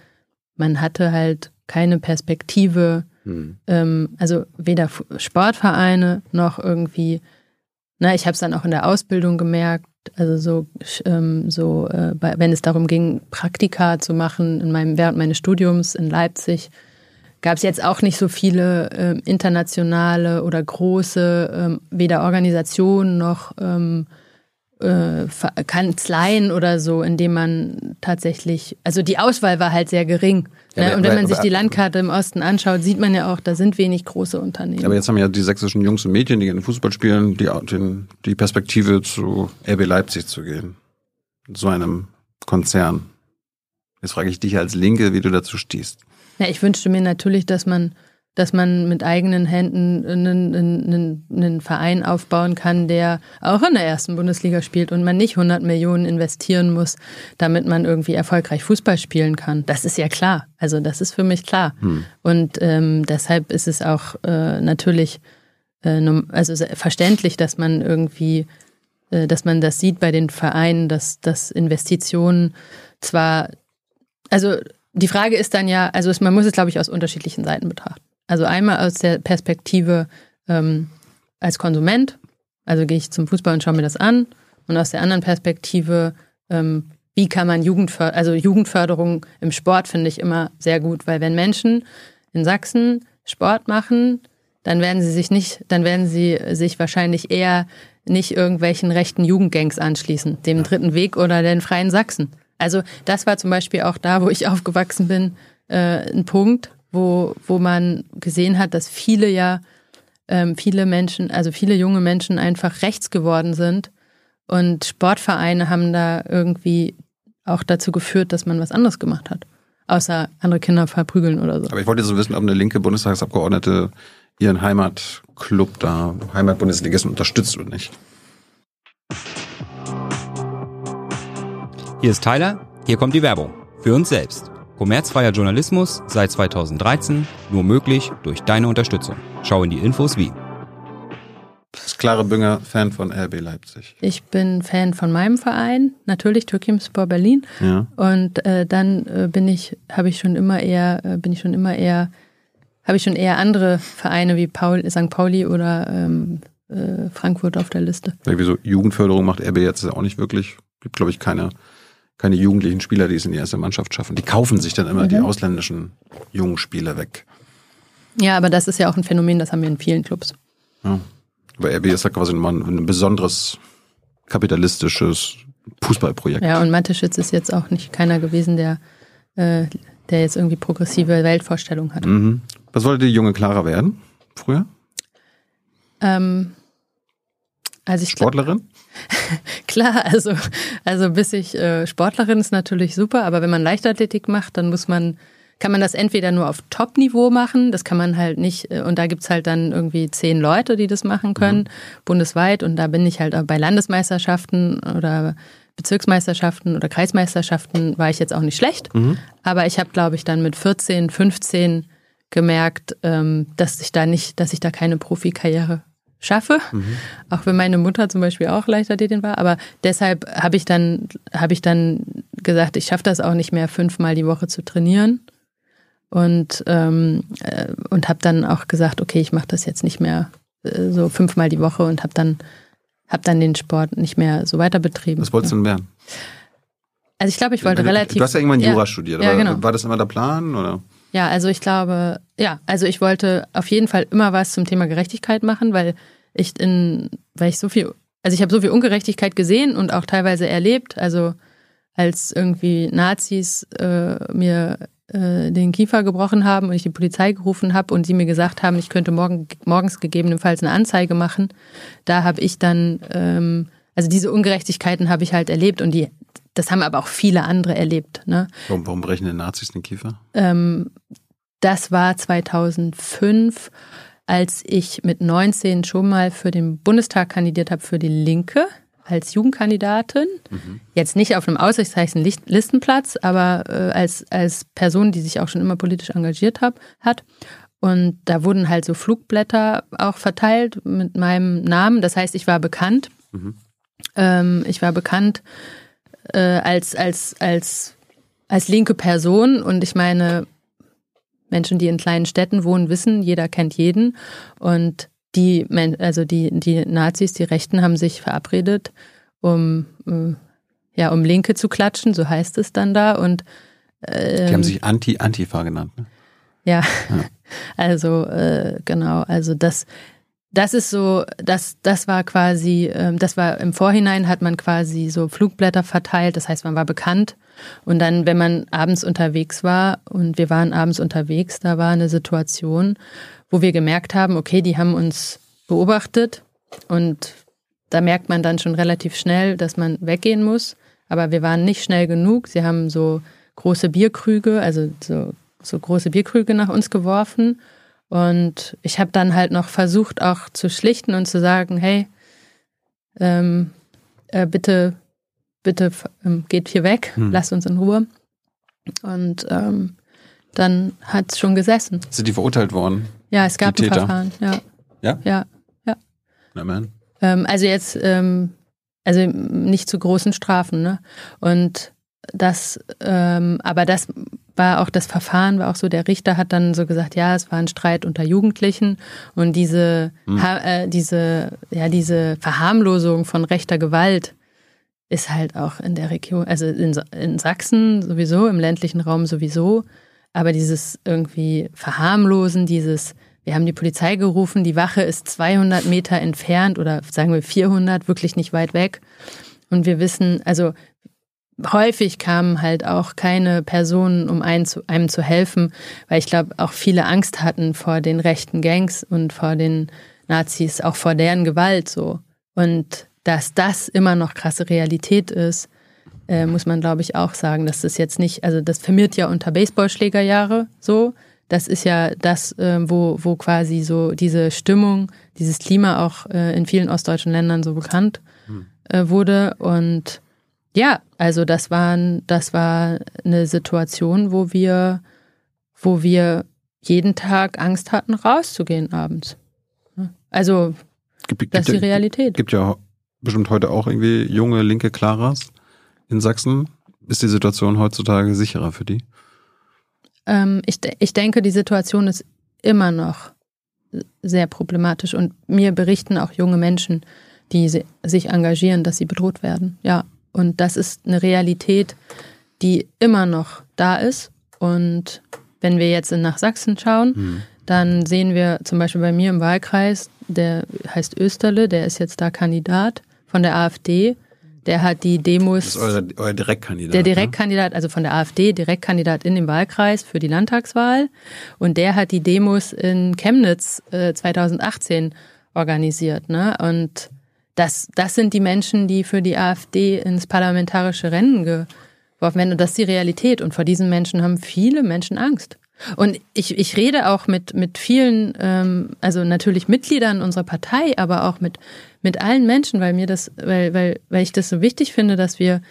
S2: man hatte halt keine Perspektive, hm. ähm, also weder Sportvereine noch irgendwie, na, ich habe es dann auch in der Ausbildung gemerkt, also so, ähm, so äh, wenn es darum ging, Praktika zu machen in meinem, während meines Studiums in Leipzig, gab es jetzt auch nicht so viele äh, internationale oder große, ähm, weder Organisationen noch ähm, äh, Kanzleien oder so, in dem man tatsächlich, also die Auswahl war halt sehr gering. Ne? Ja, und wenn man sich die Landkarte im Osten anschaut, sieht man ja auch, da sind wenig große Unternehmen.
S1: Aber jetzt haben ja die sächsischen Jungs und Mädchen, die gerne Fußball spielen, die, den, die Perspektive zu RB Leipzig zu gehen. So einem Konzern. Jetzt frage ich dich als Linke, wie du dazu stehst.
S2: Ja, ich wünschte mir natürlich, dass man, dass man mit eigenen Händen einen, einen, einen Verein aufbauen kann, der auch in der ersten Bundesliga spielt und man nicht 100 Millionen investieren muss, damit man irgendwie erfolgreich Fußball spielen kann. Das ist ja klar. Also das ist für mich klar. Hm. Und ähm, deshalb ist es auch äh, natürlich äh, also verständlich, dass man irgendwie äh, dass man das sieht bei den Vereinen, dass, dass Investitionen zwar, also die Frage ist dann ja, also man muss es, glaube ich, aus unterschiedlichen Seiten betrachten. Also einmal aus der Perspektive ähm, als Konsument, also gehe ich zum Fußball und schaue mir das an, und aus der anderen Perspektive, ähm, wie kann man Jugendförderung, also Jugendförderung im Sport finde ich immer sehr gut, weil wenn Menschen in Sachsen Sport machen, dann werden sie sich nicht, dann werden sie sich wahrscheinlich eher nicht irgendwelchen rechten Jugendgangs anschließen, dem dritten Weg oder den Freien Sachsen. Also das war zum Beispiel auch da, wo ich aufgewachsen bin, äh, ein Punkt, wo, wo man gesehen hat, dass viele ja, ähm, viele Menschen, also viele junge Menschen einfach rechts geworden sind. Und Sportvereine haben da irgendwie auch dazu geführt, dass man was anderes gemacht hat. Außer andere Kinder verprügeln oder so.
S1: Aber ich wollte so wissen, ob eine linke Bundestagsabgeordnete ihren Heimatclub da, Heimatbundesligisten unterstützt oder nicht.
S4: Hier ist Tyler, hier kommt die Werbung. Für uns selbst. Kommerzfreier Journalismus seit 2013, nur möglich durch deine Unterstützung. Schau in die Infos wie.
S1: Klare Bünger, Fan von RB Leipzig.
S2: Ich bin Fan von meinem Verein, natürlich Türkimspor Berlin.
S1: Ja.
S2: Und äh, dann äh, bin ich, habe ich schon immer eher, äh, bin ich schon immer eher, habe ich schon eher andere Vereine wie Paul, St. Pauli oder ähm, äh, Frankfurt auf der Liste.
S1: Irgendwie so Jugendförderung macht RB jetzt auch nicht wirklich. Gibt, glaube ich, keine, keine jugendlichen Spieler, die es in die erste Mannschaft schaffen. Die kaufen sich dann immer die ausländischen jungen Spieler weg.
S2: Ja, aber das ist ja auch ein Phänomen, das haben wir in vielen Clubs.
S1: Ja. Aber RB ist ja quasi mal ein besonderes kapitalistisches Fußballprojekt.
S2: Ja, und Mateschitz ist jetzt auch nicht keiner gewesen, der, äh, der jetzt irgendwie progressive Weltvorstellungen hat.
S1: Mhm. Was wollte die junge Clara werden früher?
S2: Ähm, also ich
S1: Sportlerin?
S2: Klar, also, also bis ich äh, Sportlerin ist natürlich super, aber wenn man Leichtathletik macht, dann muss man, kann man das entweder nur auf Top-Niveau machen, das kann man halt nicht, äh, und da gibt's halt dann irgendwie zehn Leute, die das machen können, bundesweit, und da bin ich halt auch bei Landesmeisterschaften oder Bezirksmeisterschaften oder Kreismeisterschaften war ich jetzt auch nicht schlecht, aber ich habe, glaube ich, dann mit 14, 15 gemerkt, ähm, dass ich da nicht, dass ich da keine Profikarriere schaffe, auch wenn meine Mutter zum Beispiel auch Leichtathletin war. Aber deshalb habe ich dann habe ich dann gesagt, ich schaffe das auch nicht mehr fünfmal die Woche zu trainieren und ähm, äh, und habe dann auch gesagt, okay, ich mache das jetzt nicht mehr äh, so fünfmal die Woche und habe dann habe dann den Sport nicht mehr so weiter betrieben.
S1: Was wolltest du denn werden?
S2: Also ich glaube, ich wollte relativ.
S1: Du hast ja irgendwann
S2: ja,
S1: Jura studiert,
S2: Ja, genau.
S1: war das immer der Plan? Oder?
S2: Ja, also ich glaube, ja, also ich wollte auf jeden Fall immer was zum Thema Gerechtigkeit machen, weil ich in, weil ich so viel, also ich habe so viel Ungerechtigkeit gesehen und auch teilweise erlebt. Also als irgendwie Nazis äh, mir äh, den Kiefer gebrochen haben und ich die Polizei gerufen habe und sie mir gesagt haben, ich könnte morgen, morgens gegebenenfalls eine Anzeige machen, da habe ich dann, ähm, also diese Ungerechtigkeiten habe ich halt erlebt und die, das haben aber auch viele andere erlebt. Ne?
S1: Warum, warum brechen denn Nazis den Kiefer?
S2: Ähm, das war 2005, als ich mit 19 schon mal für den Bundestag kandidiert habe für die Linke als Jugendkandidatin. Jetzt nicht auf einem Aussichtsreichen Listenplatz, aber äh, als, als Person, die sich auch schon immer politisch engagiert hab, hat. Und da wurden halt so Flugblätter auch verteilt mit meinem Namen. Das heißt, ich war bekannt. Ähm, ich war bekannt äh, als, als, als, als linke Person. Und ich meine, Menschen, die in kleinen Städten wohnen, wissen, jeder kennt jeden. Und die, also die, die Nazis, die Rechten haben sich verabredet, um, äh, ja, um Linke zu klatschen, so heißt es dann da. Und
S1: Die
S2: ähm,
S1: haben sich Anti-Antifa genannt. Ne?
S2: ja, also äh, genau, also das, das ist so, das, das war quasi, ähm, das war im Vorhinein hat man quasi so Flugblätter verteilt, das heißt, man war bekannt. Und dann, wenn man abends unterwegs war und wir waren abends unterwegs, da war eine Situation, wo wir gemerkt haben, okay, die haben uns beobachtet und da merkt man dann schon relativ schnell, dass man weggehen muss. Aber wir waren nicht schnell genug. Sie haben so große Bierkrüge, also so, so große Bierkrüge nach uns geworfen. Und ich habe dann halt noch versucht, auch zu schlichten und zu sagen, hey, ähm, äh, bitte, bitte ähm, geht hier weg,
S1: Hm.
S2: lasst uns in Ruhe. Und ähm, dann hat es schon gesessen.
S1: Sind die verurteilt worden?
S2: Ja, es gab
S1: Die
S2: ein
S1: Täter?
S2: Verfahren. Ja,
S1: Ja?
S2: ja.
S1: Na man.
S2: Ähm, also jetzt, ähm, also nicht zu großen Strafen, ne? Und das, ähm, aber das war auch das Verfahren, war auch so, der Richter hat dann so gesagt, ja, es war ein Streit unter Jugendlichen und diese, ha, äh, diese, ja, diese Verharmlosung von rechter Gewalt ist halt auch in der Region, also in, in Sachsen sowieso, im ländlichen Raum sowieso, aber dieses irgendwie Verharmlosen, dieses, wir haben die Polizei gerufen, die Wache ist 200 Meter entfernt oder sagen wir 400, wirklich nicht weit weg. Und wir wissen, also häufig kamen halt auch keine Personen, um einen zu, einem zu helfen, weil ich glaube, auch viele Angst hatten vor den rechten Gangs und vor den Nazis, auch vor deren Gewalt so. Und dass das immer noch krasse Realität ist, äh, muss man, glaube ich, auch sagen, dass das jetzt nicht, also das firmiert ja unter Baseballschlägerjahre so. Das ist ja das, äh, wo, wo quasi so diese Stimmung, dieses Klima auch äh, in vielen ostdeutschen Ländern so bekannt äh, wurde. Und ja, also das waren, das war eine Situation, wo wir, wo wir jeden Tag Angst hatten, rauszugehen abends. Also
S1: Gibt Gibt,
S2: Das ist die Realität.
S1: gibt ja bestimmt heute auch irgendwie junge linke Klaras in Sachsen. Ist die Situation heutzutage sicherer für die?
S2: Ähm, ich, ich denke, die Situation ist immer noch sehr problematisch und mir berichten auch junge Menschen, die si- sich engagieren, dass sie bedroht werden. Ja, und das ist eine Realität, die immer noch da ist. Und wenn wir jetzt nach Sachsen schauen, dann sehen wir zum Beispiel bei mir im Wahlkreis, der heißt Österle, der ist jetzt da Kandidat von der AfD. Der hat die Demos.
S1: Das ist eure, euer Direktkandidat.
S2: Der
S1: ne?
S2: Direktkandidat, also von der AfD, Direktkandidat in dem Wahlkreis für die Landtagswahl. Und der hat die Demos in Chemnitz äh, 2018 organisiert. Ne? Und das, das sind die Menschen, die für die AfD ins parlamentarische Rennen geworfen werden. Und das ist die Realität. Und vor diesen Menschen haben viele Menschen Angst. Und ich, ich rede auch mit, mit vielen, ähm, also natürlich Mitgliedern unserer Partei, aber auch mit, mit allen Menschen, weil mir das, weil, weil, weil ich das so wichtig finde, dass wir,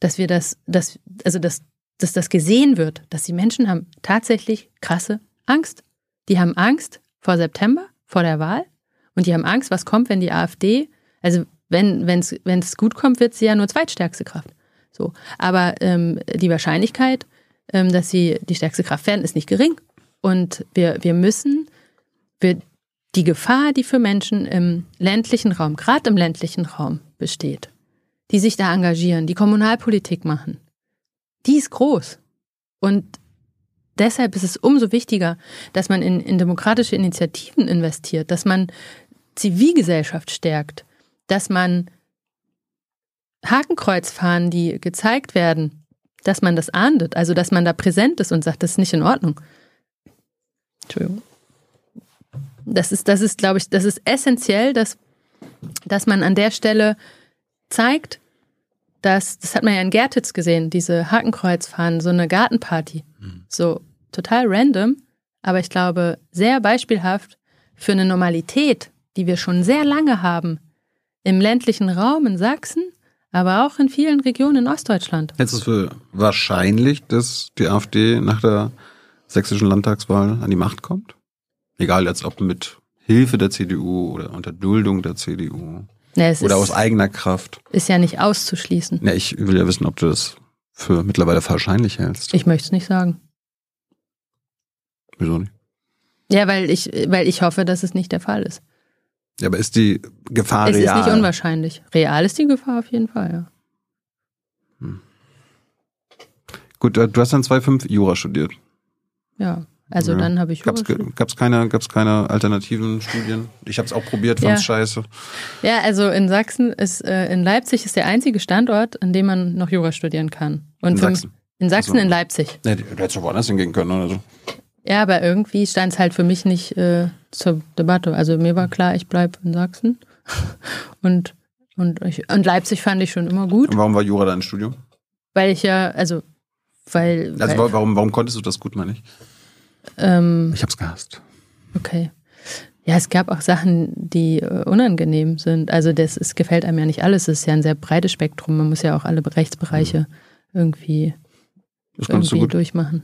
S2: dass wir das, dass, also dass, dass das gesehen wird, dass die Menschen haben tatsächlich krasse Angst. Die haben Angst vor September, vor der Wahl, und die haben Angst, was kommt, wenn die AfD, also wenn es gut kommt, wird sie ja nur zweitstärkste Kraft. So, aber ähm, die Wahrscheinlichkeit, ähm, dass sie die stärkste Kraft werden, ist nicht gering. Und wir, wir müssen, wir, die Gefahr, die für Menschen im ländlichen Raum, gerade im ländlichen Raum besteht, die sich da engagieren, die Kommunalpolitik machen, die ist groß. Und deshalb ist es umso wichtiger, dass man in, in demokratische Initiativen investiert, dass man Zivilgesellschaft stärkt, dass man Hakenkreuzfahnen, die gezeigt werden, dass man das ahndet, also dass man da präsent ist und sagt, das ist nicht in Ordnung. Entschuldigung. Das ist, das ist, glaube ich, das ist essentiell, dass, dass man an der Stelle zeigt, dass, das hat man ja in Gertitz gesehen, diese Hakenkreuzfahnen, so eine Gartenparty. So total random, aber ich glaube, sehr beispielhaft für eine Normalität, die wir schon sehr lange haben im ländlichen Raum in Sachsen, aber auch in vielen Regionen in Ostdeutschland.
S1: Hältst du es für wahrscheinlich, dass die AfD nach der sächsischen Landtagswahl an die Macht kommt? Egal jetzt ob mit Hilfe der CDU oder unter Duldung der CDU
S2: es
S1: oder aus eigener Kraft.
S2: ist ja nicht auszuschließen.
S1: Ja, ich will ja wissen, ob du das für mittlerweile wahrscheinlich hältst.
S2: Ich möchte es nicht sagen.
S1: Wieso nicht?
S2: Ja, weil ich, weil ich hoffe, dass es nicht der Fall ist.
S1: Ja, aber ist die Gefahr
S2: es ist
S1: real?
S2: nicht unwahrscheinlich. Real ist die Gefahr auf jeden Fall, ja.
S1: Gut, äh, du hast dann 2,5 Jura studiert.
S2: Ja, also
S1: Ja.
S2: dann habe ich
S1: Gab's,
S2: Jura
S1: ge- gab's keine, gab's keine alternativen Studien? Ich habe es auch probiert, fand's
S2: Ja.
S1: scheiße.
S2: Ja, also in Sachsen ist, äh, in Leipzig ist der einzige Standort, an dem man noch Jura studieren kann. Und
S1: In Sachsen?
S2: In Sachsen,
S1: Ach so.
S2: in Leipzig.
S1: Nee, du hättest doch woanders hingehen können oder so.
S2: Ja, aber irgendwie stand es halt für mich nicht äh, zur Debatte. Also mir war klar, ich bleibe in Sachsen. Und, und, ich, und Leipzig fand ich schon immer gut,
S1: Und warum war Jura dein Studium?
S2: weil ich ja, also, weil.
S1: Also
S2: weil,
S1: wa- warum, warum konntest du das gut, meine ich?
S2: ähm,
S1: Ich hab's gehasst.
S2: Okay. Ja, es gab auch Sachen, die äh, unangenehm sind. Also das es gefällt einem ja nicht alles. Es ist ja ein sehr breites Spektrum. Man muss ja auch alle Rechtsbereiche irgendwie,
S1: du
S2: irgendwie
S1: gut.
S2: durchmachen.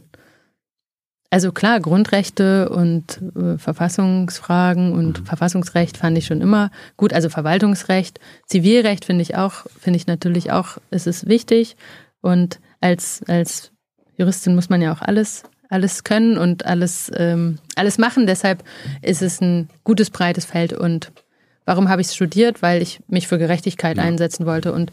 S2: Also klar, Grundrechte und äh, Verfassungsfragen und
S1: Mhm.
S2: Verfassungsrecht fand ich schon immer gut. Also Verwaltungsrecht, Zivilrecht finde ich auch, finde ich natürlich auch, es ist wichtig. Und als, als Juristin muss man ja auch alles, alles können und alles, ähm, alles machen. Deshalb ist es ein gutes, breites Feld. Und warum habe ich es studiert? Weil ich mich für Gerechtigkeit einsetzen wollte. Und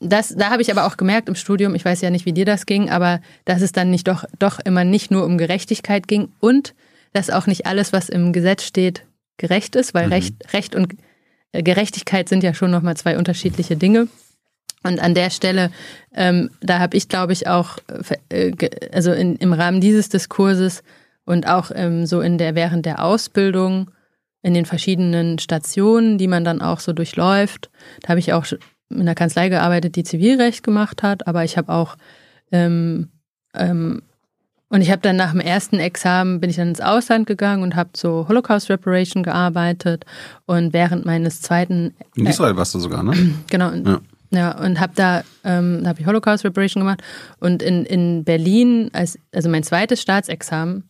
S2: das, da habe ich aber auch gemerkt im Studium, ich weiß ja nicht, wie dir das ging, aber dass es dann nicht doch, doch immer nicht nur um Gerechtigkeit ging und dass auch nicht alles, was im Gesetz steht, gerecht ist, weil Recht, Recht und äh, Gerechtigkeit sind ja schon nochmal zwei unterschiedliche Dinge. Und an der Stelle, ähm, da habe ich, glaube ich, auch, äh, also in, im Rahmen dieses Diskurses und auch ähm, so in der während der Ausbildung in den verschiedenen Stationen, die man dann auch so durchläuft, da habe ich auch in einer Kanzlei gearbeitet, die Zivilrecht gemacht hat, aber ich habe auch ähm, ähm, und ich habe dann nach dem ersten Examen bin ich dann ins Ausland gegangen und habe so Holocaust Reparation gearbeitet und während meines zweiten
S1: In Israel warst du sogar, ne?
S2: Genau.
S1: Ja.
S2: Ja, und habe da, ähm, da habe ich Holocaust Reparation gemacht und in, in Berlin, als, also mein zweites Staatsexamen,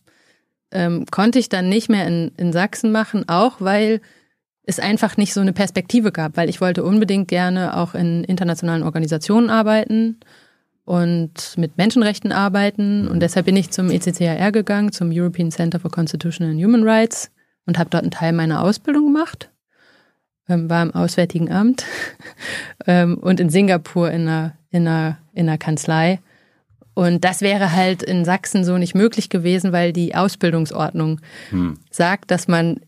S2: ähm, konnte ich dann nicht mehr in, in Sachsen machen, auch weil es einfach nicht so eine Perspektive gab, weil ich wollte unbedingt gerne auch in internationalen Organisationen arbeiten und mit Menschenrechten arbeiten. Und deshalb bin ich zum ECCHR gegangen, zum European Center for Constitutional and Human Rights und habe dort einen Teil meiner Ausbildung gemacht. Ähm, war im Auswärtigen Amt ähm, und in Singapur in einer, in, einer, in einer Kanzlei. Und das wäre halt in Sachsen so nicht möglich gewesen, weil die Ausbildungsordnung hm. sagt, dass man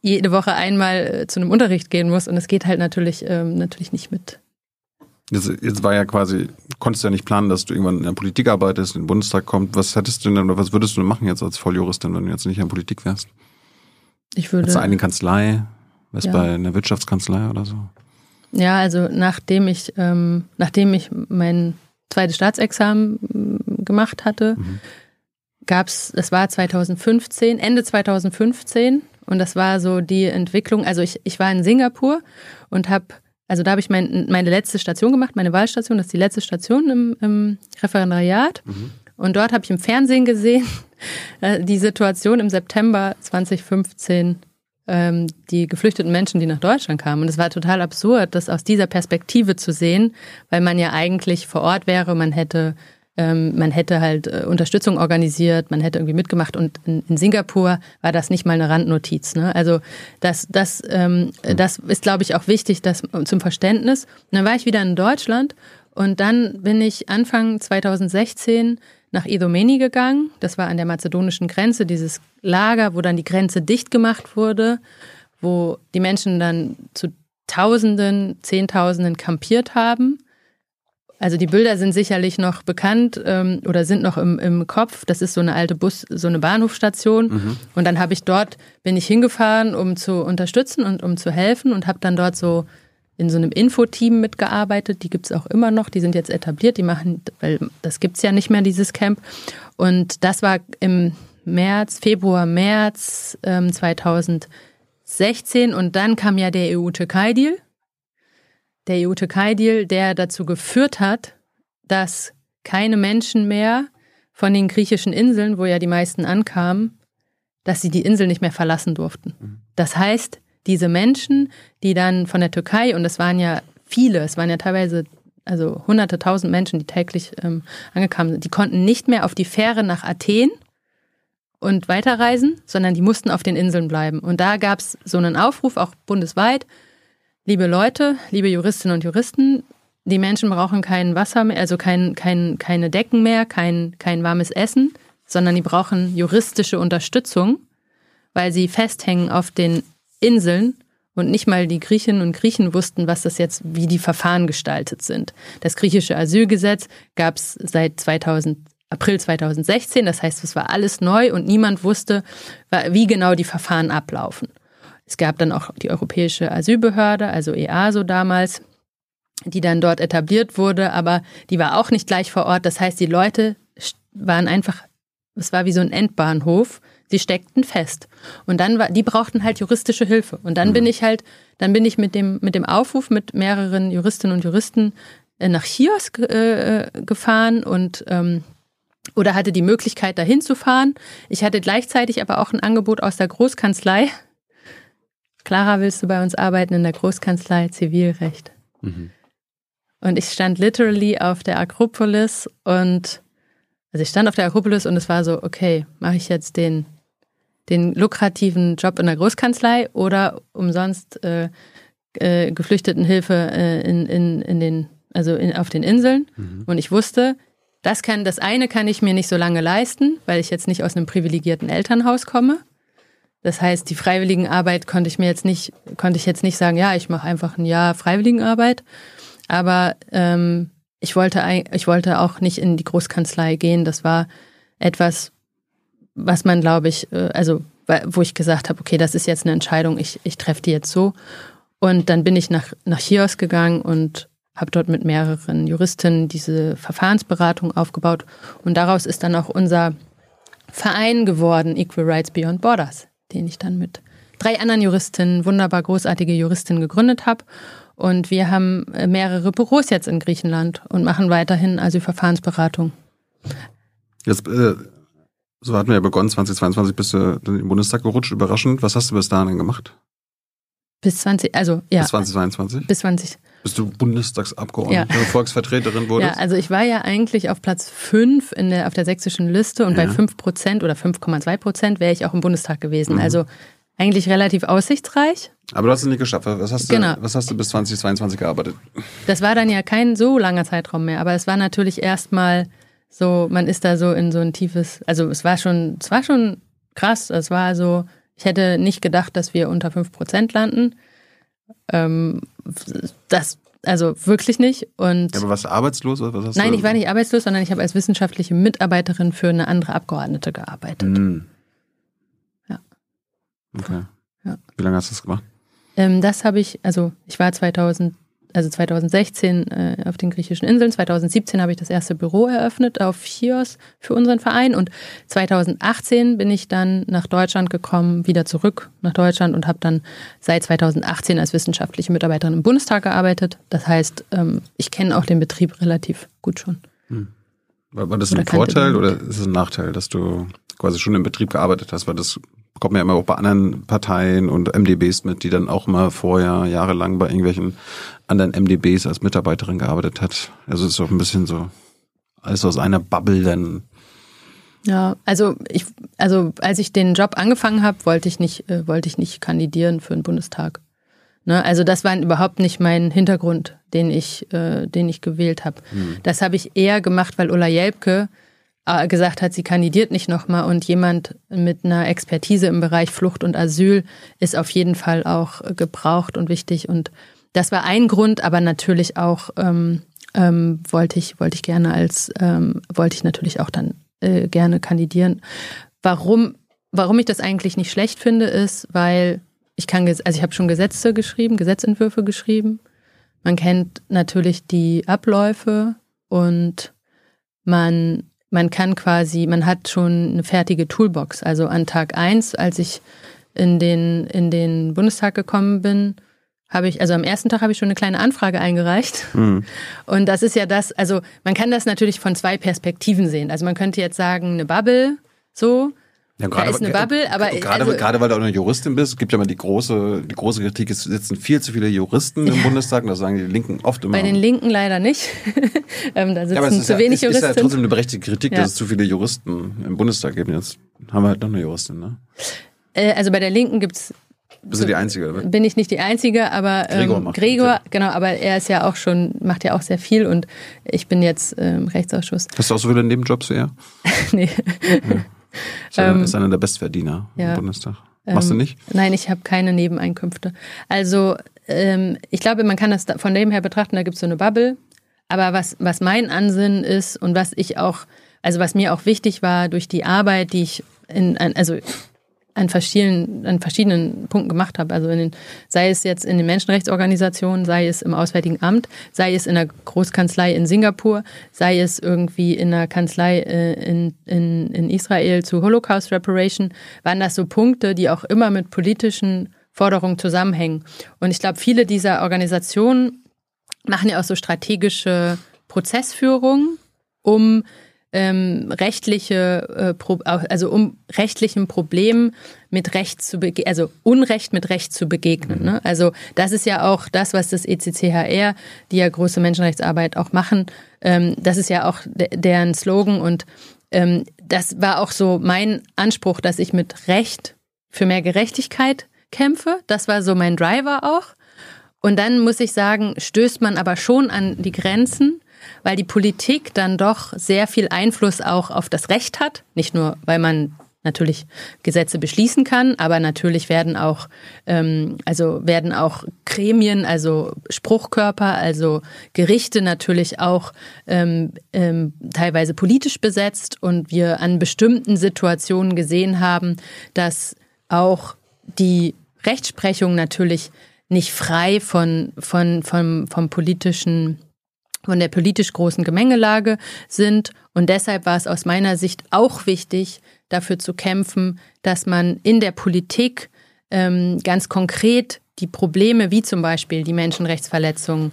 S2: jede Woche einmal äh, zu einem Unterricht gehen muss und es geht halt natürlich, ähm, natürlich nicht mit.
S1: Jetzt, jetzt war ja quasi, konntest du ja nicht planen, dass du irgendwann in der Politik arbeitest, in den Bundestag kommst. Was hättest du denn oder was würdest du denn machen jetzt als Volljuristin, wenn du jetzt nicht in der Politik wärst?
S2: Ich würde.
S1: Jetzt eine Kanzlei, wärst ja. bei einer Wirtschaftskanzlei oder so?
S2: Ja, also nachdem ich, ähm, nachdem ich mein zweites Staatsexamen mm, gemacht hatte, mhm. gab's, das war 2015, Ende 2015 und das war so die Entwicklung. Also ich, ich war in Singapur und habe, also da habe ich mein, meine letzte Station gemacht, meine Wahlstation, das ist die letzte Station im, im Referendariat. Mhm. Und dort habe ich im Fernsehen gesehen, äh, die Situation im September 2015 ähm, die geflüchteten Menschen, die nach Deutschland kamen. Und es war total absurd, das aus dieser Perspektive zu sehen, weil man ja eigentlich vor Ort wäre, man hätte ähm, man hätte halt äh, Unterstützung organisiert, man hätte irgendwie mitgemacht und in, in Singapur war das nicht mal eine Randnotiz. Ne? Also das, das, ähm, das ist, glaube ich, auch wichtig das, zum Verständnis. Und dann war ich wieder in Deutschland und dann bin ich Anfang 2016 nach Idomeni gegangen. Das war an der mazedonischen Grenze, dieses Lager, wo dann die Grenze dicht gemacht wurde, wo die Menschen dann zu Tausenden, Zehntausenden kampiert haben also die Bilder sind sicherlich noch bekannt ähm, oder sind noch im, im Kopf. Das ist so eine alte Bus, so eine Bahnhofstation. Mhm. Und dann habe ich dort, bin ich hingefahren, um zu unterstützen und um zu helfen und habe dann dort so in so einem Infoteam mitgearbeitet. Die gibt's auch immer noch, die sind jetzt etabliert, die machen, weil das gibt's ja nicht mehr, dieses Camp. Und das war im März, Februar, März ähm, 2016 und dann kam ja der EU-Türkei-Deal der EU-Türkei-Deal, der dazu geführt hat, dass keine Menschen mehr von den griechischen Inseln, wo ja die meisten ankamen, dass sie die Insel nicht mehr verlassen durften. Mhm. Das heißt, diese Menschen, die dann von der Türkei, und es waren ja viele, es waren ja teilweise also hunderte, tausend Menschen, die täglich ähm, angekommen sind, die konnten nicht mehr auf die Fähre nach Athen und weiterreisen, sondern die mussten auf den Inseln bleiben. Und da gab es so einen Aufruf, auch bundesweit, liebe Leute, liebe Juristinnen und Juristen, die Menschen brauchen kein Wasser mehr, also kein, kein, keine Decken mehr, kein, kein warmes Essen, sondern die brauchen juristische Unterstützung, weil sie festhängen auf den Inseln und nicht mal die Griechinnen und Griechen wussten, was das jetzt, wie die Verfahren gestaltet sind. Das griechische Asylgesetz gab es seit 2000, April 2016, das heißt, es war alles neu und niemand wusste, wie genau die Verfahren ablaufen. Es gab dann auch die Europäische Asylbehörde, also EASO damals, die dann dort etabliert wurde, aber die war auch nicht gleich vor Ort. Das heißt, die Leute waren einfach, es war wie so ein Endbahnhof. Sie steckten fest. Und dann war, die brauchten halt juristische Hilfe. Und dann bin mhm. ich halt, dann bin ich mit dem, mit dem Aufruf mit mehreren Juristinnen und Juristen äh, nach Chios äh, gefahren und ähm, oder hatte die Möglichkeit, dahin zu fahren. Ich hatte gleichzeitig aber auch ein Angebot aus der Großkanzlei, Clara, willst du bei uns arbeiten in der Großkanzlei Zivilrecht? Mhm. Und ich stand literally auf der Akropolis und also ich stand auf der Akropolis und es war so, okay, mache ich jetzt den, den lukrativen Job in der Großkanzlei oder umsonst äh, äh, Geflüchtetenhilfe äh, in, in, in den, also in, auf den Inseln. Mhm. Und ich wusste, das kann, das eine kann ich mir nicht so lange leisten, weil ich jetzt nicht aus einem privilegierten Elternhaus komme. Das heißt, die Freiwilligenarbeit konnte ich mir jetzt nicht, konnte ich jetzt nicht sagen, ja, ich mache einfach ein Jahr Freiwilligenarbeit. Aber ähm, ich wollte, ich wollte auch nicht in die Großkanzlei gehen. Das war etwas, was man, glaube ich, äh, also wo ich gesagt habe, okay, das ist jetzt eine Entscheidung, ich, ich treffe die jetzt so. Und dann bin ich nach, nach Chios gegangen und habe dort mit mehreren Juristinnen diese Verfahrensberatung aufgebaut. Und daraus ist dann auch unser Verein geworden, Equal Rights Beyond Borders den ich dann mit drei anderen Juristinnen, wunderbar großartige Juristinnen gegründet habe. Und wir haben äh, mehrere Büros jetzt in Griechenland und machen weiterhin Asylverfahrensberatung.
S1: Jetzt, äh, so hatten wir ja begonnen, 2022 bist du in den Bundestag gerutscht, überraschend. Was hast du bis dahin gemacht?
S2: Bis 20, also ja.
S1: Bis 2022?
S2: Bis 20.
S1: Bis du Bundestagsabgeordnete, ja. Volksvertreterin wurdest?
S2: Ja, also ich war ja eigentlich auf Platz 5 in der, auf der sächsischen Liste und ja. bei 5 Prozent oder 5,2 Prozent wäre ich auch im Bundestag gewesen. Mhm. Also eigentlich relativ aussichtsreich.
S1: Aber du hast es nicht geschafft. Was hast, genau. du, was hast du bis 2022 gearbeitet?
S2: Das war dann ja kein so langer Zeitraum mehr, aber es war natürlich erstmal so, man ist da so in so ein tiefes, also es war schon, es war schon krass. Es war so, ich hätte nicht gedacht, dass wir unter 5 Prozent landen. Ähm, das, also wirklich nicht. Und
S1: ja, aber warst du arbeitslos? Oder was
S2: nein, du? ich war nicht arbeitslos, sondern ich habe als wissenschaftliche Mitarbeiterin für eine andere Abgeordnete gearbeitet. Mhm.
S1: Ja. Okay. Ja. Wie lange hast du das gemacht?
S2: Ähm, das habe ich, also ich war 2000 also 2016 äh, auf den griechischen Inseln, 2017 habe ich das erste Büro eröffnet auf Chios für unseren Verein und 2018 bin ich dann nach Deutschland gekommen, wieder zurück nach Deutschland und habe dann seit 2018 als wissenschaftliche Mitarbeiterin im Bundestag gearbeitet. Das heißt, ähm, ich kenne auch den Betrieb relativ gut schon. Hm.
S1: War, war das oder ein Vorteil oder ist es ein Nachteil, dass du quasi schon im Betrieb gearbeitet hast? Weil das kommt mir immer auch bei anderen Parteien und MDBs mit, die dann auch mal vorher jahrelang bei irgendwelchen anderen MDBs als Mitarbeiterin gearbeitet hat. Also es ist auch ein bisschen so alles aus einer Bubble dann.
S2: Ja, also ich, also als ich den Job angefangen habe, wollte ich nicht, äh, wollte ich nicht kandidieren für den Bundestag. Ne? Also das war überhaupt nicht mein Hintergrund, den ich, äh, den ich gewählt habe. Hm. Das habe ich eher gemacht, weil Ulla Jelpke gesagt hat, sie kandidiert nicht nochmal und jemand mit einer Expertise im Bereich Flucht und Asyl ist auf jeden Fall auch gebraucht und wichtig und das war ein Grund, aber natürlich auch ähm, ähm, wollte ich wollte ich gerne als ähm, wollte ich natürlich auch dann äh, gerne kandidieren. Warum warum ich das eigentlich nicht schlecht finde, ist, weil ich kann also ich habe schon Gesetze geschrieben, Gesetzentwürfe geschrieben. Man kennt natürlich die Abläufe und man man kann quasi, man hat schon eine fertige Toolbox. Also an Tag eins, als ich in den, in den Bundestag gekommen bin, habe ich, also am ersten Tag habe ich schon eine kleine Anfrage eingereicht. Mhm. Und das ist ja das, also man kann das natürlich von zwei Perspektiven sehen. Also man könnte jetzt sagen, eine Bubble, so. Ja, gerade, da ist eine Bubble, aber
S1: gerade, also, gerade weil du auch eine Juristin bist, gibt ja mal die große, die große Kritik, es sitzen viel zu viele Juristen im Bundestag, und das sagen die Linken oft immer.
S2: Bei den Linken leider nicht. ähm, da sitzen ja, aber es
S1: zu
S2: ja, wenig Juristen.
S1: Es ist ja trotzdem eine berechtigte Kritik, ja. dass es zu viele Juristen im Bundestag gibt. Jetzt haben wir halt noch eine Juristin, ne?
S2: Äh, also bei der Linken gibt's
S1: bist du die Einzige? Oder?
S2: Bin ich nicht die Einzige, aber ähm, Gregor, macht Gregor genau, aber er ist ja auch schon, macht ja auch sehr viel und ich bin jetzt im ähm, Rechtsausschuss.
S1: Hast du auch so viele Nebenjobs wie er? nee. Ja. Ist, einer, ähm, ist einer der Bestverdiener ja. im Bundestag. Machst du ähm, nicht?
S2: Nein, ich habe keine Nebeneinkünfte. Also ähm, ich glaube, man kann das von dem her betrachten, da gibt es so eine Bubble. Aber was, was mein Ansinnen ist und was ich auch, also was mir auch wichtig war durch die Arbeit, die ich in, also an verschiedenen, an verschiedenen Punkten gemacht habe. Also in den, sei es jetzt in den Menschenrechtsorganisationen, sei es im Auswärtigen Amt, sei es in der Großkanzlei in Singapur, sei es irgendwie in der Kanzlei äh, in, in, in Israel zu Holocaust Reparation, waren das so Punkte, die auch immer mit politischen Forderungen zusammenhängen. Und ich glaube, viele dieser Organisationen machen ja auch so strategische Prozessführung, um ähm, rechtliche, äh, also um rechtlichen Problemen mit Recht zu begegnen, also Unrecht mit Recht zu begegnen. Ne? Also das ist ja auch das, was das ECCHR, die ja große Menschenrechtsarbeit auch machen, ähm, das ist ja auch deren Slogan und ähm, das war auch so mein Anspruch, dass ich mit Recht für mehr Gerechtigkeit kämpfe. Das war so mein Driver auch. Und dann muss ich sagen, stößt man aber schon an die Grenzen, weil die Politik dann doch sehr viel Einfluss auch auf das Recht hat. Nicht nur, weil man natürlich Gesetze beschließen kann, aber natürlich werden auch ähm, also werden auch Gremien, also Spruchkörper, also Gerichte natürlich auch ähm, ähm, teilweise politisch besetzt und wir an bestimmten Situationen gesehen haben, dass auch die Rechtsprechung natürlich nicht frei von, von, von vom politischen von der politisch großen Gemengelage sind. Und deshalb war es aus meiner Sicht auch wichtig, dafür zu kämpfen, dass man in der Politik ähm, ganz konkret die Probleme, wie zum Beispiel die Menschenrechtsverletzungen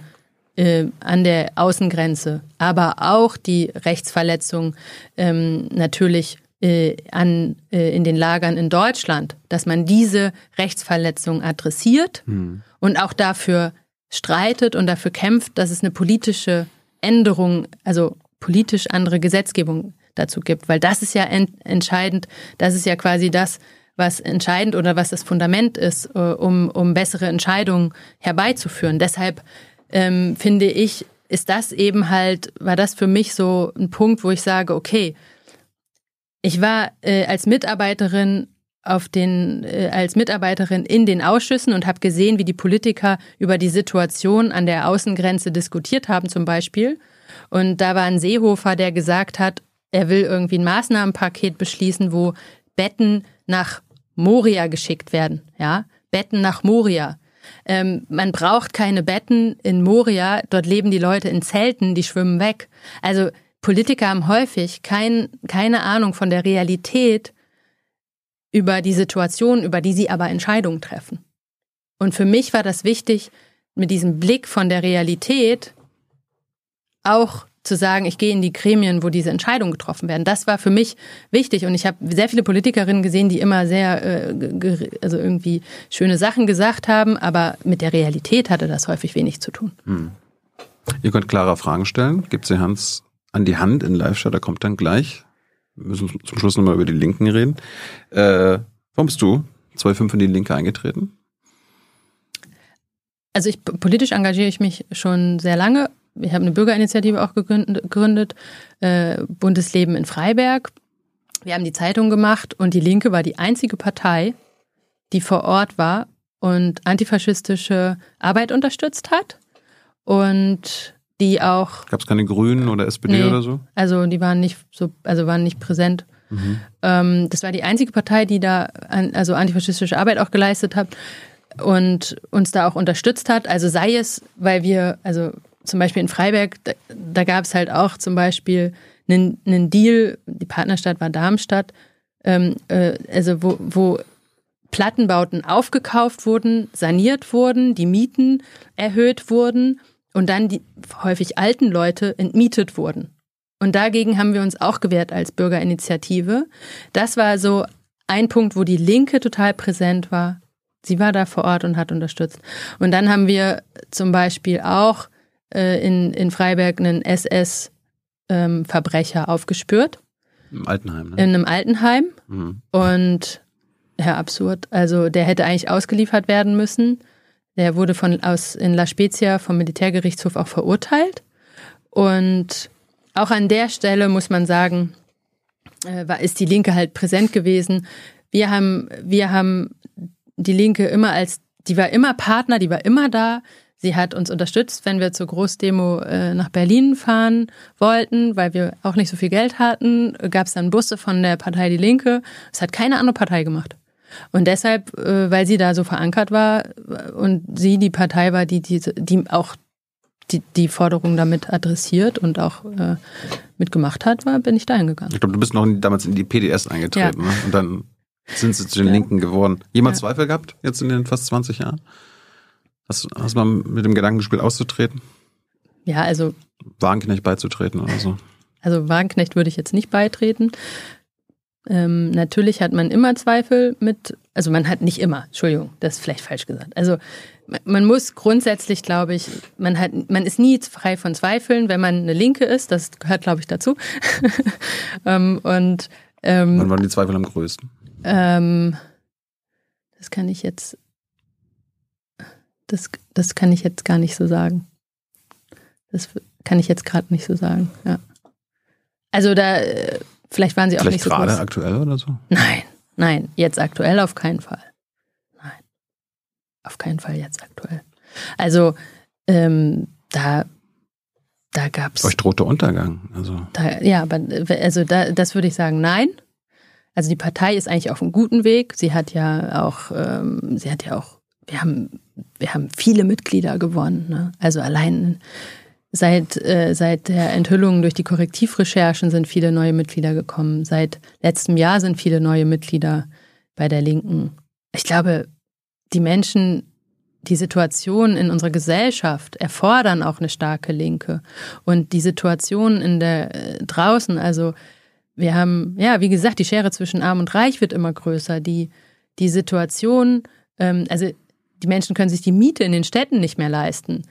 S2: äh, an der Außengrenze, aber auch die Rechtsverletzungen ähm, natürlich äh, an, äh, in den Lagern in Deutschland, dass man diese Rechtsverletzung adressiert hm. und auch dafür streitet und dafür kämpft, dass es eine politische Änderung, also politisch andere Gesetzgebung dazu gibt, weil das ist ja ent entscheidend, das ist ja quasi das, was entscheidend oder was das Fundament ist, äh, um, um bessere Entscheidungen herbeizuführen. Deshalb ähm, finde ich, ist das eben halt, war das für mich so ein Punkt, wo ich sage, okay, ich war äh, als Mitarbeiterin auf den äh, als Mitarbeiterin in den Ausschüssen und habe gesehen, wie die Politiker über die Situation an der Außengrenze diskutiert haben, zum Beispiel. Und da war ein Seehofer, der gesagt hat, er will irgendwie ein Maßnahmenpaket beschließen, wo Betten nach Moria geschickt werden. Ja, Betten nach Moria. Ähm, man braucht keine Betten in Moria. Dort leben die Leute in Zelten, die schwimmen weg. Also Politiker haben häufig kein, keine Ahnung von der Realität über die Situation, über die sie aber Entscheidungen treffen. Und für mich war das wichtig, mit diesem Blick von der Realität auch zu sagen, ich gehe in die Gremien, wo diese Entscheidungen getroffen werden. Das war für mich wichtig und ich habe sehr viele Politikerinnen gesehen, die immer sehr, äh, also irgendwie schöne Sachen gesagt haben, aber mit der Realität hatte das häufig wenig zu tun. Hm.
S1: Ihr könnt klarer Fragen stellen, gebt sie Hans an die Hand in Live-Show, da kommt dann gleich. Wir müssen zum Schluss nochmal über die Linken reden. Äh, warum bist du 2005 in die Linke eingetreten?
S2: Also ich politisch engagiere ich mich schon sehr lange ich habe eine Bürgerinitiative auch gegründet, äh, Bundesleben in Freiberg. Wir haben die Zeitung gemacht und die Linke war die einzige Partei, die vor Ort war und antifaschistische Arbeit unterstützt hat und die auch.
S1: Gab es keine Grünen oder SPD nee, oder so?
S2: Also die waren nicht so, also waren nicht präsent. Mhm. Ähm, das war die einzige Partei, die da an, also antifaschistische Arbeit auch geleistet hat und uns da auch unterstützt hat. Also sei es, weil wir, also zum Beispiel in Freiberg, da, da gab es halt auch zum Beispiel einen, einen Deal, die Partnerstadt war Darmstadt, ähm, äh, also wo, wo Plattenbauten aufgekauft wurden, saniert wurden, die Mieten erhöht wurden und dann die häufig alten Leute entmietet wurden. Und dagegen haben wir uns auch gewehrt als Bürgerinitiative. Das war so ein Punkt, wo die Linke total präsent war. Sie war da vor Ort und hat unterstützt. Und dann haben wir zum Beispiel auch äh, in, in Freiberg einen SS-Verbrecher ähm, aufgespürt.
S1: Im Altenheim, ne?
S2: In einem Altenheim. Mhm. Und ja, absurd. Also der hätte eigentlich ausgeliefert werden müssen. Der wurde von aus in La Spezia vom Militärgerichtshof auch verurteilt. Und auch an der Stelle muss man sagen, äh, war, ist die Linke halt präsent gewesen. Wir haben, wir haben die Linke immer als, die war immer Partner, die war immer da. Sie hat uns unterstützt, wenn wir zur Großdemo äh, nach Berlin fahren wollten, weil wir auch nicht so viel Geld hatten. Gab es dann Busse von der Partei Die Linke. Das hat keine andere Partei gemacht. Und deshalb, äh, weil sie da so verankert war und sie die Partei war, die, die, die auch die, die Forderung damit adressiert und auch äh, mitgemacht hat, war, bin ich da hingegangen.
S1: Ich glaube, du bist noch damals in die PDS eingetreten ja. ne? und dann sind sie zu den ja. Linken geworden. Jemand ja. Zweifel gehabt jetzt in den fast 20 Jahren? Hast, hast du mal mit dem Gedanken gespielt, auszutreten?
S2: Ja, also.
S1: Wagenknecht beizutreten oder so?
S2: Also Wagenknecht würde ich jetzt nicht beitreten. Ähm, natürlich hat man immer Zweifel mit, also man hat nicht immer, Entschuldigung, das ist vielleicht falsch gesagt. Also man muss grundsätzlich, glaube ich, man hat, man ist nie frei von Zweifeln, wenn man eine Linke ist. Das gehört, glaube ich, dazu. ähm, und
S1: ähm, wann waren die Zweifel am größten?
S2: Ähm, das kann ich jetzt das, das kann ich jetzt gar nicht so sagen. Das kann ich jetzt gerade nicht so sagen, ja. Also da, äh, vielleicht waren sie auch
S1: vielleicht
S2: nicht so
S1: gerade groß. aktuell oder so?
S2: Nein, nein, jetzt aktuell auf keinen Fall. Nein, auf keinen Fall jetzt aktuell. Also ähm, da, da gab es.
S1: Euch drohte Untergang. Also.
S2: Da, ja, aber also da, das würde ich sagen, nein. Also die Partei ist eigentlich auf einem guten Weg. Sie hat ja auch, ähm, sie hat ja auch wir haben, wir haben viele Mitglieder gewonnen. Ne? Also allein seit, äh, seit der Enthüllung durch die Korrektivrecherchen sind viele neue Mitglieder gekommen. Seit letztem Jahr sind viele neue Mitglieder bei der Linken. Ich glaube, die Menschen, die Situation in unserer Gesellschaft erfordern auch eine starke Linke. Und die Situation in der äh, draußen, also wir haben, ja, wie gesagt, die Schere zwischen Arm und Reich wird immer größer. Die, die Situation, ähm, also die Menschen können sich die Miete in den Städten nicht mehr leisten.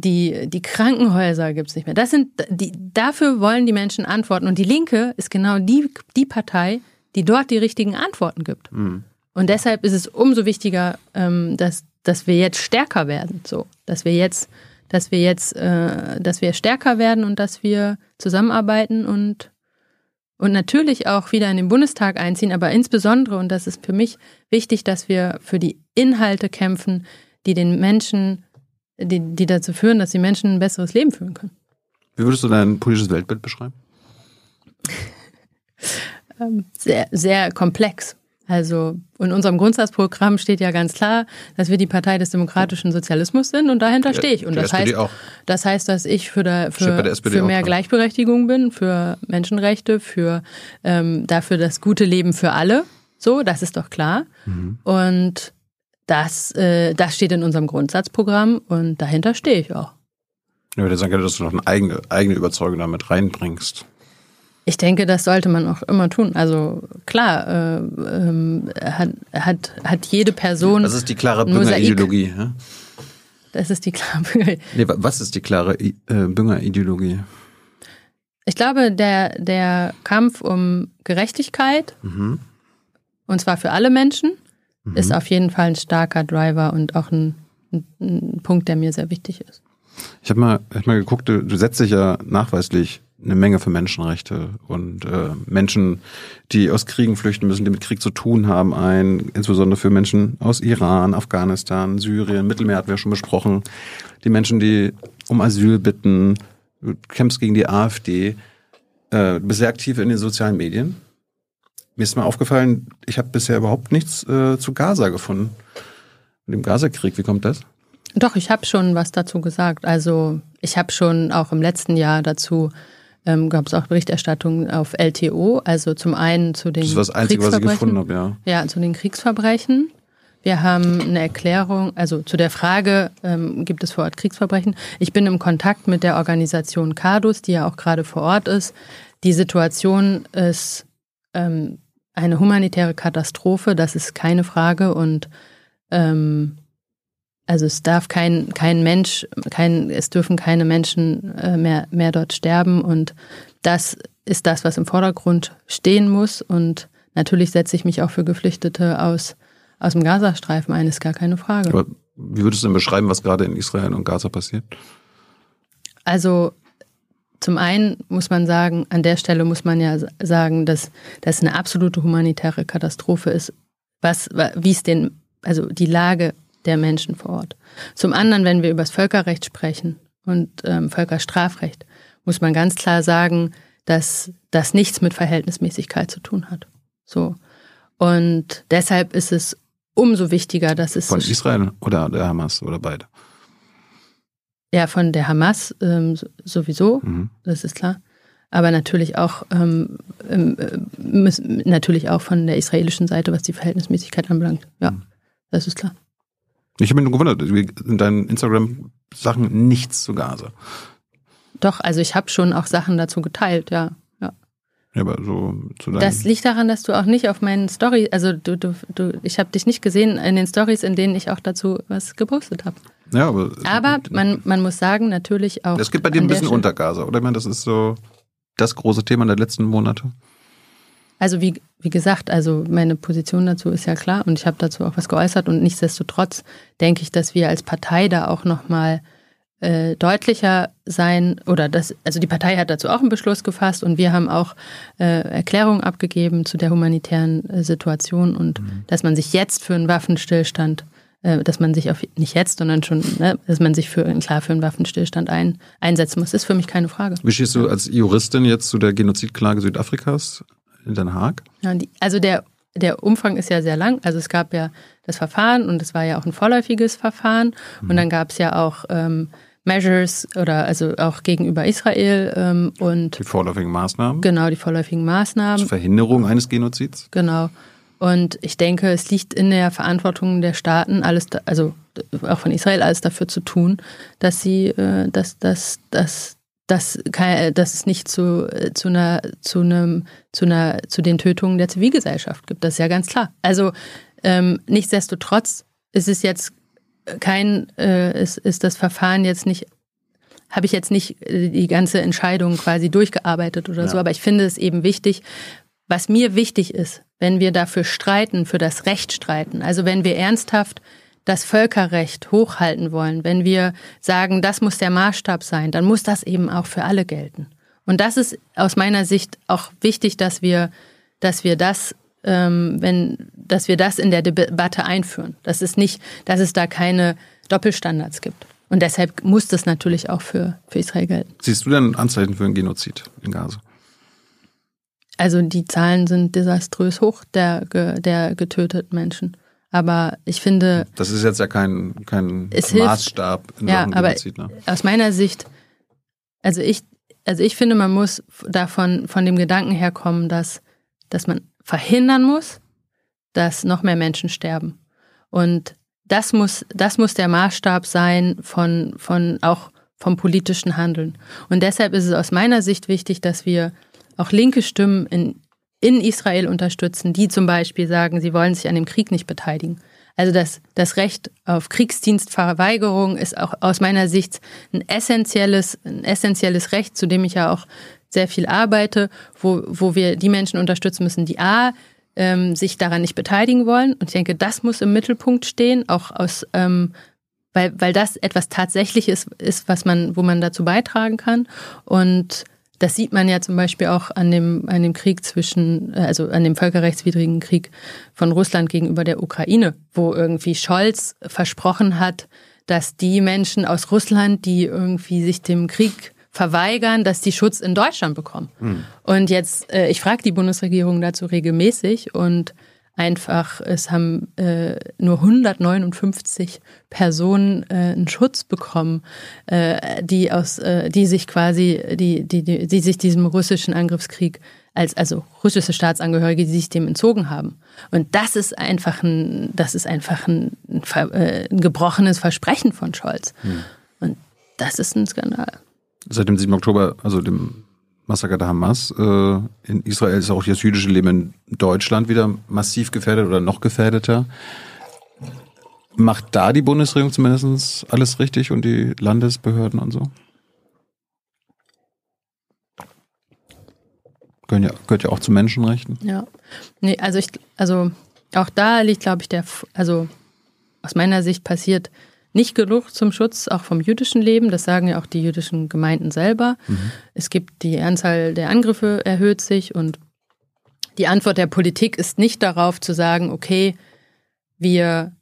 S2: Die, die Krankenhäuser gibt es nicht mehr. Das sind, die, dafür wollen die Menschen Antworten. Und die Linke ist genau die, die Partei, die dort die richtigen Antworten gibt. Mhm. Und deshalb ist es umso wichtiger, ähm, dass, dass wir jetzt stärker werden. So, dass wir jetzt, dass wir jetzt, äh, dass wir stärker werden und dass wir zusammenarbeiten und und natürlich auch wieder in den Bundestag einziehen, aber insbesondere, und das ist für mich wichtig, dass wir für die Inhalte kämpfen, die den Menschen, die, die dazu führen, dass die Menschen ein besseres Leben führen können.
S1: Wie würdest du dein politisches Weltbild beschreiben?
S2: Ähm, sehr, sehr komplex. Also in unserem Grundsatzprogramm steht ja ganz klar, dass wir die Partei des demokratischen Sozialismus sind und dahinter stehe ich. Und das heißt, das heißt, dass ich für, der, für, für mehr Gleichberechtigung bin, für Menschenrechte, für ähm, dafür das gute Leben für alle. So, das ist doch klar. Mhm. Und das, äh, das steht in unserem Grundsatzprogramm und dahinter stehe ich auch.
S1: Ja, ich würde sagen, dass du noch eine eigene, eigene Überzeugung damit reinbringst.
S2: Ich denke, das sollte man auch immer tun. Also klar, äh, äh, hat, hat, hat jede Person.
S1: Das ist die klare Bünger-Ideologie. Ja?
S2: Das ist die klare Bünger.
S1: Nee, was ist die klare äh, Bünger-Ideologie?
S2: Ich glaube, der, der Kampf um Gerechtigkeit, mhm. und zwar für alle Menschen, mhm. ist auf jeden Fall ein starker Driver und auch ein, ein, ein Punkt, der mir sehr wichtig ist.
S1: Ich habe mal, hab mal geguckt, du, du setzt dich ja nachweislich eine Menge für Menschenrechte und äh, Menschen, die aus Kriegen flüchten müssen, die mit Krieg zu tun haben, ein, insbesondere für Menschen aus Iran, Afghanistan, Syrien, Mittelmeer hatten wir schon besprochen, die Menschen, die um Asyl bitten, du kämpfst gegen die AfD, äh, bist sehr aktiv in den sozialen Medien. Mir ist mal aufgefallen, ich habe bisher überhaupt nichts äh, zu Gaza gefunden. Mit dem Gaza-Krieg, wie kommt das?
S2: Doch, ich habe schon was dazu gesagt. Also ich habe schon auch im letzten Jahr dazu ähm, gab es auch Berichterstattung auf LTO, also zum einen zu den
S1: Das ist das Einzige, was ich gefunden habe, ja.
S2: Ja, zu den Kriegsverbrechen. Wir haben eine Erklärung, also zu der Frage, ähm, gibt es vor Ort Kriegsverbrechen? Ich bin im Kontakt mit der Organisation CADUS, die ja auch gerade vor Ort ist. Die Situation ist ähm, eine humanitäre Katastrophe, das ist keine Frage. Und ähm, also es darf kein, kein Mensch, kein, es dürfen keine Menschen äh, mehr, mehr dort sterben. Und das ist das, was im Vordergrund stehen muss. Und natürlich setze ich mich auch für Geflüchtete aus, aus dem Gazastreifen ein, ist gar keine Frage. Aber
S1: wie würdest du denn beschreiben, was gerade in Israel und Gaza passiert?
S2: Also zum einen muss man sagen, an der Stelle muss man ja sagen, dass das eine absolute humanitäre Katastrophe ist, was, wie es den, also die Lage der Menschen vor Ort. Zum anderen, wenn wir über das Völkerrecht sprechen und ähm, Völkerstrafrecht, muss man ganz klar sagen, dass das nichts mit Verhältnismäßigkeit zu tun hat. So. Und deshalb ist es umso wichtiger, dass es.
S1: Von Israel oder der Hamas oder beide?
S2: Ja, von der Hamas ähm, sowieso, mhm. das ist klar. Aber natürlich auch, ähm, ähm äh, natürlich auch von der israelischen Seite, was die Verhältnismäßigkeit anbelangt. Ja, mhm. das ist klar.
S1: Ich habe mich nur gewundert, in deinen Instagram-Sachen nichts zu Gaza.
S2: Doch, also ich habe schon auch Sachen dazu geteilt, ja. ja.
S1: Ja, aber so zu deinem
S2: Das liegt daran, dass du auch nicht auf meinen Stories, also du, du, du ich habe dich nicht gesehen in den Stories, in denen ich auch dazu was gepostet habe.
S1: Ja, aber.
S2: Aber man, man muss sagen, natürlich auch.
S1: Es gibt bei dir ein bisschen unter Gaza, oder? Ich meine, das ist so das große Thema der letzten Monate.
S2: Also wie, wie gesagt, also meine Position dazu ist ja klar und ich habe dazu auch was geäußert und nichtsdestotrotz denke ich, dass wir als Partei da auch nochmal äh, deutlicher sein oder das, also die Partei hat dazu auch einen Beschluss gefasst und wir haben auch äh, Erklärungen abgegeben zu der humanitären äh, Situation und mhm. dass man sich jetzt für einen Waffenstillstand äh, dass man sich auf, nicht jetzt, sondern schon, ne, dass man sich für, klar für einen Waffenstillstand ein, einsetzen muss, ist für mich keine Frage.
S1: Wie stehst du als Juristin jetzt zu der Genozidklage Südafrikas? in Den Haag?
S2: Ja, die, also der, der Umfang ist ja sehr lang. Also es gab ja das Verfahren und es war ja auch ein vorläufiges Verfahren. Mhm. Und dann gab es ja auch ähm, Measures oder also auch gegenüber Israel ähm, und
S1: die vorläufigen Maßnahmen.
S2: Genau, die vorläufigen Maßnahmen.
S1: Zur Verhinderung eines Genozids.
S2: Genau. Und ich denke, es liegt in der Verantwortung der Staaten, alles, da, also auch von Israel, alles dafür zu tun, dass sie, äh, dass, dass, dass dass, dass es nicht zu, zu einer, zu einem, zu einer, zu den Tötungen der Zivilgesellschaft gibt. Das ist ja ganz klar. Also ähm, nichtsdestotrotz ist es jetzt kein, äh, ist, ist das Verfahren jetzt nicht, habe ich jetzt nicht äh, die ganze Entscheidung quasi durchgearbeitet oder ja. so, aber ich finde es eben wichtig, was mir wichtig ist, wenn wir dafür streiten, für das Recht streiten, also wenn wir ernsthaft das Völkerrecht hochhalten wollen, wenn wir sagen, das muss der Maßstab sein, dann muss das eben auch für alle gelten. Und das ist aus meiner Sicht auch wichtig, dass wir, dass wir das, ähm, wenn, dass wir das in der Debatte einführen. Das ist nicht, dass es da keine Doppelstandards gibt. Und deshalb muss das natürlich auch für, für Israel gelten.
S1: Siehst du denn Anzeichen für einen Genozid in Gaza?
S2: Also die Zahlen sind desaströs hoch der, der getöteten Menschen. Aber ich finde.
S1: Das ist jetzt ja kein, kein Maßstab
S2: in ja, Sachen Genozid. Aber ne? Aus meiner Sicht, also ich, also ich finde, man muss davon, von dem Gedanken herkommen, dass, dass man verhindern muss, dass noch mehr Menschen sterben. Und das muss, das muss der Maßstab sein von, von auch vom politischen Handeln. Und deshalb ist es aus meiner Sicht wichtig, dass wir auch linke Stimmen in in Israel unterstützen, die zum Beispiel sagen, sie wollen sich an dem Krieg nicht beteiligen. Also das, das Recht auf Kriegsdienstverweigerung ist auch aus meiner Sicht ein essentielles, ein essentielles Recht, zu dem ich ja auch sehr viel arbeite, wo, wo wir die Menschen unterstützen müssen, die A, ähm, sich daran nicht beteiligen wollen. Und ich denke, das muss im Mittelpunkt stehen, auch aus, ähm, weil, weil das etwas Tatsächliches ist, was man, wo man dazu beitragen kann. Und das sieht man ja zum Beispiel auch an dem, an dem Krieg zwischen, äh, also an dem völkerrechtswidrigen Krieg von Russland gegenüber der Ukraine, wo irgendwie Scholz versprochen hat, dass die Menschen aus Russland, die irgendwie sich dem Krieg verweigern, dass die Schutz in Deutschland bekommen. Mhm. Und jetzt, äh, ich frage die Bundesregierung dazu regelmäßig und einfach, es haben äh, nur 159 Personen äh, einen Schutz bekommen, äh, die aus, äh, die sich quasi, die, die, die, die sich diesem russischen Angriffskrieg als also russische Staatsangehörige, die sich dem entzogen haben. Und das ist einfach ein, das ist einfach ein, ein, äh, ein gebrochenes Versprechen von Scholz. Hm. Und das ist ein Skandal.
S1: Seit dem 7. Oktober, also dem Massaker der Hamas. Äh, in Israel ist auch das jüdische Leben in Deutschland wieder massiv gefährdet oder noch gefährdeter. Macht da die Bundesregierung zumindest alles richtig und die Landesbehörden und so? Gehört ja, gehört ja auch zu Menschenrechten.
S2: Ja. Nee, also ich, also auch da liegt, glaube ich, der, also aus meiner Sicht passiert nicht genug zum Schutz auch vom jüdischen Leben. Das sagen ja auch die jüdischen Gemeinden selber. Mhm. Es gibt die Anzahl der Angriffe erhöht sich und die Antwort der Politik ist nicht darauf zu sagen, okay, wir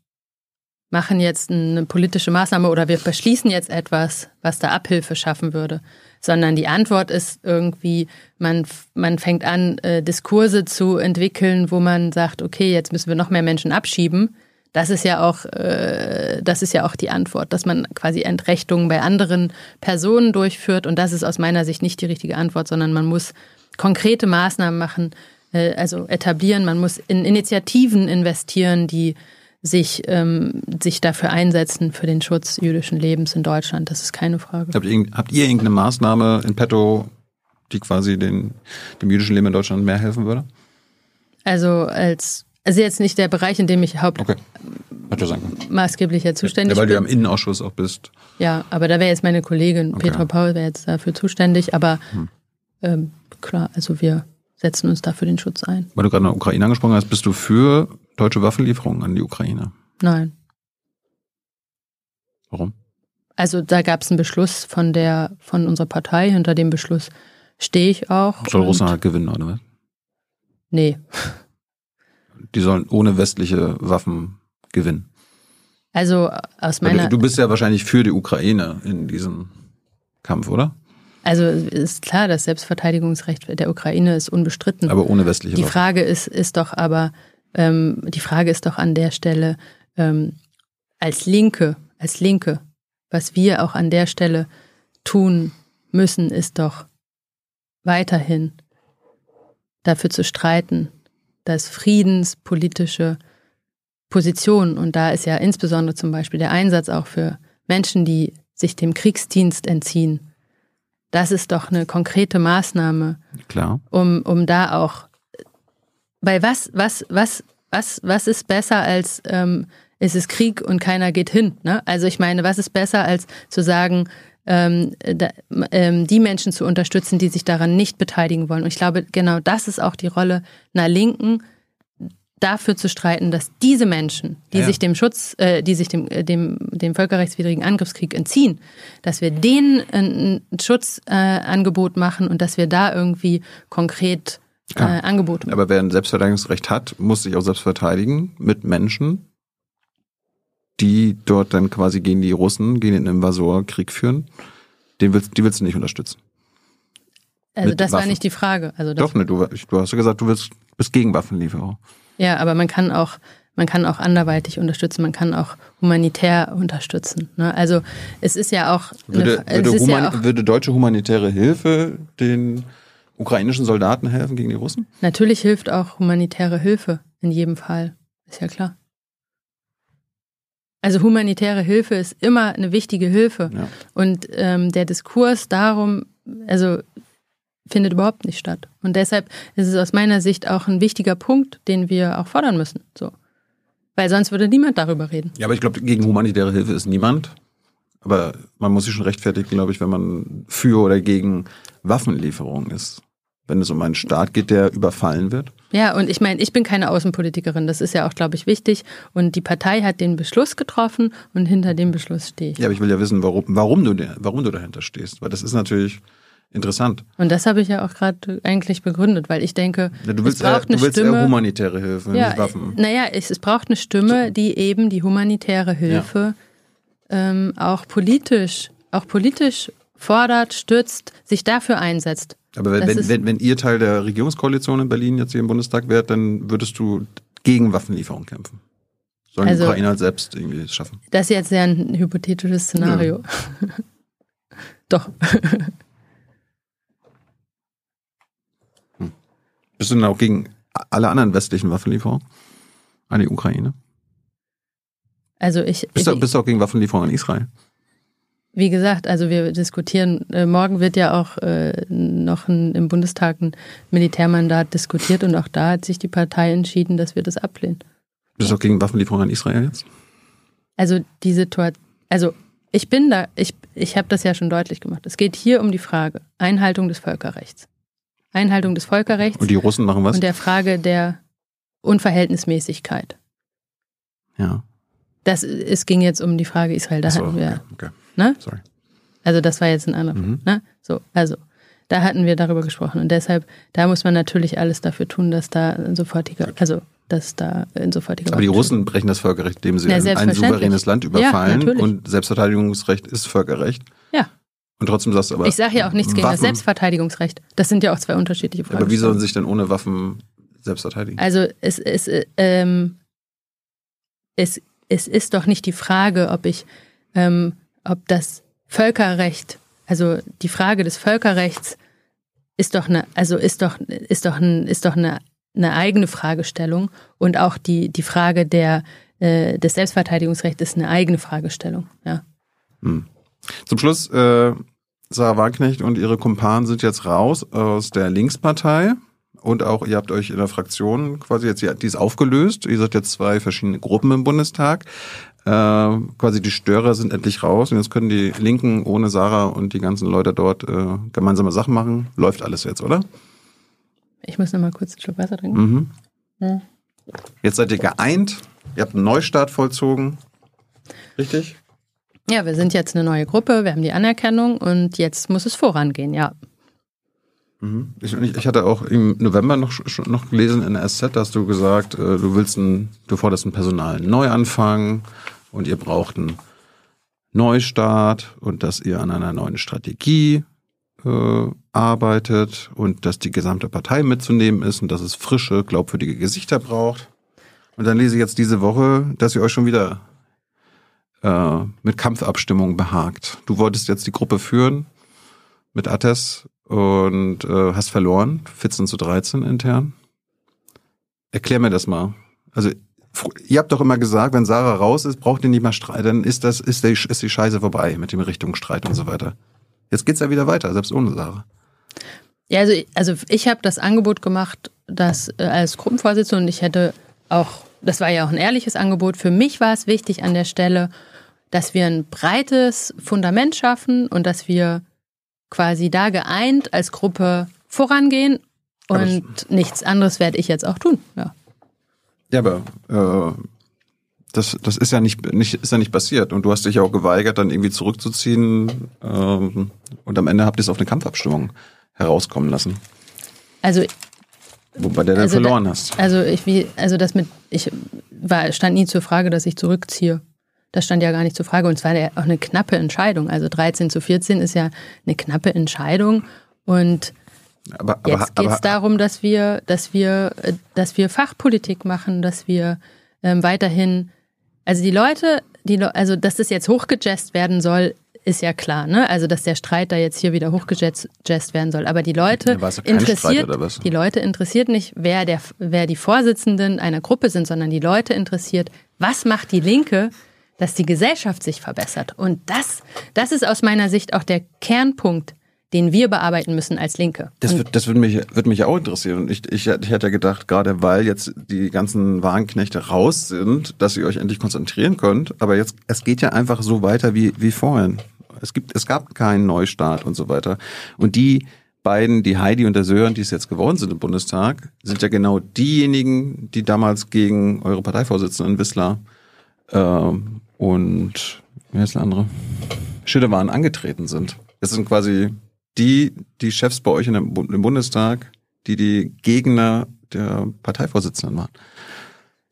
S2: machen jetzt eine politische Maßnahme oder wir beschließen jetzt etwas, was da Abhilfe schaffen würde, sondern die Antwort ist irgendwie, man, man fängt an, äh, Diskurse zu entwickeln, wo man sagt, okay, jetzt müssen wir noch mehr Menschen abschieben das ist ja auch, äh, das ist ja auch die Antwort, dass man quasi Entrechtungen bei anderen Personen durchführt. Und das ist aus meiner Sicht nicht die richtige Antwort, sondern man muss konkrete Maßnahmen machen, äh, also etablieren. Man muss in Initiativen investieren, die sich, ähm, sich dafür einsetzen, für den Schutz jüdischen Lebens in Deutschland. Das ist keine Frage.
S1: Habt ihr, habt ihr irgendeine Maßnahme in petto, die quasi den, dem jüdischen Leben in Deutschland mehr helfen würde?
S2: Also als also jetzt nicht der Bereich, in dem ich haupt okay. maßgeblicher zuständig
S1: ja, weil bin. Weil du am Innenausschuss auch bist.
S2: Ja, aber da wäre jetzt meine Kollegin okay. Petra Paul wäre jetzt dafür zuständig. Aber hm. ähm, klar, also wir setzen uns dafür den Schutz ein.
S1: Weil du gerade eine Ukraine angesprochen hast, bist du für deutsche Waffenlieferungen an die Ukraine?
S2: Nein.
S1: Warum?
S2: Also da gab es einen Beschluss von der von unserer Partei. Hinter dem Beschluss stehe ich auch.
S1: Soll Russland halt gewinnen, oder was?
S2: Nee
S1: die sollen ohne westliche Waffen gewinnen.
S2: Also aus meiner.
S1: Du, du bist ja wahrscheinlich für die Ukraine in diesem Kampf, oder?
S2: Also ist klar, das Selbstverteidigungsrecht der Ukraine ist unbestritten.
S1: Aber ohne westliche
S2: Waffen. Die Frage ist, ist doch aber, ähm, die Frage ist doch an der Stelle, ähm, als Linke, als Linke, was wir auch an der Stelle tun müssen, ist doch weiterhin dafür zu streiten, dass friedenspolitische Positionen, und da ist ja insbesondere zum Beispiel der Einsatz auch für Menschen, die sich dem Kriegsdienst entziehen, das ist doch eine konkrete Maßnahme,
S1: Klar.
S2: um, um da auch, weil was, was, was, was, was ist besser als ähm, es ist Krieg und keiner geht hin? Ne? Also ich meine, was ist besser als zu sagen, ähm, da, ähm, die Menschen zu unterstützen, die sich daran nicht beteiligen wollen? Und ich glaube, genau das ist auch die Rolle einer Linken, dafür zu streiten, dass diese Menschen, die
S1: Ja.
S2: sich dem Schutz, äh, die sich dem, äh, dem, dem völkerrechtswidrigen Angriffskrieg entziehen, dass wir denen ein Schutzangebot äh, machen und dass wir da irgendwie konkret äh. Angebote machen.
S1: Aber wer ein Selbstverteidigungsrecht hat, muss sich auch selbst verteidigen mit Menschen, die dort dann quasi gegen die Russen, gegen den Invasor Krieg führen. Den willst, die willst du nicht unterstützen.
S2: Also
S1: mit
S2: das war
S1: Waffen.
S2: nicht die Frage. Also
S1: Doch, ne, du, du hast ja gesagt, du willst, bist gegen Waffenlieferung.
S2: Ja, aber man kann auch, man kann auch anderweitig unterstützen, man kann auch humanitär unterstützen. Ne? Also es ist ja auch,
S1: Würde,
S2: eine,
S1: würde, human,
S2: ja auch
S1: würde deutsche humanitäre Hilfe den ukrainischen Soldaten helfen gegen die Russen?
S2: natürlich hilft auch humanitäre Hilfe in jedem Fall, ist ja klar. Also humanitäre Hilfe ist immer eine wichtige Hilfe
S1: Ja.
S2: und ähm, der Diskurs darum, also findet überhaupt nicht statt. Und deshalb ist es aus meiner Sicht auch ein wichtiger Punkt, den wir auch fordern müssen. So. Weil sonst würde niemand darüber reden.
S1: Ja, aber ich glaube, gegen humanitäre Hilfe ist niemand. Aber man muss sich schon rechtfertigen, glaube ich, wenn man für oder gegen Waffenlieferungen ist. Wenn es um einen Staat geht, der überfallen wird.
S2: Ja, und ich meine, ich bin keine Außenpolitikerin, das ist ja auch, glaube ich, wichtig. Und die Partei hat den Beschluss getroffen und hinter dem Beschluss stehe ich.
S1: Ja, aber ich will ja wissen, warum, warum, du, warum du dahinter stehst. Weil das ist natürlich interessant.
S2: Und das habe ich ja auch gerade eigentlich begründet, weil ich denke,
S1: Ja, du willst,
S2: es braucht
S1: eher, du
S2: eine
S1: willst eher
S2: Stimme.
S1: humanitäre Hilfe,
S2: ja,
S1: nicht Waffen.
S2: naja, es, es braucht eine Stimme, die eben die humanitäre Hilfe ähm, auch politisch, auch politisch fordert, stützt, sich dafür einsetzt.
S1: Aber wenn,
S2: das
S1: wenn, wenn, wenn ihr Teil der Regierungskoalition in Berlin jetzt hier im Bundestag wärt, dann würdest du gegen Waffenlieferung kämpfen. Sollen
S2: Also-
S1: die Ukrainer selbst irgendwie es schaffen.
S2: Das ist jetzt ja ein hypothetisches Szenario. Doch.
S1: Bist du denn auch gegen alle anderen westlichen Waffenlieferungen an die Ukraine?
S2: Also ich,
S1: Bist, du, bist du auch gegen Waffenlieferungen an Israel?
S2: Wie gesagt, also wir diskutieren, äh, morgen wird ja auch äh, noch ein, im Bundestag ein Militärmandat diskutiert und auch da hat sich die Partei entschieden, dass wir das ablehnen.
S1: Bist du auch gegen Waffenlieferungen an Israel jetzt?
S2: Also die Situation, also ich bin da, ich, ich habe das ja schon deutlich gemacht. Es geht hier um die Frage Einhaltung des Völkerrechts. Einhaltung des Völkerrechts
S1: Und die Russen machen was?
S2: und der Frage der Unverhältnismäßigkeit.
S1: ja.
S2: Das, es ging jetzt um die Frage Israel. Da
S1: so,
S2: hatten wir,
S1: okay, okay.
S2: Ne?
S1: Sorry.
S2: Also das war jetzt ein anderer.
S1: Mhm.
S2: Ne? So, also da hatten wir darüber gesprochen und deshalb, da muss man natürlich alles dafür tun, dass da ein sofortiger, also dass da ein sofortiger.
S1: Aber die Russen brechen das Völkerrecht, indem sie
S2: Ja,
S1: ein, souveränes Land
S2: Ja,
S1: überfallen
S2: natürlich.
S1: und Selbstverteidigungsrecht ist Völkerrecht.
S2: Ja.
S1: Und trotzdem sagst du aber.
S2: Ich sage ja auch nichts gegen das Selbstverteidigungsrecht. Das sind ja auch zwei unterschiedliche Fragen.
S1: Aber wie sollen sie sich denn ohne Waffen selbst verteidigen?
S2: Also es, es, äh, ähm, es, es ist doch nicht die Frage, ob ich, ähm, ob das Völkerrecht, also die Frage des Völkerrechts ist doch eine, also ist doch, ist doch, ein, ist doch eine, eine eigene Fragestellung und auch die, die Frage der, äh, des Selbstverteidigungsrechts ist eine eigene Fragestellung. Ja.
S1: Zum Schluss, äh, Sarah Wagenknecht und ihre Kumpanen sind jetzt raus aus der Linkspartei. Und auch ihr habt euch in der Fraktion quasi jetzt, die ist aufgelöst. Ihr seid jetzt zwei verschiedene Gruppen im Bundestag. Äh, quasi die Störer sind endlich raus und jetzt können die Linken ohne Sarah und die ganzen Leute dort äh, gemeinsame Sachen machen. Läuft alles jetzt, oder?
S2: Ich muss noch mal kurz einen Schluck Wasser trinken.
S1: Mhm.
S2: Ja.
S1: Jetzt seid ihr geeint. Ihr habt einen Neustart vollzogen. Richtig?
S2: Ja, wir sind jetzt eine neue Gruppe, wir haben die Anerkennung und jetzt muss es vorangehen, ja.
S1: Mhm. Ich, ich hatte auch im November noch, noch gelesen in der SZ, da hast du gesagt, äh, du willst ein, du forderst einen personalen Neuanfang und ihr braucht einen Neustart und dass ihr an einer neuen Strategie äh, arbeitet und dass die gesamte Partei mitzunehmen ist und dass es frische, glaubwürdige Gesichter braucht. Und dann lese ich jetzt diese Woche, dass ihr euch schon wieder äh, mit Kampfabstimmung behagt. Du wolltest jetzt die Gruppe führen mit Attes und äh, hast verloren, 14 zu 13 intern. Erklär mir das mal. Also ihr habt doch immer gesagt, wenn Sarah raus ist, braucht ihr nicht mehr Streit, dann ist das ist die, ist die Scheiße vorbei mit dem Richtungsstreit und so weiter. Jetzt geht's ja wieder weiter, selbst ohne Sarah.
S2: Ja, also, also ich habe das Angebot gemacht, dass äh, als Gruppenvorsitzende und ich hätte auch, das war ja auch ein ehrliches Angebot, für mich war es wichtig an der Stelle, dass wir ein breites Fundament schaffen und dass wir quasi da geeint als Gruppe vorangehen und nichts anderes werde ich jetzt auch tun. Ja,
S1: ja aber äh, das, das ist ja nicht, nicht, ist ja nicht passiert. Und du hast dich ja auch geweigert, dann irgendwie zurückzuziehen. Ähm, und am Ende habt ihr es auf eine Kampfabstimmung herauskommen lassen.
S2: Also
S1: Wobei der dann
S2: also
S1: verloren
S2: da,
S1: hast.
S2: Also ich wie, also das mit, ich war, stand nie zur Frage, dass ich zurückziehe. Das stand ja gar nicht zur Frage. Und es war ja auch eine knappe Entscheidung. Also 13 zu 14 ist ja eine knappe Entscheidung. Und
S1: aber, aber,
S2: jetzt geht es darum, dass wir, dass wir, äh, dass wir Fachpolitik machen, dass wir ähm, weiterhin, also die Leute, die, also dass das jetzt hochgejazzt werden soll, ist ja klar, ne? Also dass der Streit da jetzt hier wieder hochgejazzt werden soll. Aber die Leute
S1: ja,
S2: interessiert, die Leute interessiert nicht, wer der, wer die Vorsitzenden einer Gruppe sind, sondern die Leute interessiert, was macht die Linke, dass die Gesellschaft sich verbessert. Und das, das ist aus meiner Sicht auch der Kernpunkt den wir bearbeiten müssen als Linke.
S1: Das, wird, das würde mich, würde mich auch interessieren. Ich, ich, ich hätte gedacht, gerade weil jetzt die ganzen Warenknechte raus sind, dass ihr euch endlich konzentrieren könnt. Aber jetzt, es geht ja einfach so weiter wie, wie vorhin. Es gibt, es gab keinen Neustart und so weiter. Und die beiden, die Heidi und der Sören, die es jetzt geworden sind im Bundestag, sind ja genau diejenigen, die damals gegen eure Parteivorsitzenden Wissler äh, und wer ist der andere? Schüttewahn angetreten sind. Das sind quasi die, die Chefs bei euch in dem, im Bundestag, die die Gegner der Parteivorsitzenden waren.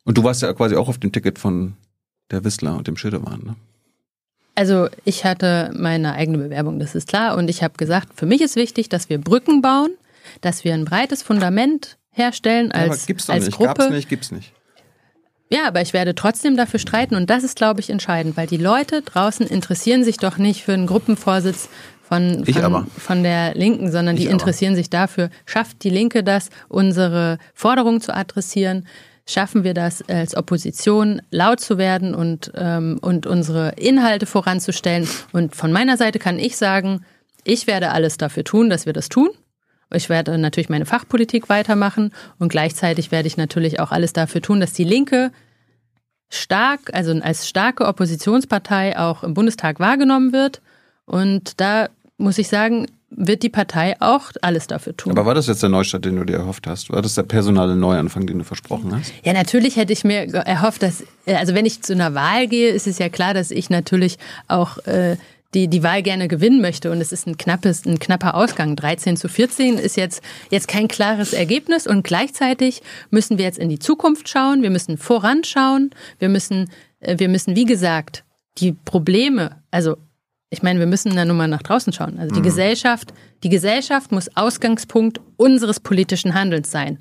S1: Und du warst ja quasi auch auf dem Ticket von der Wissler und dem Schilderwahn, ne?
S2: Also ich hatte meine eigene Bewerbung, das ist klar. Und ich habe gesagt, für mich ist wichtig, dass wir Brücken bauen, dass wir ein breites Fundament herstellen als, ja, aber
S1: gibt's doch
S2: als
S1: nicht.
S2: Gruppe.
S1: Gab's nicht, gibt's nicht.
S2: Ja, aber ich werde trotzdem dafür streiten und das ist, glaube ich, entscheidend, weil die Leute draußen interessieren sich doch nicht für einen Gruppenvorsitz von, von, von, der Linken, sondern die ich interessieren aber. sich dafür, schafft die Linke das, unsere Forderungen zu adressieren? Schaffen wir das als Opposition laut zu werden und, ähm, und unsere Inhalte voranzustellen? Und von meiner Seite kann ich sagen, ich werde alles dafür tun, dass wir das tun. Ich werde natürlich meine Fachpolitik weitermachen und gleichzeitig werde ich natürlich auch alles dafür tun, dass die Linke stark, also als starke Oppositionspartei auch im Bundestag wahrgenommen wird. Und da muss ich sagen, wird die Partei auch alles dafür tun.
S1: Aber war das jetzt der Neustart, den du dir erhofft hast? War das der personale Neuanfang, den du versprochen hast?
S2: Ja, natürlich hätte ich mir erhofft, dass, also wenn ich zu einer Wahl gehe, ist es ja klar, dass ich natürlich auch äh, die, die Wahl gerne gewinnen möchte. Und es ist ein knappes, ein knapper Ausgang. 13 zu 14 ist jetzt, jetzt kein klares Ergebnis. Und gleichzeitig müssen wir jetzt in die Zukunft schauen. Wir müssen voranschauen. Wir müssen, äh, wir müssen, wie gesagt, die Probleme, also ich meine, wir müssen da nur mal nach draußen schauen. Also die mhm. Gesellschaft, die Gesellschaft muss Ausgangspunkt unseres politischen Handelns sein.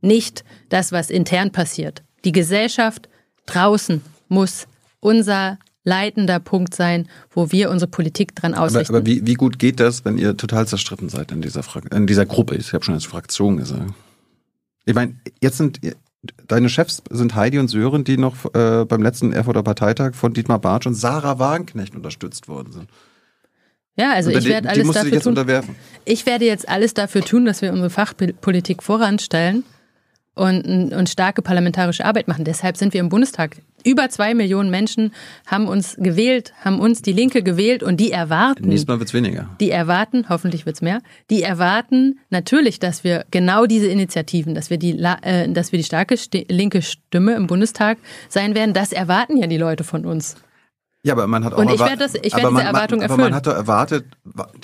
S2: Nicht das, was intern passiert. Die Gesellschaft draußen muss unser leitender Punkt sein, wo wir unsere Politik dran ausrichten.
S1: Aber, aber wie, wie, gut geht das, wenn ihr total zerstritten seid in dieser, Fra in dieser Gruppe? Ich habe schon als Fraktion gesagt. Ich meine, jetzt sind deine Chefs sind Heidi und Sören, die noch äh, beim letzten Erfurter Parteitag von Dietmar Bartsch und Sarah Wagenknecht unterstützt worden sind.
S2: Ja, also ich werde alles dafür tun. Ich werde jetzt alles dafür tun, dass wir unsere Fachpolitik voranstellen und, und starke parlamentarische Arbeit machen. Deshalb sind wir im Bundestag. Über zwei Millionen Menschen haben uns gewählt, haben uns die Linke gewählt und die erwarten.
S1: Nächstes Mal wird's weniger.
S2: Die erwarten, hoffentlich wird's mehr. Die erwarten natürlich, dass wir genau diese Initiativen, dass wir die, äh, dass wir die starke St linke Stimme im Bundestag sein werden. Das erwarten ja die Leute von uns.
S1: Ja, aber man hat auch
S2: und ich werde, das, ich werde diese Erwartung erfüllen.
S1: Aber man hat doch erwartet,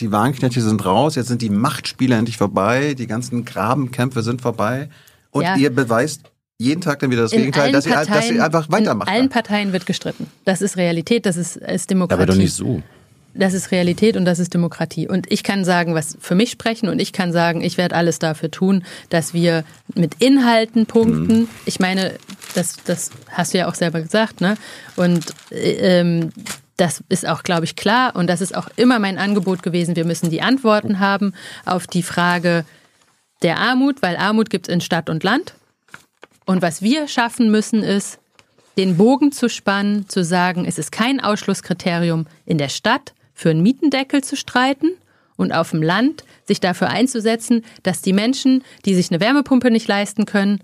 S1: die Wagenknechte sind raus, jetzt sind die Machtspiele endlich vorbei, die ganzen Grabenkämpfe sind vorbei. Und ja. ihr beweist jeden Tag dann wieder das in Gegenteil, dass, Parteien, ihr, dass ihr einfach weitermacht.
S2: In allen Parteien wird gestritten. Das ist Realität, das ist, ist Demokratie.
S1: Aber doch nicht so.
S2: Das ist Realität und das ist Demokratie. Und ich kann sagen, was für mich sprechen und ich kann sagen, ich werde alles dafür tun, dass wir mit Inhalten punkten. Mhm. Ich meine, das, das hast du ja auch selber gesagt, ne? Und ähm, das ist auch, glaube ich, klar und das ist auch immer mein Angebot gewesen. Wir müssen die Antworten haben auf die Frage, der Armut, weil Armut gibt es in Stadt und Land. Und was wir schaffen müssen, ist, den Bogen zu spannen, zu sagen, es ist kein Ausschlusskriterium in der Stadt für einen Mietendeckel zu streiten und auf dem Land, sich dafür einzusetzen, dass die Menschen, die sich eine Wärmepumpe nicht leisten können,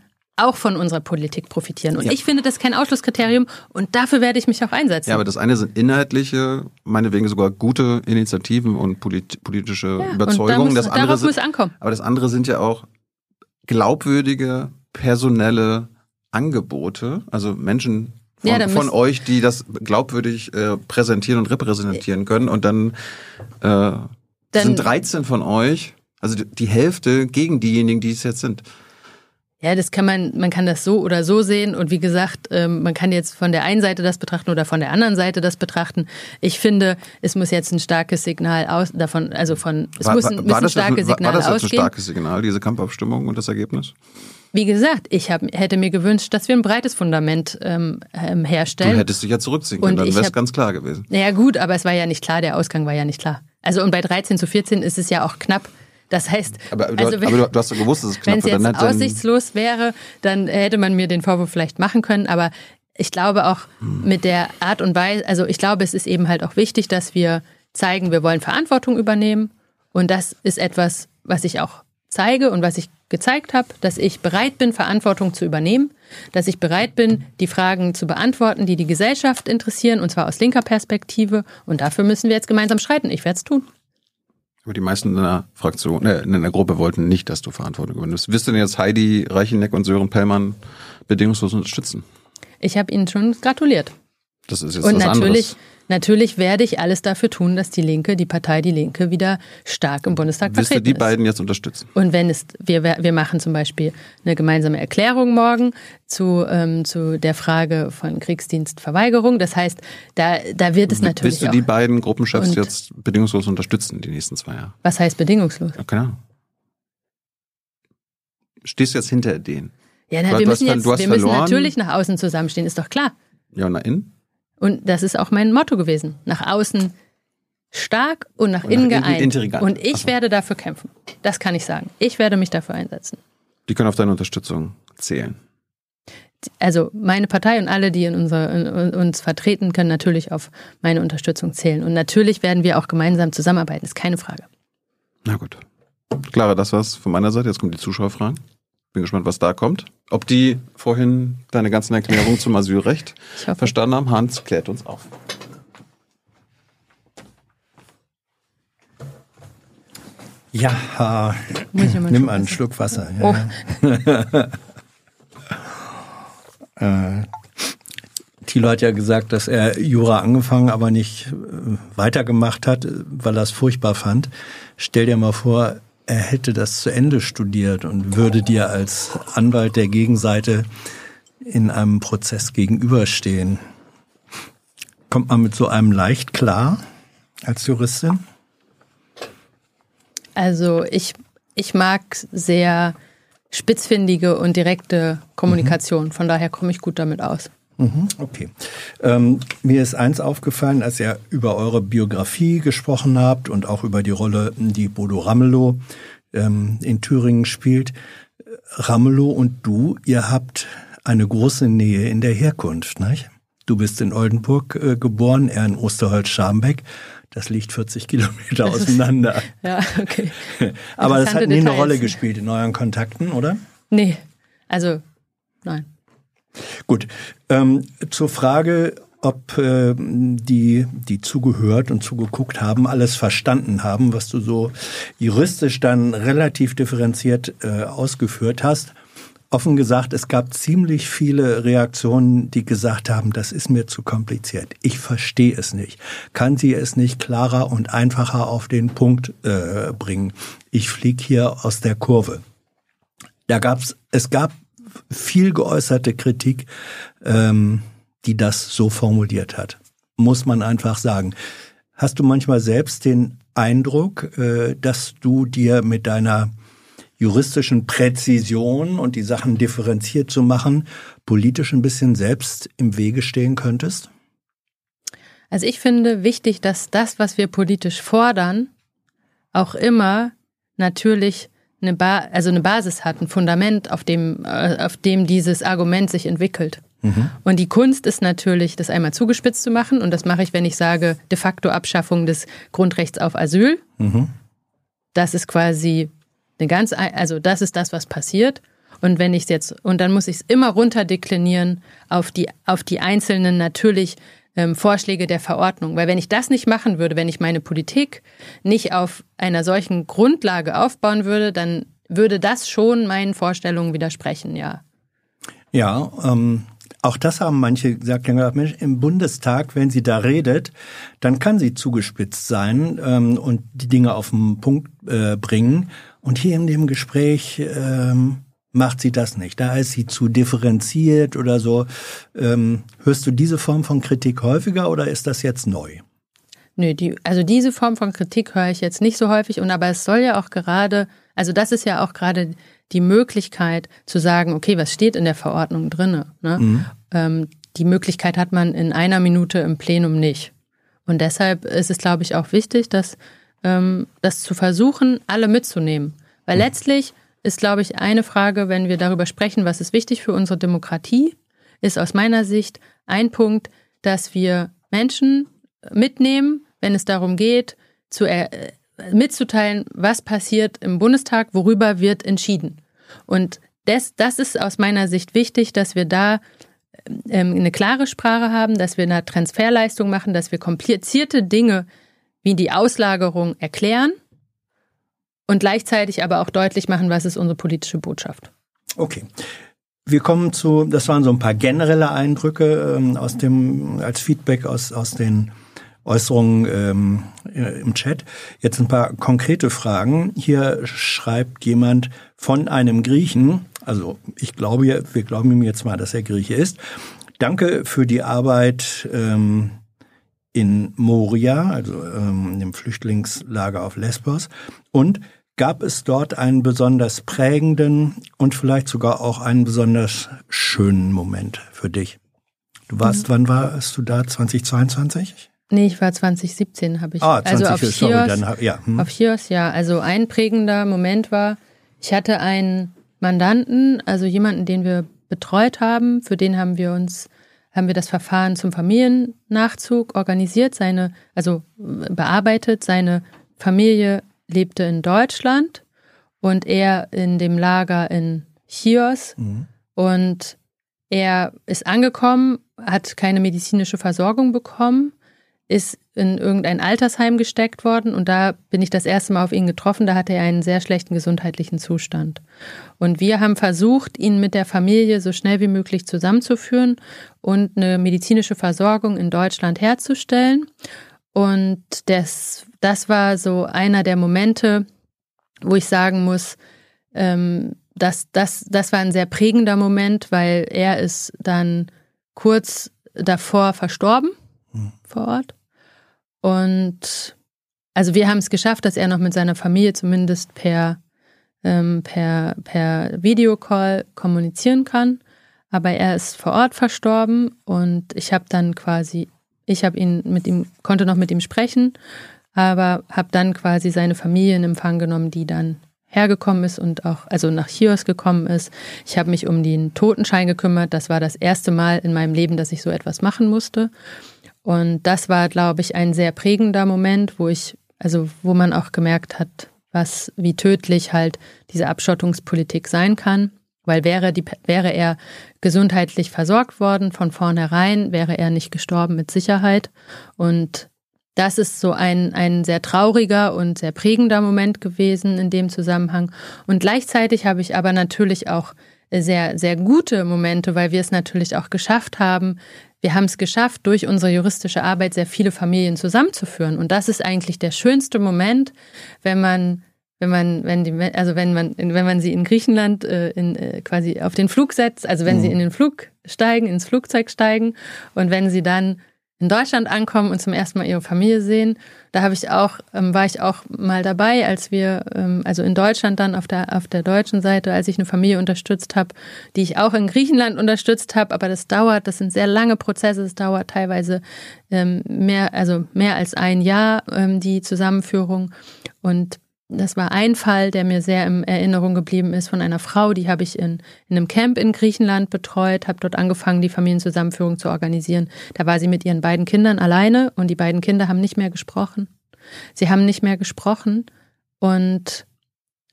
S2: auch von unserer Politik profitieren. Und ja. ich finde das kein Ausschlusskriterium und dafür werde ich mich auch einsetzen.
S1: Ja, aber das eine sind inhaltliche, meinetwegen sogar gute Initiativen und polit politische ja, Überzeugungen.
S2: Da muss,
S1: das andere
S2: darauf
S1: sind,
S2: muss ankommen.
S1: Aber das andere sind ja auch glaubwürdige, personelle Angebote, also Menschen von, ja, von euch, die das glaubwürdig äh, präsentieren und repräsentieren können. Und dann, äh, dann sind 13 von euch, also die Hälfte gegen diejenigen, die es jetzt sind.
S2: Ja, das kann man, man kann das so oder so sehen. Und wie gesagt, ähm, man kann jetzt von der einen Seite das betrachten oder von der anderen Seite das betrachten. Ich finde, es muss jetzt ein starkes Signal aus, davon, also von, es war, muss ein, war, war das starkes Signal
S1: War das jetzt
S2: ausgehen.
S1: ein starkes Signal, diese Kampfabstimmung und das Ergebnis?
S2: Wie gesagt, ich hab, hätte mir gewünscht, dass wir ein breites Fundament ähm, ähm herstellen.
S1: Du hättest dich ja zurückziehen können, dann wäre es ganz klar gewesen.
S2: Naja gut, aber es war ja nicht klar, der Ausgang war ja nicht klar. Also und bei 13 zu 14 ist es ja auch knapp. Das heißt,
S1: aber, du, also wenn, aber du hast ja gewusst, dass es knapp
S2: Wenn es jetzt aussichtslos wäre, dann hätte man mir den Vorwurf vielleicht machen können. Aber ich glaube auch mit der Art und Weise, also ich glaube, es ist eben halt auch wichtig, dass wir zeigen, wir wollen Verantwortung übernehmen. Und das ist etwas, was ich auch zeige und was ich gezeigt habe, dass ich bereit bin, Verantwortung zu übernehmen, dass ich bereit bin, die Fragen zu beantworten, die die Gesellschaft interessieren, und zwar aus linker Perspektive. Und dafür müssen wir jetzt gemeinsam schreiten. Ich werde es tun.
S1: Aber die meisten in der Fraktion, äh, in der Gruppe wollten nicht, dass du Verantwortung übernimmst. Wirst du denn jetzt Heidi Reicheneck und Sören Pellmann bedingungslos unterstützen?
S2: Ich habe ihnen schon gratuliert.
S1: Das ist jetzt
S2: und
S1: was anderes.
S2: natürlich werde ich alles dafür tun, dass die Linke, die Partei Die Linke wieder stark im Bundestag
S1: Wirst
S2: vertreten
S1: du die
S2: ist.
S1: beiden jetzt unterstützen?
S2: Und wenn es, wir, wir machen zum Beispiel eine gemeinsame Erklärung morgen zu, ähm, zu der Frage von Kriegsdienstverweigerung. Das heißt, da, da wird es natürlich.
S1: Willst du die beiden Gruppenchefs jetzt bedingungslos unterstützen, die nächsten zwei Jahre?
S2: Was heißt bedingungslos?
S1: Ja, genau. Stehst du jetzt hinter denen?
S2: Ja, na,
S1: Du-
S2: wir müssen jetzt, wir müssen
S1: verloren.
S2: natürlich nach außen zusammenstehen, ist doch klar.
S1: Ja, und nach innen?
S2: Und das ist auch mein Motto gewesen. Nach außen stark und nach
S1: Und
S2: innen
S1: nach
S2: geeint.
S1: intelligent.
S2: Und ich
S1: so.
S2: werde dafür kämpfen. Das kann ich sagen. Ich werde mich dafür einsetzen.
S1: Die können auf deine Unterstützung zählen.
S2: Also meine Partei und alle, die in unserer, in, uns vertreten, können natürlich auf meine Unterstützung zählen. Und natürlich werden wir auch gemeinsam zusammenarbeiten, ist keine Frage.
S1: Na gut. Clara, das war's von meiner Seite. Jetzt kommen die Zuschauerfragen. Bin gespannt, was da kommt. Ob die vorhin deine ganzen Erklärungen zum Asylrecht verstanden haben. Hans klärt uns auf.
S5: Ja,
S2: mal
S5: nimm
S2: einen Schluck
S5: Wasser.
S2: Oh.
S5: Ja. äh, Thilo hat ja gesagt, dass er Jura angefangen, aber nicht äh, weitergemacht hat, äh, weil er es furchtbar fand. Stell dir mal vor, er hätte das zu Ende studiert und würde dir als Anwalt der Gegenseite in einem Prozess gegenüberstehen. Kommt man mit so einem leicht klar als Juristin?
S2: Also ich, ich mag sehr spitzfindige und direkte Kommunikation. Von daher komme ich gut damit aus.
S5: Mhm, Okay. Ähm, mir ist eins aufgefallen, als ihr über eure Biografie gesprochen habt und auch über die Rolle, die Bodo Ramelow ähm, in Thüringen spielt. Ramelow und du, ihr habt eine große Nähe in der Herkunft, nicht? Du bist in Oldenburg äh, geboren, er in Osterholz-Scharmbeck. Das liegt 40 Kilometer
S2: Das ist-
S5: auseinander.
S2: Ja, okay.
S5: Aber das hat nie eine
S2: Details.
S5: Rolle gespielt in euren Kontakten, oder?
S2: Nee, also nein.
S5: Gut. Ähm, zur Frage, ob äh, die, die zugehört und zugeguckt haben, alles verstanden haben, was du so juristisch dann relativ differenziert äh, ausgeführt hast. Offen gesagt, es gab ziemlich viele Reaktionen, die gesagt haben, das ist mir zu kompliziert. Ich verstehe es nicht. Kann sie es nicht klarer und einfacher auf den Punkt äh, bringen? Ich fliege hier aus der Kurve. Da gab's, es gab viel geäußerte Kritik, ähm, die das so formuliert hat. Muss man einfach sagen. Hast du manchmal selbst den Eindruck, äh, dass du dir mit deiner juristischen Präzision und die Sachen differenziert zu machen, politisch ein bisschen selbst im Wege stehen könntest?
S2: Also ich finde wichtig, dass das, was wir politisch fordern, auch immer natürlich eine, ba also eine Basis hat, ein Fundament, auf dem, äh, auf dem dieses Argument sich entwickelt. Und die Kunst ist natürlich, das einmal zugespitzt zu machen. Und das mache ich, wenn ich sage, de facto Abschaffung des Grundrechts auf Asyl. das ist quasi eine ganz, also das ist das, was passiert. Und wenn ich es jetzt, und dann muss ich es immer runterdeklinieren auf die, auf die einzelnen natürlich ähm, Vorschläge der Verordnung. Weil wenn ich das nicht machen würde, wenn ich meine Politik nicht auf einer solchen Grundlage aufbauen würde, dann würde das schon meinen Vorstellungen widersprechen, ja.
S5: Ja, ähm, auch das haben manche gesagt, Mensch, im Bundestag, wenn sie da redet, dann kann sie zugespitzt sein ähm, und die Dinge auf den Punkt äh, bringen. Und hier in dem Gespräch ähm, macht sie das nicht. Da ist sie zu differenziert oder so. Ähm, hörst du diese Form von Kritik häufiger oder ist das jetzt neu?
S2: Nö, die, also diese Form von Kritik höre ich jetzt nicht so häufig und aber es soll ja auch gerade, also das ist ja auch gerade die Möglichkeit zu sagen, okay, was steht in der Verordnung drinne? Ne? Mhm. Ähm, die Möglichkeit hat man in einer Minute im Plenum nicht. Und deshalb ist es, glaube ich, auch wichtig, dass ähm, das zu versuchen, alle mitzunehmen. Weil letztlich ist, glaube ich, eine Frage, wenn wir darüber sprechen, was ist wichtig für unsere Demokratie, ist aus meiner Sicht ein Punkt, dass wir Menschen mitnehmen, wenn es darum geht, zu er, äh, mitzuteilen, was passiert im Bundestag, worüber wird entschieden. Und das, das ist aus meiner Sicht wichtig, dass wir da ähm, eine klare Sprache haben, dass wir eine Transferleistung machen, dass wir komplizierte Dinge wie die Auslagerung erklären und gleichzeitig aber auch deutlich machen, was ist unsere politische Botschaft.
S5: Okay. Wir kommen zu, das waren so ein paar generelle Eindrücke ähm, aus dem, als Feedback aus, aus den Äußerungen ähm, im Chat. Jetzt ein paar konkrete Fragen. Hier schreibt jemand von einem Griechen, also ich glaube, wir glauben ihm jetzt mal, dass er Grieche ist. Danke für die Arbeit ähm, in Moria, also ähm, dem Flüchtlingslager auf Lesbos. Und Gab es dort einen besonders prägenden und vielleicht sogar auch einen besonders schönen Moment für dich? Du warst, mhm. wann warst du da? 2022?
S2: Nee, ich war 2017, habe ich.
S5: Ah, 20,
S2: also auf
S5: sorry,
S2: Chios,
S5: dann, ja. Hm.
S2: Auf Chios, ja. Also ein prägender Moment war, ich hatte einen Mandanten, also jemanden, den wir betreut haben, für den haben wir uns, haben wir das Verfahren zum Familiennachzug organisiert, seine, also bearbeitet, seine Familie lebte in Deutschland und er in dem Lager in Chios. Mhm. Und er ist angekommen, hat keine medizinische Versorgung bekommen, ist in irgendein Altersheim gesteckt worden und da bin ich das erste Mal auf ihn getroffen. Da hatte er einen sehr schlechten gesundheitlichen Zustand. Und wir haben versucht, ihn mit der Familie so schnell wie möglich zusammenzuführen und eine medizinische Versorgung in Deutschland herzustellen. Und das, das war so einer der Momente, wo ich sagen muss, ähm, das, das, das war ein sehr prägender Moment, weil er ist dann kurz davor verstorben mhm. vor Ort. Und also wir haben es geschafft, dass er noch mit seiner Familie zumindest per, ähm, per, per Videocall kommunizieren kann. Aber er ist vor Ort verstorben und ich habe dann quasi ich habe ihn mit ihm, konnte noch mit ihm sprechen, aber habe dann quasi seine Familie in Empfang genommen, die dann hergekommen ist und auch also nach Chios gekommen ist. Ich habe mich um den Totenschein gekümmert. Das war das erste Mal in meinem Leben, dass ich so etwas machen musste. Und das war, glaube ich, ein sehr prägender Moment, wo ich, also wo man auch gemerkt hat, was, wie tödlich halt diese Abschottungspolitik sein kann. Weil wäre, die, wäre er gesundheitlich versorgt worden von vornherein, wäre er nicht gestorben mit Sicherheit. Und das ist so ein, ein sehr trauriger und sehr prägender Moment gewesen in dem Zusammenhang. Und gleichzeitig habe ich aber natürlich auch sehr, sehr gute Momente, weil wir es natürlich auch geschafft haben. Wir haben es geschafft, durch unsere juristische Arbeit sehr viele Familien zusammenzuführen. Und das ist eigentlich der schönste Moment, wenn man wenn man, wenn die, also wenn man, wenn man sie in Griechenland äh, in, äh, quasi auf den Flug setzt, also wenn mhm. sie in den Flug steigen, ins Flugzeug steigen und wenn sie dann in Deutschland ankommen und zum ersten Mal ihre Familie sehen, da habe ich auch, ähm, war ich auch mal dabei, als wir, ähm, also in Deutschland dann auf der auf der deutschen Seite, als ich eine Familie unterstützt habe, die ich auch in Griechenland unterstützt habe, aber das dauert, das sind sehr lange Prozesse, es dauert teilweise ähm, mehr, also mehr als ein Jahr ähm, die Zusammenführung. Und das war ein Fall, der mir sehr in Erinnerung geblieben ist von einer Frau, die habe ich in, in einem Camp in Griechenland betreut, habe dort angefangen, die Familienzusammenführung zu organisieren. Da war sie mit ihren beiden Kindern alleine und die beiden Kinder haben nicht mehr gesprochen. Sie haben nicht mehr gesprochen Und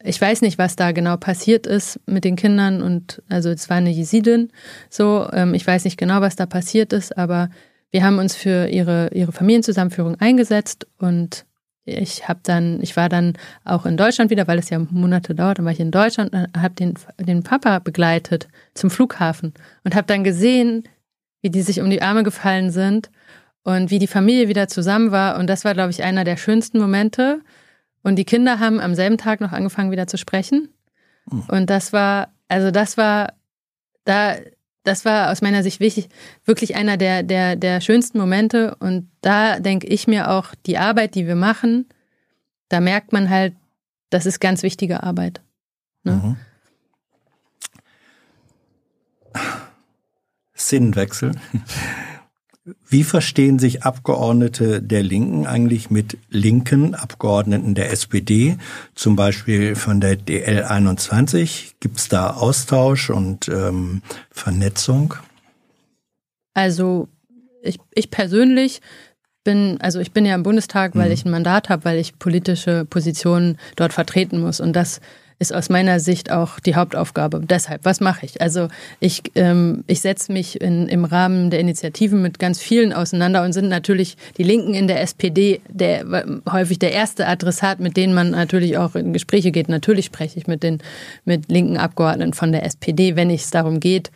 S2: ich weiß nicht, was da genau passiert ist mit den Kindern und also es war eine Jesidin so. Ähm, ich weiß nicht genau, was da passiert ist, aber wir haben uns für ihre, ihre Familienzusammenführung eingesetzt und ich habe dann, ich war dann auch in Deutschland wieder, weil es ja Monate dauert, dann war ich in Deutschland und habe den, den Papa begleitet zum Flughafen und habe dann gesehen, wie die sich um die Arme gefallen sind und wie die Familie wieder zusammen war. Und das war, glaube ich, einer der schönsten Momente. Und die Kinder haben am selben Tag noch angefangen, wieder zu sprechen. Mhm. Und das war, also das war, da, das war aus meiner Sicht wichtig, wirklich einer der, der, der schönsten Momente. Und da denke ich mir auch, die Arbeit, die wir machen, da merkt man halt, das ist ganz wichtige Arbeit. Ne? Mhm.
S5: Sinnwechsel. Wie verstehen sich Abgeordnete der Linken eigentlich mit linken Abgeordneten der SPD, zum Beispiel von der DL 21? Gibt es da Austausch und ähm, Vernetzung?
S2: Also ich, ich persönlich bin, also ich bin ja im Bundestag, weil mhm. ich ein Mandat habe, weil ich politische Positionen dort vertreten muss. Und das ist aus meiner Sicht auch die Hauptaufgabe. Deshalb, was mache ich? Also ich, ähm, ich setze mich in, im Rahmen der Initiativen mit ganz vielen auseinander und sind natürlich die Linken in der SPD der, häufig der erste Adressat, mit denen man natürlich auch in Gespräche geht. Natürlich spreche ich mit den mit linken Abgeordneten von der SPD, wenn es darum geht,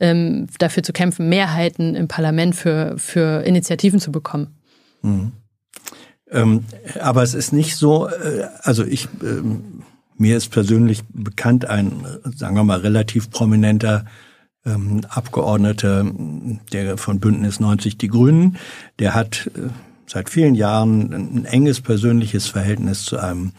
S2: ähm, dafür zu kämpfen, Mehrheiten im Parlament für, für Initiativen zu bekommen.
S5: Mhm. Ähm, aber es ist nicht so, äh, also ich ähm, mir ist persönlich bekannt ein, sagen wir mal, relativ prominenter ähm, Abgeordneter der von Bündnis 90 Die Grünen. Der hat äh, seit vielen Jahren ein enges persönliches Verhältnis zu einem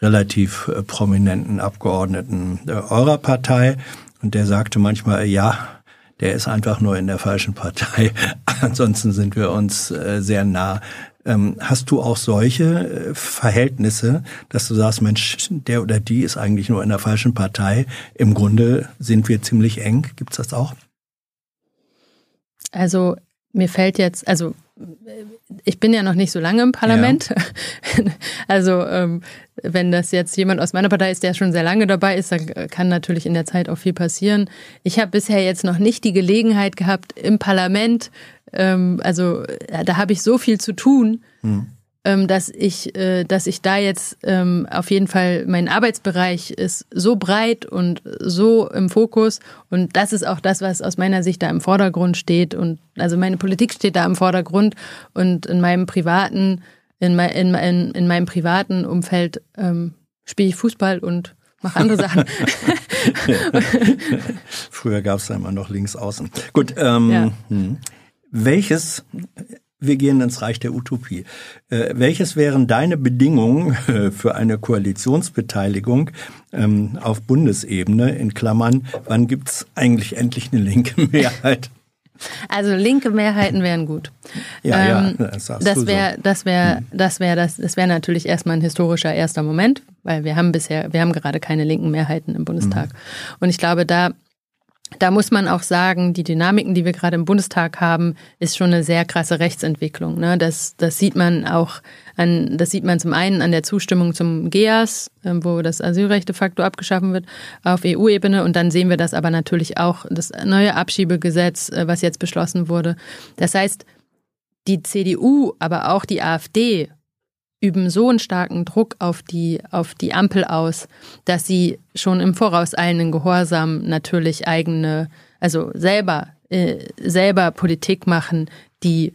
S5: relativ äh, prominenten Abgeordneten äh, eurer Partei. Und der sagte manchmal, ja, der ist einfach nur in der falschen Partei. Ansonsten sind wir uns äh, sehr nah. Ähm, hast du auch solche äh, Verhältnisse, dass du sagst, Mensch, der oder die ist eigentlich nur in der falschen Partei. Im Grunde sind wir ziemlich eng. Gibt's das auch?
S2: Also mir fällt jetzt, also ich bin ja noch nicht so lange im Parlament. Ja. Also ähm, wenn das jetzt jemand aus meiner Partei ist, der schon sehr lange dabei ist, dann kann natürlich in der Zeit auch viel passieren. Ich habe bisher jetzt noch nicht die Gelegenheit gehabt, im Parlament ähm, also da habe ich so viel zu tun, mhm. Ähm, dass ich, äh, dass ich da jetzt ähm, auf jeden Fall mein Arbeitsbereich ist so breit und so im Fokus und das ist auch das, was aus meiner Sicht da im Vordergrund steht und also meine Politik steht da im Vordergrund und in meinem privaten, in, mein, in, in, in meinem privaten Umfeld ähm, spiele ich Fußball und mache andere Sachen.
S5: Früher gab es da immer noch links außen. Gut, ähm, ja. hm. Welches, wir gehen ins Reich der Utopie, äh, welches wären deine Bedingungen äh, für eine Koalitionsbeteiligung ähm, auf Bundesebene? In Klammern, wann gibt's eigentlich endlich eine linke Mehrheit?
S2: Also linke Mehrheiten wären gut. Ja, ähm, ja, das, das wäre, das wäre, hm. das wäre, das, das wäre natürlich erstmal ein historischer erster Moment, weil wir haben bisher, wir haben gerade keine linken Mehrheiten im Bundestag. Mhm. Und ich glaube, da da muss man auch sagen, die Dynamiken, die wir gerade im Bundestag haben, ist schon eine sehr krasse Rechtsentwicklung. Ne? Das, das sieht man auch an, das sieht man zum einen an der Zustimmung zum GEAS, ähm, wo das Asylrecht de facto abgeschaffen wird auf EU-Ebene. Und dann sehen wir das aber natürlich auch, das neue Abschiebegesetz, äh, was jetzt beschlossen wurde. Das heißt, die CDU, aber auch die AfD üben so einen starken Druck auf die, auf die Ampel aus, dass sie schon im Voraus eilenden Gehorsam natürlich eigene, also selber, äh, selber Politik machen, die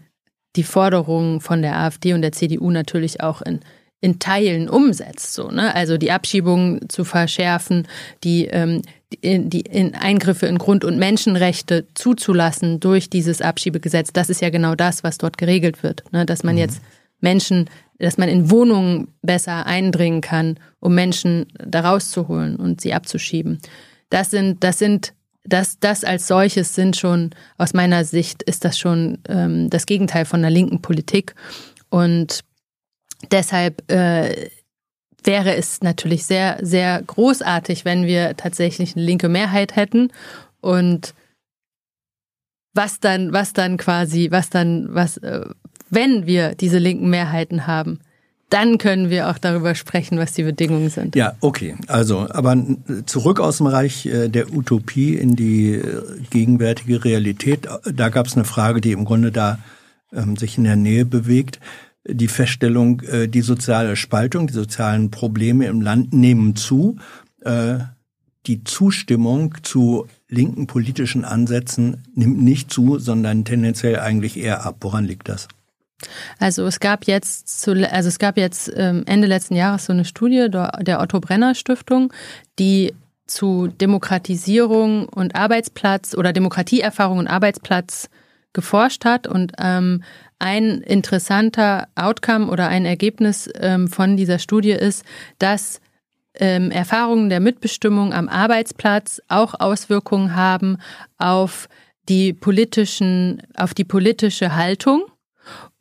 S2: die Forderungen von der AfD und der CDU natürlich auch in, in Teilen umsetzt. So, ne? Also die Abschiebungen zu verschärfen, die, ähm, die, die in Eingriffe in Grund- und Menschenrechte zuzulassen durch dieses Abschiebegesetz. Das ist ja genau das, was dort geregelt wird. Ne? Dass man mhm. jetzt Menschen dass man in Wohnungen besser eindringen kann, um Menschen da rauszuholen und sie abzuschieben. Das sind, das sind, das, das als solches sind schon, aus meiner Sicht ist das schon ähm, das Gegenteil von der linken Politik. Und deshalb äh, wäre es natürlich sehr, sehr großartig, wenn wir tatsächlich eine linke Mehrheit hätten und was dann, was dann quasi, was dann, was, äh, wenn wir diese linken Mehrheiten haben, dann können wir auch darüber sprechen, was die Bedingungen sind.
S5: Ja, okay. Also, aber zurück aus dem Reich äh, der Utopie in die äh, gegenwärtige Realität. Da gab es eine Frage, die im Grunde da ähm, sich in der Nähe bewegt. Die Feststellung, äh, die soziale Spaltung, die sozialen Probleme im Land nehmen zu. Äh, die Zustimmung zu linken politischen Ansätzen nimmt nicht zu, sondern tendenziell eigentlich eher ab. Woran liegt das?
S2: Also es gab jetzt zu, also es gab jetzt ähm, Ende letzten Jahres so eine Studie der Otto Brenner Stiftung, die zu Demokratisierung und Arbeitsplatz oder Demokratieerfahrung und Arbeitsplatz geforscht hat und ähm, ein interessanter Outcome oder ein Ergebnis ähm, von dieser Studie ist, dass ähm, Erfahrungen der Mitbestimmung am Arbeitsplatz auch Auswirkungen haben auf die politischen, auf die politische Haltung.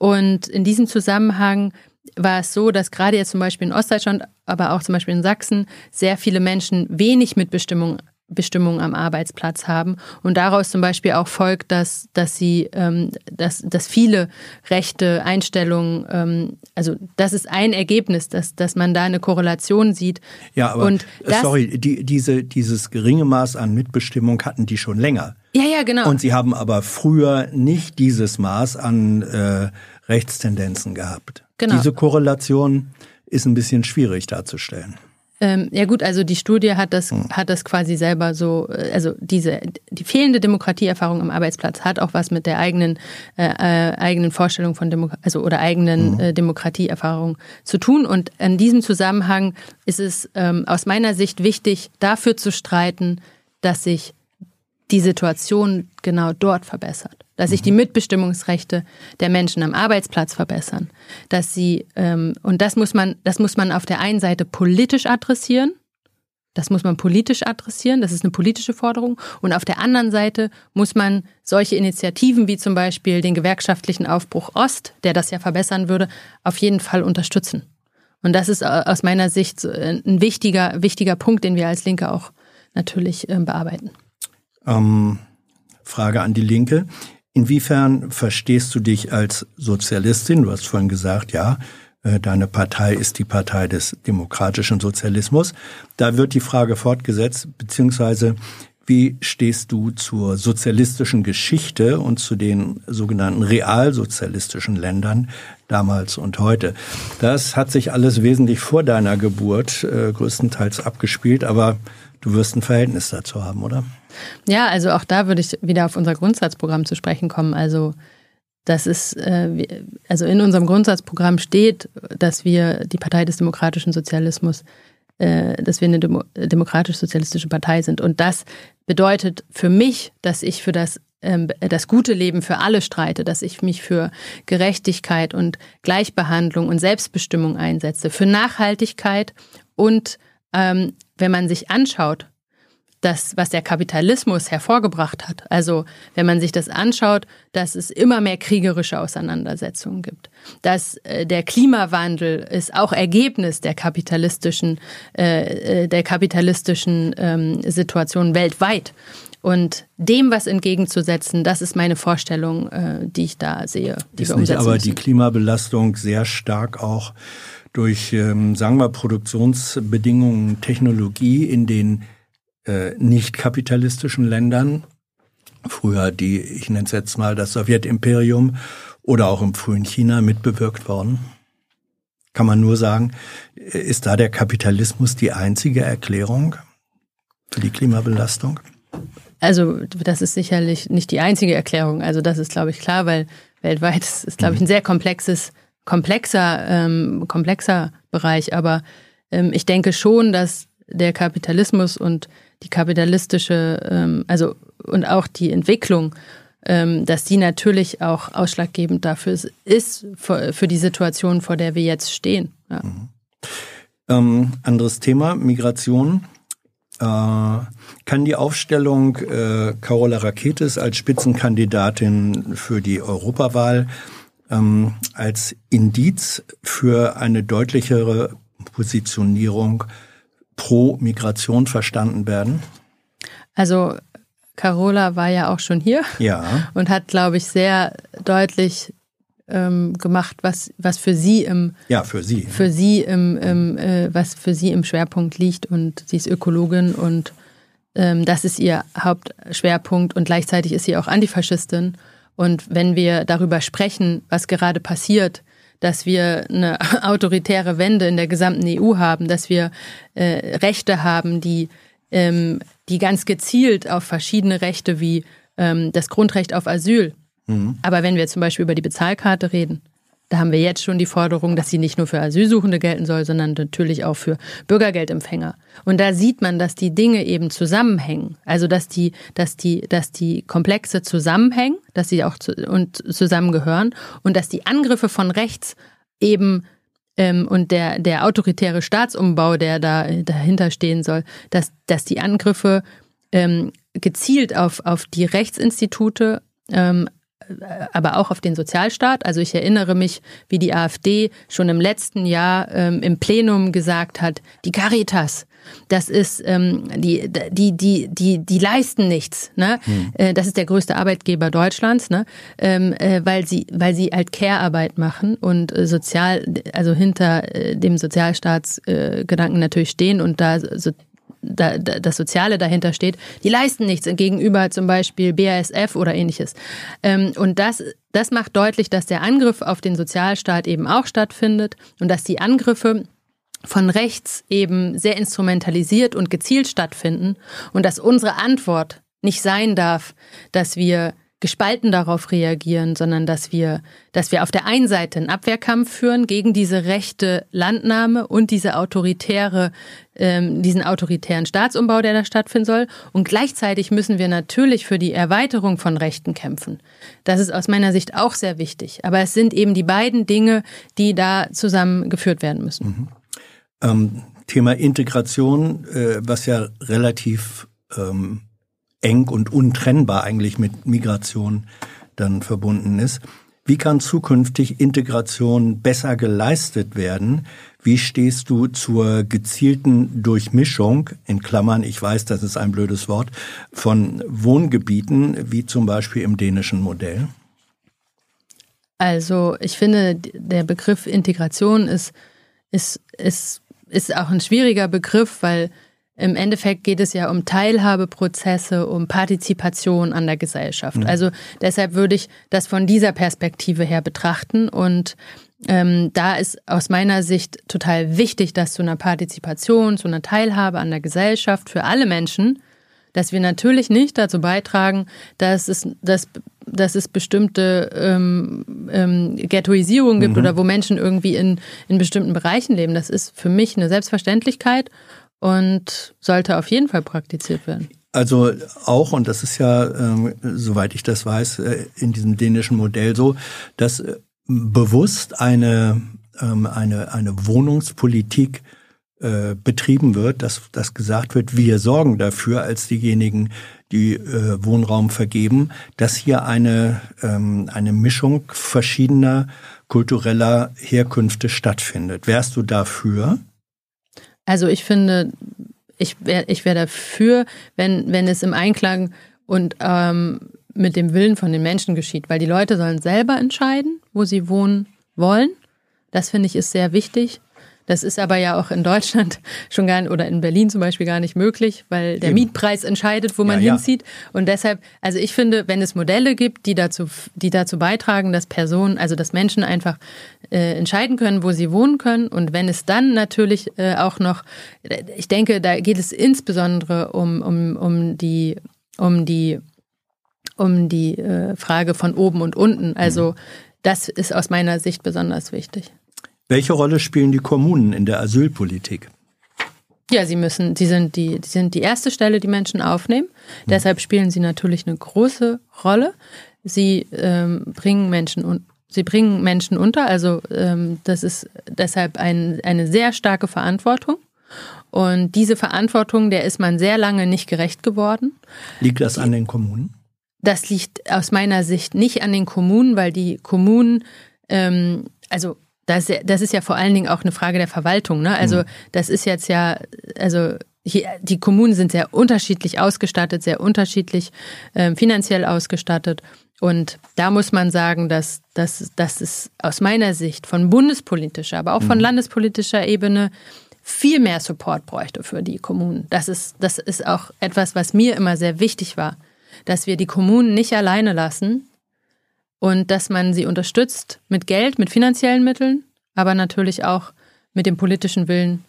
S2: Und in diesem Zusammenhang war es so, dass gerade jetzt zum Beispiel in Ostdeutschland, aber auch zum Beispiel in Sachsen sehr viele Menschen wenig Mitbestimmung Bestimmungen am Arbeitsplatz haben. Und daraus zum Beispiel auch folgt, dass, dass sie, ähm, dass, dass viele rechte Einstellungen, ähm, also das ist ein Ergebnis, dass, dass man da eine Korrelation sieht.
S5: Ja, aber Und das, sorry, die, diese, dieses geringe Maß an Mitbestimmung hatten die schon länger.
S2: Ja, ja, genau.
S5: Und sie haben aber früher nicht dieses Maß an äh, Rechtstendenzen gehabt. Genau. Diese Korrelation ist ein bisschen schwierig darzustellen.
S2: Ähm, ja gut, also die Studie hat das, hm. hat das quasi selber so, äh, also diese, die fehlende Demokratieerfahrung am Arbeitsplatz hat auch was mit der eigenen, äh, äh, eigenen Vorstellung von Demo also oder eigenen hm. äh, Demokratieerfahrung zu tun. Und in diesem Zusammenhang ist es ähm, aus meiner Sicht wichtig, dafür zu streiten, dass sich die Situation genau dort verbessert dass sich die Mitbestimmungsrechte der Menschen am Arbeitsplatz verbessern, dass sie ähm, und das muss man, das muss man auf der einen Seite politisch adressieren, das muss man politisch adressieren, das ist eine politische Forderung. Und auf der anderen Seite muss man solche Initiativen wie zum Beispiel den gewerkschaftlichen Aufbruch Ost, der das ja verbessern würde, auf jeden Fall unterstützen. Und das ist aus meiner Sicht ein wichtiger, wichtiger Punkt, den wir als Linke auch natürlich äh, bearbeiten.
S5: Ähm, Frage an die Linke. Inwiefern verstehst du dich als Sozialistin? Du hast vorhin gesagt, ja, äh, deine Partei ist die Partei des demokratischen Sozialismus. Da wird die Frage fortgesetzt, beziehungsweise wie stehst du zur sozialistischen Geschichte und zu den sogenannten realsozialistischen Ländern damals und heute? Das hat sich alles wesentlich vor deiner Geburt äh, größtenteils abgespielt, aber du wirst ein Verhältnis dazu haben, oder?
S2: Ja, also auch da würde ich wieder auf unser Grundsatzprogramm zu sprechen kommen. Also das ist, äh, also in unserem Grundsatzprogramm steht, dass wir die Partei des demokratischen Sozialismus, äh, dass wir eine Demo demokratisch-sozialistische Partei sind. Und das bedeutet für mich, dass ich für das ähm, das gute Leben für alle streite, dass ich mich für Gerechtigkeit und Gleichbehandlung und Selbstbestimmung einsetze, für Nachhaltigkeit und ähm, wenn man sich anschaut, das, was der Kapitalismus hervorgebracht hat. Also wenn man sich das anschaut, dass es immer mehr kriegerische Auseinandersetzungen gibt, dass äh, der Klimawandel ist auch Ergebnis der kapitalistischen, äh, äh der kapitalistischen ähm, Situation weltweit. Und dem was entgegenzusetzen, das ist meine Vorstellung, äh, die ich da sehe.
S5: Die ist nicht aber müssen. die Klimabelastung sehr stark auch durch, ähm, sagen wir, Produktionsbedingungen, Technologie in den äh, nicht kapitalistischen Ländern, früher die, ich nenne es jetzt mal das Sowjetimperium oder auch im frühen China mitbewirkt worden? Kann man nur sagen, ist da der Kapitalismus die einzige Erklärung für die Klimabelastung?
S2: Also das ist sicherlich nicht die einzige Erklärung. Also das ist, glaube ich, klar, weil weltweit ist, ist glaube ich, ein sehr komplexes, komplexer, ähm, komplexer Bereich. Aber ähm, ich denke schon, dass der Kapitalismus und die kapitalistische, ähm, also und auch die Entwicklung, ähm, dass die natürlich auch ausschlaggebend dafür ist, für, für die Situation, vor der wir jetzt stehen. Ja. Mhm.
S5: Ähm, anderes Thema, Migration. Äh, kann die Aufstellung äh, Carola Raketes als Spitzenkandidatin für die Europawahl ähm, als Indiz für eine deutlichere Positionierung pro Migration verstanden werden?
S2: Also Carola war ja auch schon hier
S5: ja.
S2: und hat, glaube ich, sehr deutlich ähm, gemacht, was, was für sie im
S5: ja für sie
S2: für sie im, im äh, was für sie im Schwerpunkt liegt und sie ist Ökologin und ähm, das ist ihr Hauptschwerpunkt und gleichzeitig ist sie auch Antifaschistin und wenn wir darüber sprechen, was gerade passiert, dass wir eine autoritäre Wende in der gesamten EU haben, dass wir äh, Rechte haben, die, ähm, die ganz gezielt auf verschiedene Rechte wie ähm, das Grundrecht auf Asyl. Mhm. Aber wenn wir zum Beispiel über die Bezahlkarte reden, da haben wir jetzt schon die Forderung, dass sie nicht nur für Asylsuchende gelten soll, sondern natürlich auch für Bürgergeldempfänger. Und da sieht man, dass die Dinge eben zusammenhängen. Also dass die, dass die, dass die Komplexe zusammenhängen, dass sie auch zu, und zusammengehören und dass die Angriffe von rechts eben ähm, und der, der autoritäre Staatsumbau, der da dahinter stehen soll, dass, dass die Angriffe ähm, gezielt auf, auf die Rechtsinstitute ähm, aber auch auf den Sozialstaat. Also ich erinnere mich, wie die AfD schon im letzten Jahr ähm, im Plenum gesagt hat, die Caritas, das ist ähm, die, die, die, die, die leisten nichts. Ne? Hm. Äh, das ist der größte Arbeitgeber Deutschlands, ne? Ähm, äh, weil sie, weil sie halt Care-Arbeit machen und äh, sozial, also hinter äh, dem Sozialstaatsgedanken natürlich stehen und da so da, da, das Soziale dahinter steht, die leisten nichts gegenüber zum Beispiel BASF oder ähnliches. Ähm, und das, das macht deutlich, dass der Angriff auf den Sozialstaat eben auch stattfindet und dass die Angriffe von rechts eben sehr instrumentalisiert und gezielt stattfinden und dass unsere Antwort nicht sein darf, dass wir gespalten darauf reagieren, sondern dass wir, dass wir auf der einen Seite einen Abwehrkampf führen gegen diese rechte Landnahme und diese autoritäre, ähm, diesen autoritären Staatsumbau, der da stattfinden soll. Und gleichzeitig müssen wir natürlich für die Erweiterung von Rechten kämpfen. Das ist aus meiner Sicht auch sehr wichtig. Aber es sind eben die beiden Dinge, die da zusammengeführt werden müssen. Mhm.
S5: Ähm, Thema Integration, äh, was ja relativ ähm eng und untrennbar eigentlich mit Migration dann verbunden ist. Wie kann zukünftig Integration besser geleistet werden? Wie stehst du zur gezielten Durchmischung, in Klammern, ich weiß, das ist ein blödes Wort, von Wohngebieten, wie zum Beispiel im dänischen Modell?
S2: Also ich finde, der Begriff Integration ist, ist, ist, ist auch ein schwieriger Begriff, weil im Endeffekt geht es ja um Teilhabeprozesse, um Partizipation an der Gesellschaft. Mhm. Also deshalb würde ich das von dieser Perspektive her betrachten. Und ähm, da ist aus meiner Sicht total wichtig, dass zu einer Partizipation, zu einer Teilhabe an der Gesellschaft für alle Menschen, dass wir natürlich nicht dazu beitragen, dass es, dass, dass es bestimmte ähm, ähm, Ghettoisierung gibt mhm. oder wo Menschen irgendwie in, in bestimmten Bereichen leben. Das ist für mich eine Selbstverständlichkeit und sollte auf jeden Fall praktiziert werden.
S5: Also auch, und das ist ja, ähm, soweit ich das weiß, äh, in diesem dänischen Modell so, dass äh, bewusst eine, ähm, eine, eine Wohnungspolitik äh, betrieben wird, dass, dass gesagt wird, wir sorgen dafür als diejenigen, die äh, Wohnraum vergeben, dass hier eine, ähm, eine Mischung verschiedener kultureller Herkünfte stattfindet. Wärst du dafür?
S2: Also ich finde, ich wäre ich wär dafür, wenn, wenn es im Einklang und ähm, mit dem Willen von den Menschen geschieht, weil die Leute sollen selber entscheiden, wo sie wohnen wollen. Das finde ich ist sehr wichtig. Das ist aber ja auch in Deutschland schon gar nicht, oder in Berlin zum Beispiel gar nicht möglich, weil der Eben. Mietpreis entscheidet, wo man ja, hinzieht. Ja. Und deshalb, also ich finde, wenn es Modelle gibt, die dazu, die dazu beitragen, dass Personen, also dass Menschen einfach äh, entscheiden können, wo sie wohnen können. Und wenn es dann natürlich äh, auch noch, ich denke, da geht es insbesondere um, um, um die, um die, um die äh, Frage von oben und unten. Also mhm. das ist aus meiner Sicht besonders wichtig.
S5: Welche Rolle spielen die Kommunen in der Asylpolitik?
S2: Ja, sie müssen, sie sind die, sie sind die erste Stelle, die Menschen aufnehmen. Mhm. Deshalb spielen sie natürlich eine große Rolle. Sie ähm, bringen Menschen und sie bringen Menschen unter. Also ähm, das ist deshalb ein, eine sehr starke Verantwortung. Und diese Verantwortung, der ist man sehr lange nicht gerecht geworden.
S5: Liegt das an den Kommunen?
S2: Das liegt aus meiner Sicht nicht an den Kommunen, weil die Kommunen, ähm, also das, das ist ja vor allen Dingen auch eine Frage der Verwaltung. Ne? Also mhm. das ist jetzt ja, also hier, die Kommunen sind sehr unterschiedlich ausgestattet, sehr unterschiedlich äh, finanziell ausgestattet. Und da muss man sagen, dass, dass, dass es aus meiner Sicht von bundespolitischer, aber auch von mhm. landespolitischer Ebene viel mehr Support bräuchte für die Kommunen. Das ist, das ist auch etwas, was mir immer sehr wichtig war, dass wir die Kommunen nicht alleine lassen und dass man sie unterstützt mit Geld, mit finanziellen Mitteln, aber natürlich auch mit dem politischen Willen.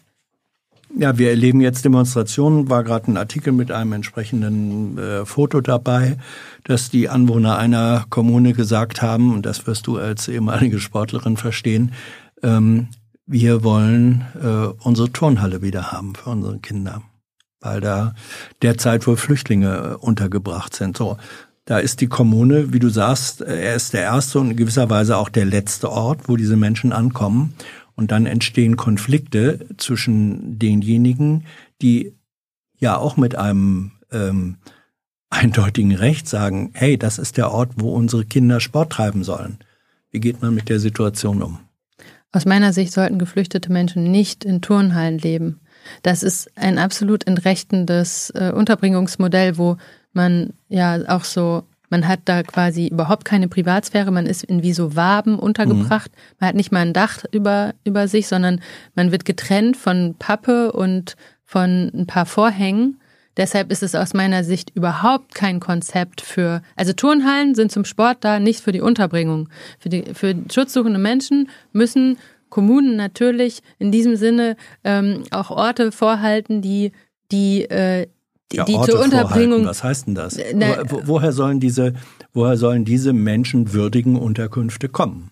S5: Ja, wir erleben jetzt Demonstrationen, war gerade ein Artikel mit einem entsprechenden äh, Foto dabei, dass die Anwohner einer Kommune gesagt haben, und das wirst du als ehemalige Sportlerin verstehen, ähm, wir wollen äh, unsere Turnhalle wieder haben für unsere Kinder, weil da derzeit wohl Flüchtlinge äh, untergebracht sind. So, da ist die Kommune, wie du sagst, äh, er ist der erste und in gewisser Weise auch der letzte Ort, wo diese Menschen ankommen. Und dann entstehen Konflikte zwischen denjenigen, die ja auch mit einem ähm, eindeutigen Recht sagen, hey, das ist der Ort, wo unsere Kinder Sport treiben sollen. Wie geht man mit der Situation um?
S2: Aus meiner Sicht sollten geflüchtete Menschen nicht in Turnhallen leben. Das ist ein absolut entrechtendes äh, Unterbringungsmodell, wo man ja auch so, man hat da quasi überhaupt keine Privatsphäre, man ist in wie so Waben untergebracht, mhm. man hat nicht mal ein Dach über, über sich, sondern man wird getrennt von Pappe und von ein paar Vorhängen. Deshalb ist es aus meiner Sicht überhaupt kein Konzept für, also Turnhallen sind zum Sport da, nicht für die Unterbringung. Für, die, für schutzsuchende Menschen müssen Kommunen natürlich in diesem Sinne ähm, auch Orte vorhalten, die, die, äh, die, ja, die zur Unterbringung.
S5: Was heißt denn das? Na, woher sollen diese, woher sollen diese menschenwürdigen Unterkünfte kommen?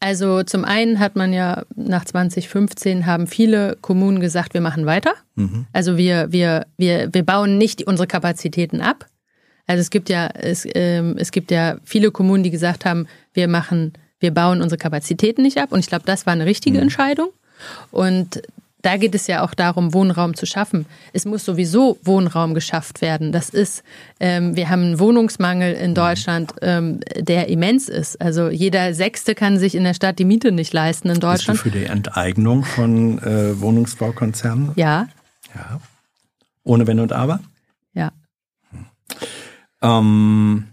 S2: Also zum einen hat man ja nach 2015 haben viele Kommunen gesagt, wir machen weiter. Mhm. Also wir, wir, wir, wir bauen nicht unsere Kapazitäten ab. Also es gibt ja, es, ähm, es gibt ja viele Kommunen, die gesagt haben, wir machen, wir bauen unsere Kapazitäten nicht ab. Und ich glaube, das war eine richtige mhm. Entscheidung. Und da geht es ja auch darum, Wohnraum zu schaffen. Es muss sowieso Wohnraum geschafft werden. Das ist, ähm, wir haben einen Wohnungsmangel in mhm. Deutschland, ähm, der immens ist. Also jeder Sechste kann sich in der Stadt die Miete nicht leisten in Deutschland.
S5: Bist du für die Enteignung von äh, Wohnungsbaukonzernen?
S2: Ja.
S5: Ja. Ohne Wenn und Aber?
S2: Ja.
S5: Ähm,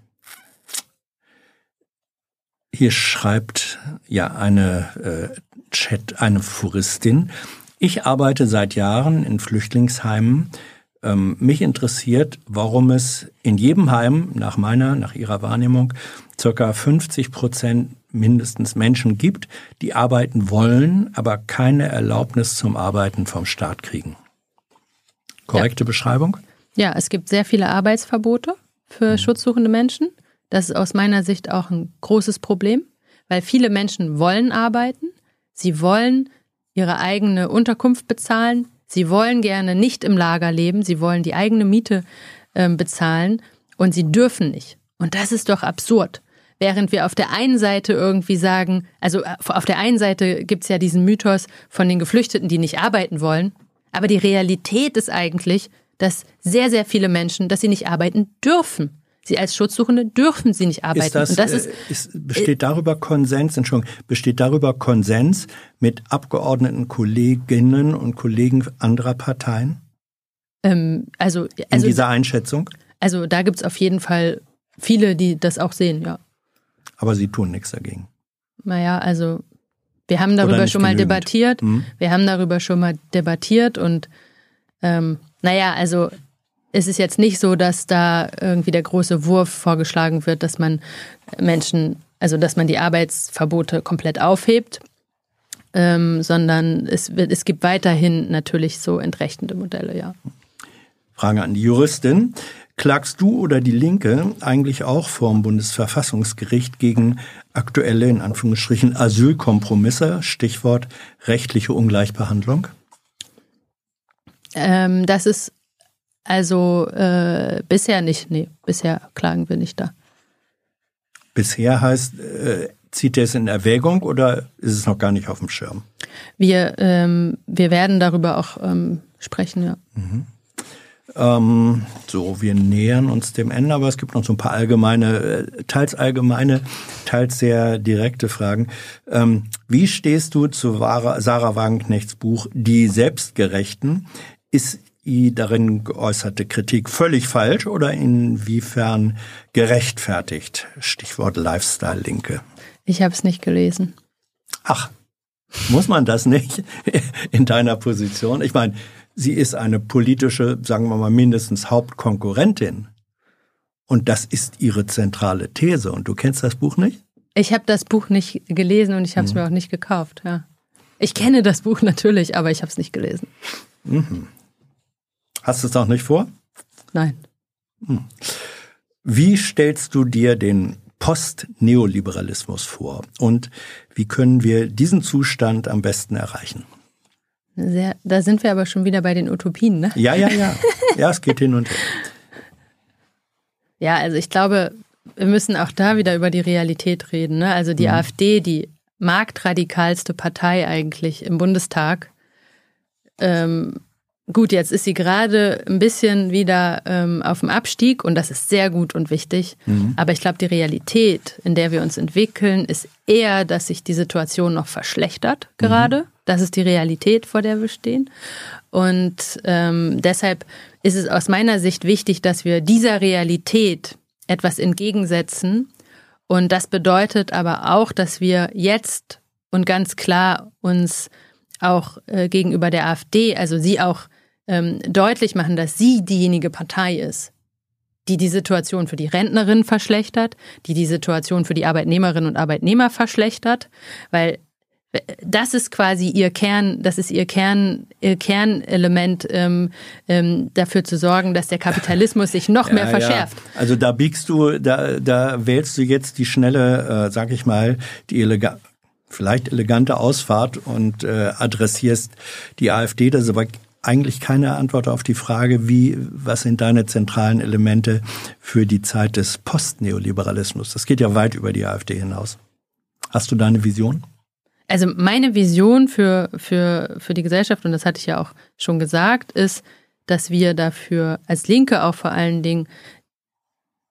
S5: hier schreibt ja eine äh, Chat, eine Furistin. Ich arbeite seit Jahren in Flüchtlingsheimen. Ähm, mich interessiert, warum es in jedem Heim, nach meiner, nach Ihrer Wahrnehmung, circa 50 Prozent mindestens Menschen gibt, die arbeiten wollen, aber keine Erlaubnis zum Arbeiten vom Staat kriegen. Korrekte ja. Beschreibung?
S2: Ja, es gibt sehr viele Arbeitsverbote für mhm. schutzsuchende Menschen. Das ist aus meiner Sicht auch ein großes Problem, weil viele Menschen wollen arbeiten. Sie wollen ihre eigene Unterkunft bezahlen. Sie wollen gerne nicht im Lager leben. Sie wollen die eigene Miete äh, bezahlen und sie dürfen nicht. Und das ist doch absurd. Während wir auf der einen Seite irgendwie sagen, also äh, auf der einen Seite gibt's ja diesen Mythos von den Geflüchteten, die nicht arbeiten wollen. Aber die Realität ist eigentlich, dass sehr, sehr viele Menschen, dass sie nicht arbeiten dürfen. Sie als Schutzsuchende dürfen sie nicht arbeiten. Ist
S5: das,
S2: und das
S5: ist, äh, ist, besteht darüber Konsens, Entschuldigung, besteht darüber Konsens mit Abgeordneten, Kolleginnen und Kollegen anderer Parteien?
S2: Ähm, also,
S5: also, In dieser Einschätzung?
S2: Also da gibt es auf jeden Fall viele, die das auch sehen, ja.
S5: Aber sie tun nichts dagegen.
S2: Naja, also wir haben darüber schon mal genügend. debattiert. Hm? Wir haben darüber schon mal debattiert und ähm, naja, also es ist jetzt nicht so, dass da irgendwie der große Wurf vorgeschlagen wird, dass man Menschen, also dass man die Arbeitsverbote komplett aufhebt, ähm, sondern es, wird, es gibt weiterhin natürlich so entrechtende Modelle, ja.
S5: Frage an die Juristin. Klagst du oder die Linke eigentlich auch vor dem Bundesverfassungsgericht gegen aktuelle, in Anführungsstrichen, Asylkompromisse, Stichwort rechtliche Ungleichbehandlung?
S2: Ähm, das ist also äh, bisher nicht, nee, bisher klagen wir nicht da.
S5: Bisher heißt, äh, zieht er es in Erwägung oder ist es noch gar nicht auf dem Schirm?
S2: Wir, ähm, wir werden darüber auch ähm, sprechen, ja. Mhm.
S5: Ähm, so, wir nähern uns dem Ende, aber es gibt noch so ein paar allgemeine, äh, teils allgemeine, teils sehr direkte Fragen. Ähm, wie stehst du zu Sarah Wagenknechts Buch Die Selbstgerechten? Ist die darin geäußerte Kritik völlig falsch oder inwiefern gerechtfertigt? Stichwort Lifestyle-Linke.
S2: Ich habe es nicht gelesen.
S5: Ach, muss man das nicht in deiner Position? Ich meine, sie ist eine politische, sagen wir mal mindestens Hauptkonkurrentin. Und das ist ihre zentrale These. Und du kennst das Buch nicht?
S2: Ich habe das Buch nicht gelesen und ich habe es mhm. mir auch nicht gekauft. Ja. Ich kenne das Buch natürlich, aber ich habe es nicht gelesen. Mhm.
S5: Hast du es auch nicht vor?
S2: Nein.
S5: Hm. Wie stellst du dir den Post-Neoliberalismus vor und wie können wir diesen Zustand am besten erreichen?
S2: Sehr, da sind wir aber schon wieder bei den Utopien, ne?
S5: Ja, ja, ja. Ja, es geht hin und her.
S2: Ja, also ich glaube, wir müssen auch da wieder über die Realität reden. Ne? Also die mhm. AfD, die marktradikalste Partei eigentlich im Bundestag, ähm, Gut, jetzt ist sie gerade ein bisschen wieder ähm, auf dem Abstieg und das ist sehr gut und wichtig. Mhm. Aber ich glaube, die Realität, in der wir uns entwickeln, ist eher, dass sich die Situation noch verschlechtert gerade. Mhm. Das ist die Realität, vor der wir stehen. Und ähm, deshalb ist es aus meiner Sicht wichtig, dass wir dieser Realität etwas entgegensetzen. Und das bedeutet aber auch, dass wir jetzt und ganz klar uns auch äh, gegenüber der AfD, also sie auch ähm, deutlich machen, dass sie diejenige Partei ist, die die Situation für die Rentnerin verschlechtert, die die Situation für die Arbeitnehmerinnen und Arbeitnehmer verschlechtert, weil äh, das ist quasi ihr Kern, das ist ihr Kern, ihr Kernelement, ähm, ähm, dafür zu sorgen, dass der Kapitalismus sich noch ja, mehr verschärft.
S5: Ja. Also da biegst du, da, da wählst du jetzt die schnelle, äh, sag ich mal, die elegante vielleicht elegante Ausfahrt und äh, adressierst die AfD. Das ist aber eigentlich keine Antwort auf die Frage, wie, was sind deine zentralen Elemente für die Zeit des Postneoliberalismus? Das geht ja weit über die AfD hinaus. Hast du da eine Vision?
S2: Also meine Vision für, für, für die Gesellschaft, und das hatte ich ja auch schon gesagt, ist, dass wir dafür als Linke auch vor allen Dingen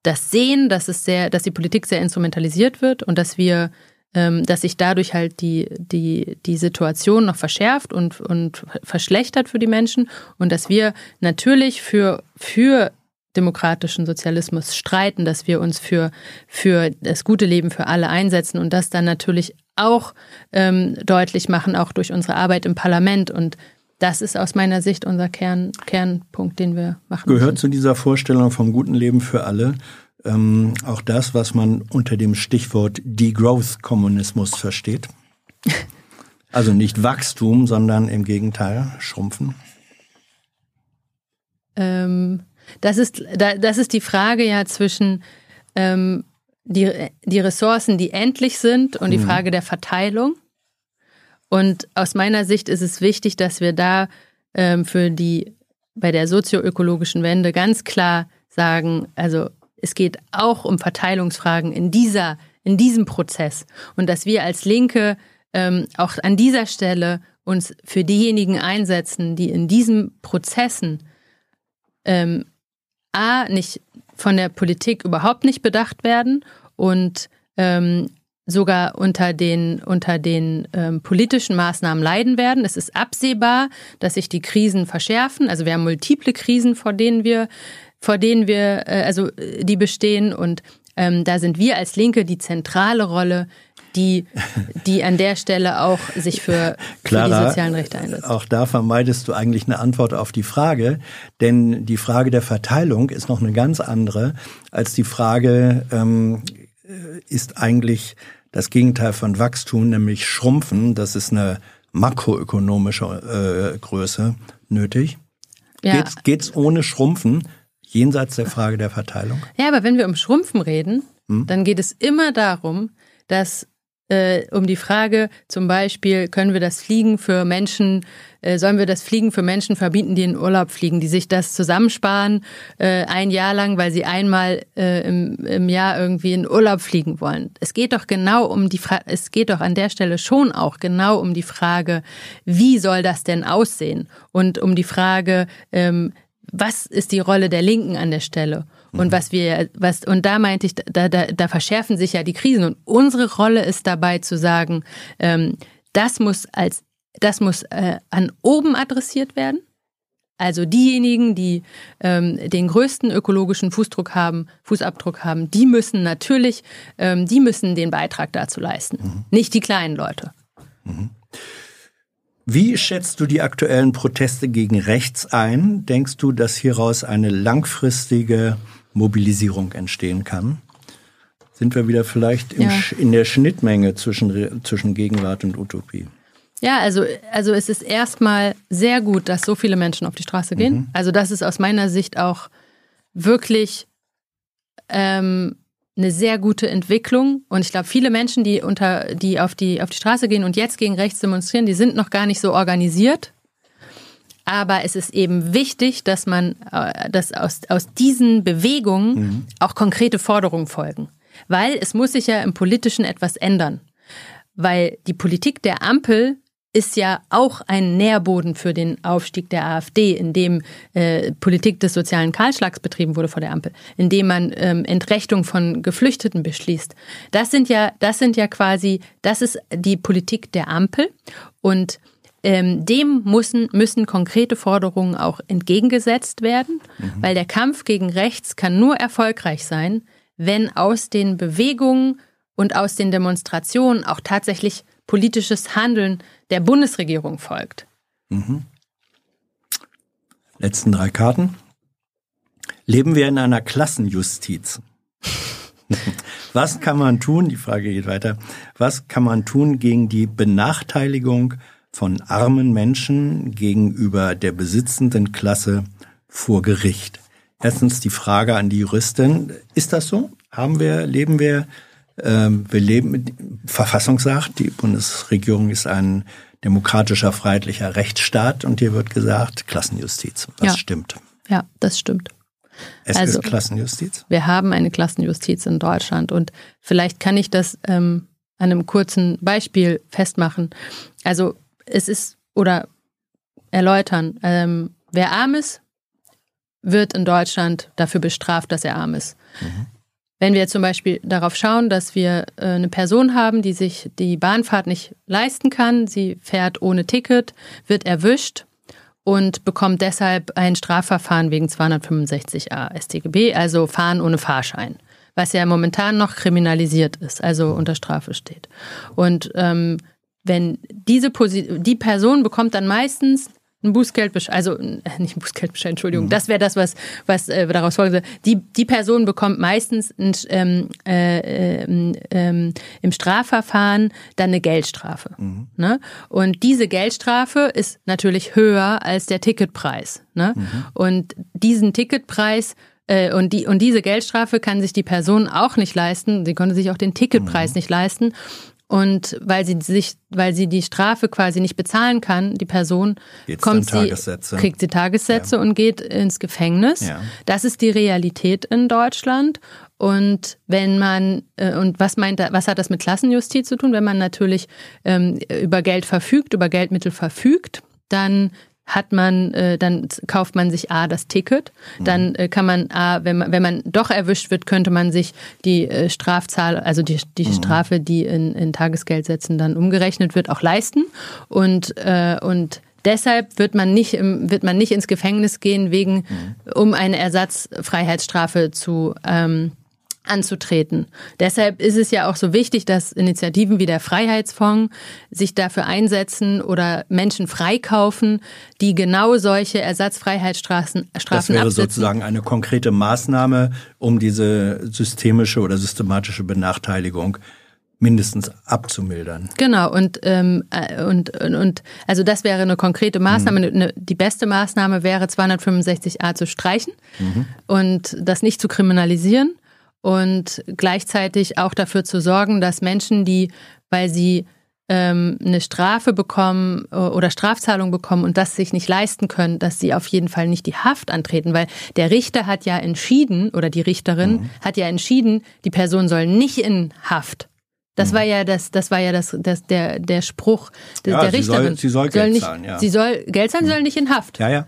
S2: das sehen, dass es sehr, dass die Politik sehr instrumentalisiert wird und dass wir dass sich dadurch halt die, die, die Situation noch verschärft und, und verschlechtert für die Menschen und dass wir natürlich für, für demokratischen Sozialismus streiten, dass wir uns für, für das gute Leben für alle einsetzen und das dann natürlich auch ähm, deutlich machen, auch durch unsere Arbeit im Parlament. Und das ist aus meiner Sicht unser Kern, Kernpunkt, den wir machen.
S5: Gehört müssen. zu dieser Vorstellung vom guten Leben für alle ähm, auch das, was man unter dem Stichwort Degrowth-Kommunismus versteht. Also nicht Wachstum, sondern im Gegenteil Schrumpfen.
S2: Ähm, das, ist, das ist die Frage ja zwischen ähm, die, die Ressourcen, die endlich sind und die mhm. Frage der Verteilung. Und aus meiner Sicht ist es wichtig, dass wir da ähm, für die bei der sozioökologischen Wende ganz klar sagen, also es geht auch um Verteilungsfragen in dieser, in diesem Prozess. Und dass wir als Linke ähm, auch an dieser Stelle uns für diejenigen einsetzen, die in diesen Prozessen ähm, A, nicht von der Politik überhaupt nicht bedacht werden und ähm, sogar unter den, unter den ähm, politischen Maßnahmen leiden werden. Es ist absehbar, dass sich die Krisen verschärfen. Also wir haben multiple Krisen, vor denen wir vor denen wir, äh, also äh, die bestehen. Und ähm, da sind wir als Linke die zentrale Rolle, die, die an der Stelle auch sich für, Clara, für die sozialen Rechte einsetzt.
S5: Auch da vermeidest du eigentlich eine Antwort auf die Frage, denn die Frage der Verteilung ist noch eine ganz andere als die Frage, ähm, ist eigentlich das Gegenteil von Wachstum, nämlich Schrumpfen, das ist eine makroökonomische äh, Größe nötig. Ja. Geht's, geht's ohne Schrumpfen? Jenseits der Frage der Verteilung?
S2: Ja, aber wenn wir um Schrumpfen reden, hm? dann geht es immer darum, dass äh, um die Frage zum Beispiel, können wir das Fliegen für Menschen, äh, sollen wir das Fliegen für Menschen verbieten, die in Urlaub fliegen, die sich das zusammensparen äh, ein Jahr lang, weil sie einmal äh, im, im Jahr irgendwie in Urlaub fliegen wollen. Es geht doch genau um die Frage, es geht doch an der Stelle schon auch genau um die Frage, wie soll das denn aussehen? Und um die Frage, ähm, was ist die Rolle der Linken an der Stelle? Und mhm. was wir, was, und da meinte ich, da, da, da verschärfen sich ja die Krisen. Und unsere Rolle ist dabei zu sagen, ähm, das muss als, das muss äh, an oben adressiert werden. Also diejenigen, die ähm, den größten ökologischen Fußdruck haben, Fußabdruck haben, die müssen natürlich, ähm, die müssen den Beitrag dazu leisten, mhm. nicht die kleinen Leute. Mhm.
S5: Wie schätzt du die aktuellen Proteste gegen rechts ein? Denkst du, dass hieraus eine langfristige Mobilisierung entstehen kann? Sind wir wieder vielleicht ja. in der Schnittmenge zwischen, zwischen Gegenwart und Utopie?
S2: Ja, also, also es ist erstmal sehr gut, dass so viele Menschen auf die Straße gehen. Mhm. Also das ist aus meiner Sicht auch wirklich ähm, eine sehr gute Entwicklung. Und ich glaube, viele Menschen, die unter, die auf die, auf die Straße gehen und jetzt gegen rechts demonstrieren, die sind noch gar nicht so organisiert. Aber es ist eben wichtig, dass man, äh, dass aus, aus diesen Bewegungen mhm. auch konkrete Forderungen folgen. Weil es muss sich ja im Politischen etwas ändern. Weil die Politik der Ampel ist ja auch ein Nährboden für den Aufstieg der AfD, in dem äh, Politik des sozialen Kahlschlags betrieben wurde vor der Ampel, in dem man ähm, Entrechtung von Geflüchteten beschließt. Das sind ja, das sind ja quasi, das ist die Politik der Ampel und ähm, dem müssen, müssen konkrete Forderungen auch entgegengesetzt werden, mhm. weil der Kampf gegen rechts kann nur erfolgreich sein, wenn aus den Bewegungen und aus den Demonstrationen auch tatsächlich politisches Handeln der Bundesregierung folgt. Mhm.
S5: Letzten drei Karten. Leben wir in einer Klassenjustiz? Was kann man tun? Die Frage geht weiter. Was kann man tun gegen die Benachteiligung von armen Menschen gegenüber der besitzenden Klasse vor Gericht? Erstens die Frage an die Juristin. Ist das so? Haben wir, leben wir, wir leben, Verfassung sagt, die Bundesregierung ist ein demokratischer, freiheitlicher Rechtsstaat und hier wird gesagt Klassenjustiz. Das ja. stimmt.
S2: Ja, das stimmt.
S5: Es also, ist Klassenjustiz?
S2: Wir haben eine Klassenjustiz in Deutschland und vielleicht kann ich das ähm, an einem kurzen Beispiel festmachen. Also es ist oder erläutern, ähm, wer arm ist, wird in Deutschland dafür bestraft, dass er arm ist. Mhm. Wenn wir zum Beispiel darauf schauen, dass wir äh, eine Person haben, die sich die Bahnfahrt nicht leisten kann, sie fährt ohne Ticket, wird erwischt und bekommt deshalb ein Strafverfahren wegen 265a StGB, also Fahren ohne Fahrschein, was ja momentan noch kriminalisiert ist, also unter Strafe steht. Und ähm, wenn diese Posi die Person bekommt dann meistens ein Bußgeldbescheid, also äh, nicht ein Bußgeldbescheid, Entschuldigung, mhm. das wäre das, was, was äh, daraus folgt. Die, die Person bekommt meistens ein, ähm, äh, ähm, ähm, im Strafverfahren dann eine Geldstrafe. Mhm. Ne? Und diese Geldstrafe ist natürlich höher als der Ticketpreis. Ne? Mhm. Und diesen Ticketpreis äh, und, die, und diese Geldstrafe kann sich die Person auch nicht leisten. Sie konnte sich auch den Ticketpreis mhm. nicht leisten. Und weil sie sich, weil sie die Strafe quasi nicht bezahlen kann, die Person Geht's kommt sie, kriegt sie Tagessätze ja. und geht ins Gefängnis. Ja. Das ist die Realität in Deutschland. Und wenn man äh, und was meint, was hat das mit Klassenjustiz zu tun? Wenn man natürlich ähm, über Geld verfügt, über Geldmittel verfügt, dann hat man, äh, dann kauft man sich A das Ticket, dann äh, kann man A, wenn man, wenn man doch erwischt wird, könnte man sich die äh, Strafzahl, also die, die mhm. Strafe, die in, in Tagesgeldsätzen dann umgerechnet wird, auch leisten. Und, äh, und Deshalb wird man nicht im, wird man nicht ins Gefängnis gehen wegen, mhm. um eine Ersatzfreiheitsstrafe zu ähm, anzutreten. Deshalb ist es ja auch so wichtig, dass Initiativen wie der Freiheitsfonds sich dafür einsetzen oder Menschen freikaufen, die genau solche Ersatzfreiheitsstrafen Strafen Das
S5: wäre absitzen. sozusagen eine konkrete Maßnahme, um diese systemische oder systematische Benachteiligung mindestens abzumildern.
S2: Genau und ähm, äh, und und also das wäre eine konkrete Maßnahme. Mhm. Eine, die beste Maßnahme wäre 265a zu streichen mhm. und das nicht zu kriminalisieren und gleichzeitig auch dafür zu sorgen, dass Menschen, die, weil sie ähm, eine Strafe bekommen äh, oder Strafzahlung bekommen und das sich nicht leisten können, dass sie auf jeden Fall nicht die Haft antreten, weil der Richter hat ja entschieden oder die Richterin mhm. hat ja entschieden, die Person soll nicht in Haft. Das mhm. war ja das, das war ja das, das der der Spruch der, ja, der Richterin.
S5: Sie soll, sie soll Geld soll nicht, zahlen, ja.
S2: Sie soll Geld zahlen, mhm. soll nicht in Haft.
S5: Ja, ja.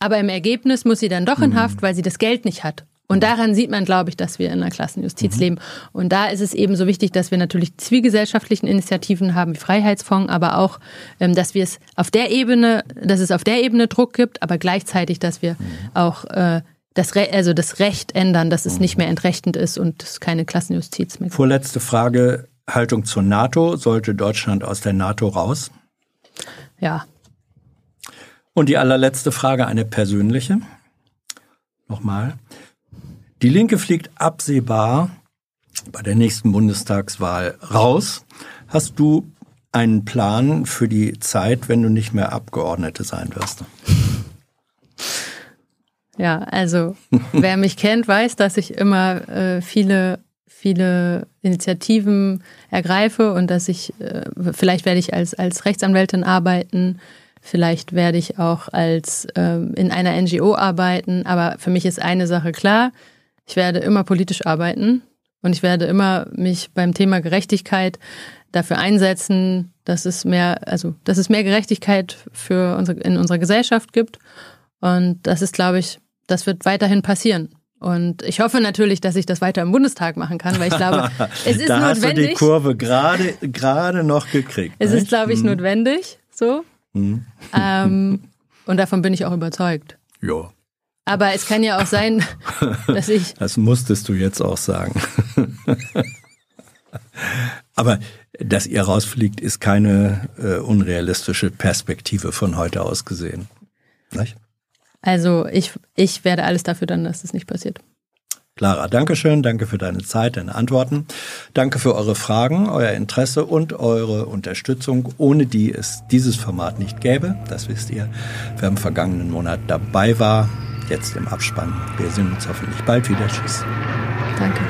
S2: Aber im Ergebnis muss sie dann doch in mhm. Haft, weil sie das Geld nicht hat. Und daran sieht man, glaube ich, dass wir in einer Klassenjustiz mhm. leben. Und da ist es eben so wichtig, dass wir natürlich zivilgesellschaftlichen Initiativen haben, wie Freiheitsfonds, aber auch, ähm, dass wir es auf der Ebene, dass es auf der Ebene Druck gibt, aber gleichzeitig, dass wir mhm. auch äh, das, Re also das Recht ändern, dass es nicht mehr entrechtend ist und es keine Klassenjustiz mehr
S5: gibt. Vorletzte Frage, Haltung zur NATO. Sollte Deutschland aus der NATO raus?
S2: Ja.
S5: Und die allerletzte Frage, eine persönliche. Nochmal. Die Linke fliegt absehbar bei der nächsten Bundestagswahl raus. Hast du einen Plan für die Zeit, wenn du nicht mehr Abgeordnete sein wirst?
S2: Ja, also wer mich kennt, weiß, dass ich immer äh, viele, viele Initiativen ergreife und dass ich, äh, vielleicht werde ich als, als Rechtsanwältin arbeiten, vielleicht werde ich auch als äh, in einer NGO arbeiten, aber für mich ist eine Sache klar, ich werde immer politisch arbeiten und ich werde immer mich beim Thema Gerechtigkeit dafür einsetzen, dass es mehr, also dass es mehr Gerechtigkeit für unsere, in unserer Gesellschaft gibt. Und das ist, glaube ich, das wird weiterhin passieren. Und ich hoffe natürlich, dass ich das weiter im Bundestag machen kann, weil ich glaube, es ist
S5: da
S2: notwendig. Hast du
S5: die Kurve gerade gerade noch gekriegt.
S2: Es nicht? ist, glaube ich, hm. notwendig. So. Hm. Ähm, und davon bin ich auch überzeugt.
S5: Ja.
S2: Aber es kann ja auch sein, dass ich.
S5: Das musstest du jetzt auch sagen. Aber dass ihr rausfliegt, ist keine äh, unrealistische Perspektive von heute aus gesehen. Nicht?
S2: Also ich, ich werde alles dafür tun, dass das nicht passiert.
S5: Clara, danke schön, danke für deine Zeit, deine Antworten. Danke für eure Fragen, euer Interesse und eure Unterstützung, ohne die es dieses Format nicht gäbe. Das wisst ihr, wer im vergangenen Monat dabei war jetzt im Abspann. Wir sehen uns hoffentlich bald wieder. Tschüss.
S2: Danke.